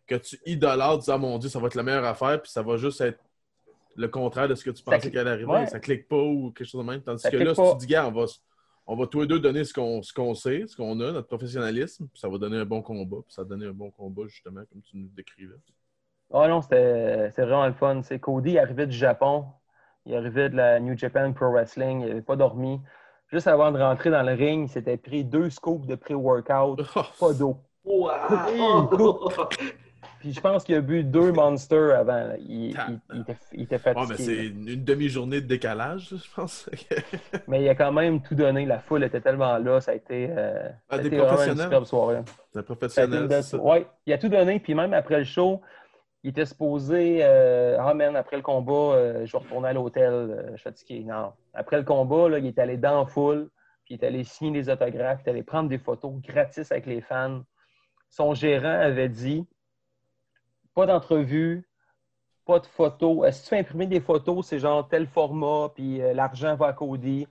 que tu idolâtres, disant, ah mon Dieu, ça va être la meilleure affaire, puis ça va juste être le contraire de ce que tu pensais qu'elle allait arriver. ouais. Ça clique pas ou quelque chose de même. Tandis Ça que là, si tu dis, gars, on va, on va tous les deux donner ce qu'on ce qu'on sait, ce qu'on a, notre professionnalisme, puis ça va donner un bon combat, puis ça va donner un bon combat, justement, comme tu nous décrivais. Ah non, c'était vraiment le fun. C'est Cody il arrivait du Japon. Il arrivait de la New Japan Pro Wrestling. Il n'avait pas dormi. Juste avant de rentrer dans le ring, il s'était pris deux scoops de pré-workout, (laughs) pas d'eau. Wow! (laughs) Puis je pense qu'il a bu deux Monsters avant. là. Il, il- il était, il était Ouais, mais fatigué. c'est une, demi-journée de décalage, je pense. (laughs) mais il a quand même tout donné. La foule était tellement là. Ça a été, euh, ça Ah, a des été vraiment une professionnels? superbe soirée. c'est un Ça a une ça? soirée. Ouais, il a tout donné. Puis même après le show, il était supposé euh, Ah, man, après le combat, euh, je vais retourner à l'hôtel. euh, fatigué. Non. Après le combat, là, il est allé dans la foule. Puis il est allé signer des autographes. Il est allé prendre des photos gratis avec les fans. Son gérant avait dit pas d'entrevue, pas de photos. Si tu fais imprimer des photos, c'est genre tel format, puis euh, l'argent va à Cody?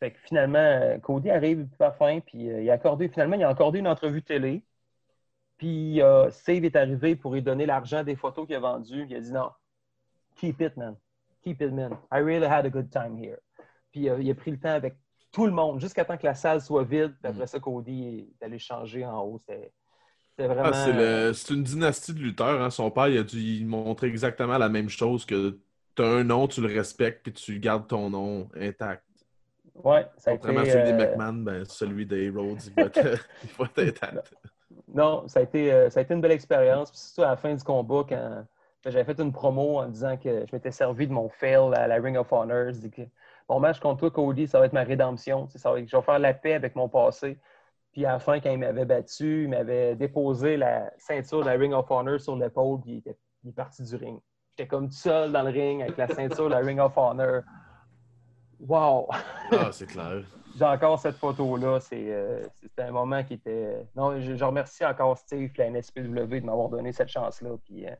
Fait que finalement, euh, Cody arrive à fin, puis euh, il a accordé, finalement, il a accordé une entrevue télé. Puis euh, Save est arrivé pour lui donner l'argent des photos qu'il a vendues. Il a dit non, keep it, man. Keep it, man. I really had a good time here. Puis il a pris le temps avec tout le monde, jusqu'à temps que la salle soit vide. Puis après ça, Cody est allé changer en haut. C'était c'était vraiment. Ah, c'est le- c'est une dynastie de lutteurs. hein. Son père, il a dû y montrer exactement la même chose que tu as un nom, tu le respectes, puis tu gardes ton nom intact. Ouais, ça a été, celui des euh, McMahon, ben, celui des Rhodes, il va être, (laughs) il va être intact. Non, ça a été, euh, ça a été une belle expérience. Puis surtout à la fin du combat, quand j'avais fait une promo en disant que je m'étais servi de mon fail à la Ring of Honor. Je dis que mon match contre toi, Cody, ça va être ma rédemption. Ça va être- je vais faire la paix avec mon passé. Puis à la fin, quand il m'avait battu, il m'avait déposé la ceinture de la Ring of Honor sur l'épaule, puis il, était, il est parti du ring. J'étais comme tout seul dans le ring avec la ceinture de la Ring of Honor. Wow! Ah, c'est clair. (laughs) J'ai encore cette photo-là. Euh, C'était un moment qui était. Non, je, je remercie encore Steve et la NSPW de m'avoir donné cette chance-là. Puis, euh,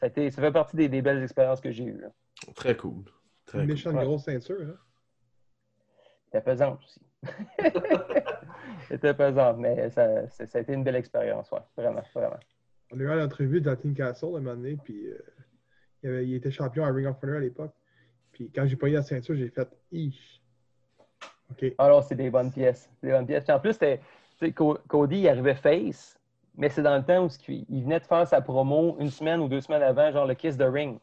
ça, a été- ça fait partie des, des belles expériences que j'ai eues. là. Très cool. Très Une cool. méchante grosse ceinture. Hein? C'était pesante aussi. (laughs) C'était pesante, mais ça, ça, ça a été une belle expérience, ouais. Vraiment, vraiment. On a eu l'entrevue de Team Castle un moment donné, puis euh, il, avait- il était champion à Ring of Honor à l'époque. Puis quand j'ai pogné la ceinture, j'ai fait Ish. OK. Alors, c'est des bonnes pièces. Des bonnes pièces. Puis en plus, Cody, il arrivait face, mais c'est dans le temps où il venait de faire sa promo une semaine ou deux semaines avant, genre le Kiss the Ring.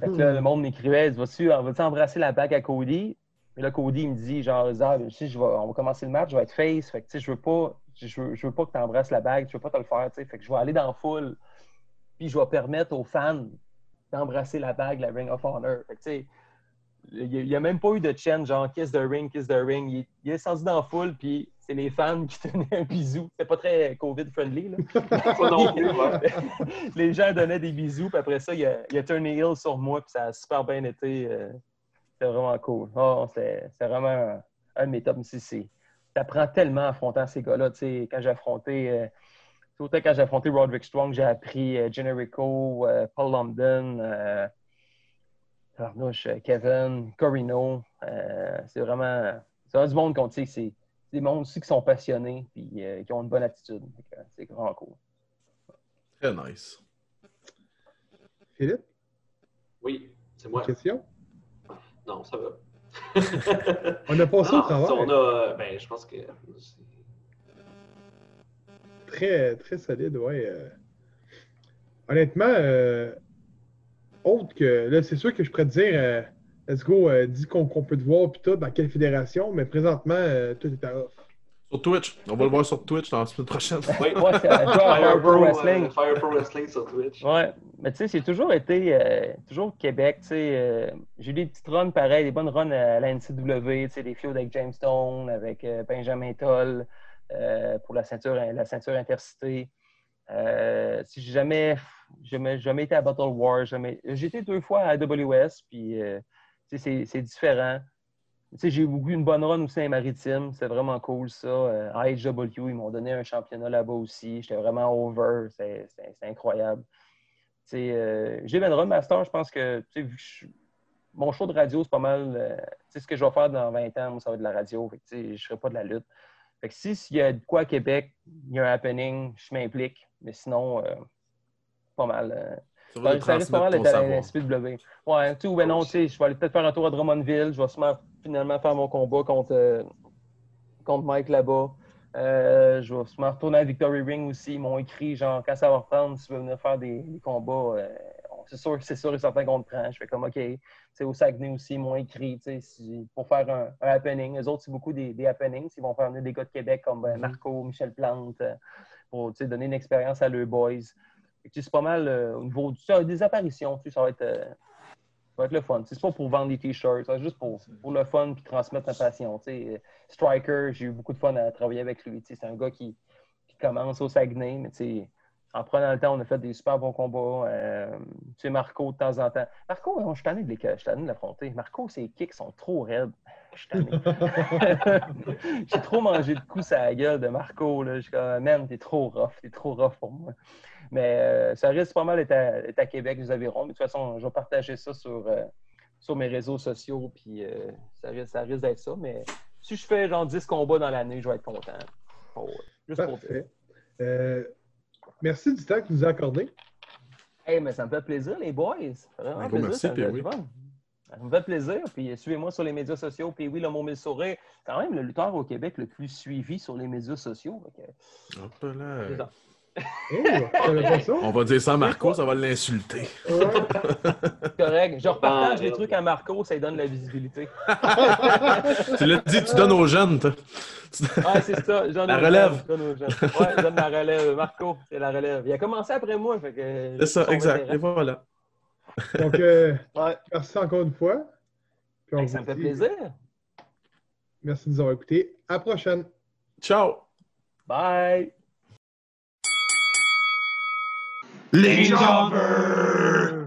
Fait que là, le monde m'écrivait, vas-tu vas embrasser la bague à Cody? Et là, Cody il me dit, genre, je vais, on va commencer le match, je vais être face. Fait que, tu sais, je veux pas, je veux, je veux pas que tu embrasses la bague, je veux pas te le faire, tu sais. Fait que je vais aller dans la foule, puis je vais permettre aux fans d'embrasser la bague, la Ring of Honor. Fait que, tu sais, il n'y a, même pas eu de chant, genre, kiss the ring, kiss the ring. Il, il est descendu dans la foule, puis c'est les fans qui (laughs) tenaient un bisou. C'était pas très COVID-friendly, là. (laughs) (laughs) Les gens donnaient des bisous, puis après ça, il a, il a turné heel sur moi, puis ça a super bien été. euh, c'était vraiment cool. Oh, c'était vraiment un, un de mes tops. C'est- c'est- T'apprends tellement en affrontant ces gars-là. Tu sais, quand j'ai affronté, euh, autant quand j'ai affronté Roderick Strong, j'ai appris euh, Generico, euh, Paul London, euh, Arnouche, euh, Kevin, Corino. Euh, c'est vraiment, c'est vraiment du monde qu'on tu sais, c'est c'est des mondes aussi qui sont passionnés puis euh, qui ont une bonne attitude. C'est vraiment cool. Très nice. Philippe, Oui, c'est moi. question? Non, ça va. On a passé Non, au travail. on a. Ben, je pense que. Très, très solide, ouais. euh. Honnêtement, euh, autre que. Là, c'est sûr que je pourrais te dire, euh, let's go, dis qu'on peut te voir, puis tout, dans quelle fédération, mais présentement, tout est à off. Sur Twitch. On va le voir sur Twitch dans la semaine prochaine. (laughs) Oui, Ouais, c'est Fire Fire Pro Wrestling. euh, Fire Pro Wrestling sur Twitch. Ouais, mais tu sais, c'est toujours été, euh, toujours Québec, tu sais. euh, j'ai eu des petites runs pareilles, des bonnes runs à la NCW, tu sais, des feuds avec James Stone, avec euh, Benjamin Toll euh, pour la ceinture, la ceinture intercité. Euh, si j'ai jamais, jamais, jamais été à Battle War, jamais. J'ai été deux fois à AWS, puis euh, tu sais, c'est- c'est différent. J'ai eu une bonne run aussi à Maritime, c'est vraiment cool ça. Euh, à ils m'ont donné un championnat là-bas aussi. J'étais vraiment over, c'est incroyable. Euh, j'ai Ben Run Master, je pense que mon show de radio, c'est pas mal. euh, ce que je vais faire dans 20 ans, moi, ça va être de la radio. Fait je ne serai pas de la lutte. Fait que si s'il y a de quoi à Québec, il y a un happening, je m'implique. Mais sinon, euh, pas mal. Ça va risque pas mal d'être à la savoir. SPW. Ouais, ou ben non, tu sais, je vais aller peut-être faire un tour à Drummondville. Je vais sûrement finalement faire mon combat contre, euh, contre Mike là-bas. Euh, je vais sûrement retourner à Victory Ring aussi. Ils m'ont écrit, genre, quand ça va reprendre, si tu veux venir faire des, des combats, euh, c'est sûr, c'est sûr et certain qu'on te prend. Je fais comme, OK. Sais, au Saguenay aussi, ils m'ont écrit, tu sais, si- pour faire un, un happening. Eux autres, c'est beaucoup des, des happenings. Ils vont faire venir des gars de Québec comme ben, Marco, Michel Plante, pour donner une expérience à leurs boys. C'est pas mal euh, au niveau du- ça, des apparitions. Ça va être, euh, ça va être le fun. C'est pas pour vendre des t-shirts, c'est juste pour, pour le fun et transmettre ta passion. tu sais. Euh, Striker, j'ai eu beaucoup de fun à travailler avec lui. C'est un gars qui, qui commence au Saguenay, mais en prenant le temps, on a fait des super bons combats. Euh, tu sais, Marco, de temps en temps. Marco, je suis tanné de l'affronter. Marco, ses kicks sont trop raides. Je suis. (laughs) J'ai trop mangé de coups à la gueule de Marco. Là. Je suis comme, man, t'es trop rough, t'es trop rough pour moi. Mais euh, ça risque pas mal d'être à, à Québec, nous avirons. Mais de toute façon, je vais partager ça sur, euh, sur mes réseaux sociaux. Puis euh, ça risque, ça risque d'être ça. Mais si je fais genre 10 combats dans l'année, je vais être content. Oh, juste pour dire. Parfait. Euh, merci du temps que tu nous as accordé. Hey, mais ça me fait plaisir, les boys. Vraiment Un plaisir. merci, ça me. Ça me fait plaisir. Puis suivez-moi sur les médias sociaux. Puis oui, le mot mille sourire, quand même le lutteur au Québec le plus suivi sur les médias sociaux. Que, Hop là. Oh. On va dire ça à Marco, ça va l'insulter. Ouais. Correct. Je repartage Ah, les euh, trucs à Marco, ça lui donne de la visibilité. tu l'as dit, tu donnes aux jeunes. toi. Ouais, c'est ça. je donne La aux relève. jeunes, je donne aux jeunes. Ouais, je donne la relève. Marco, c'est la relève. Il a commencé après moi. Fait que, C'est ça, exact. vétéran. Et voilà. Donc, euh, Ouais. merci encore une fois. Puis on Hey, ça me fait dit- plaisir. Merci de nous avoir écoutés. À la prochaine. Ciao! Bye. Les Jobbers!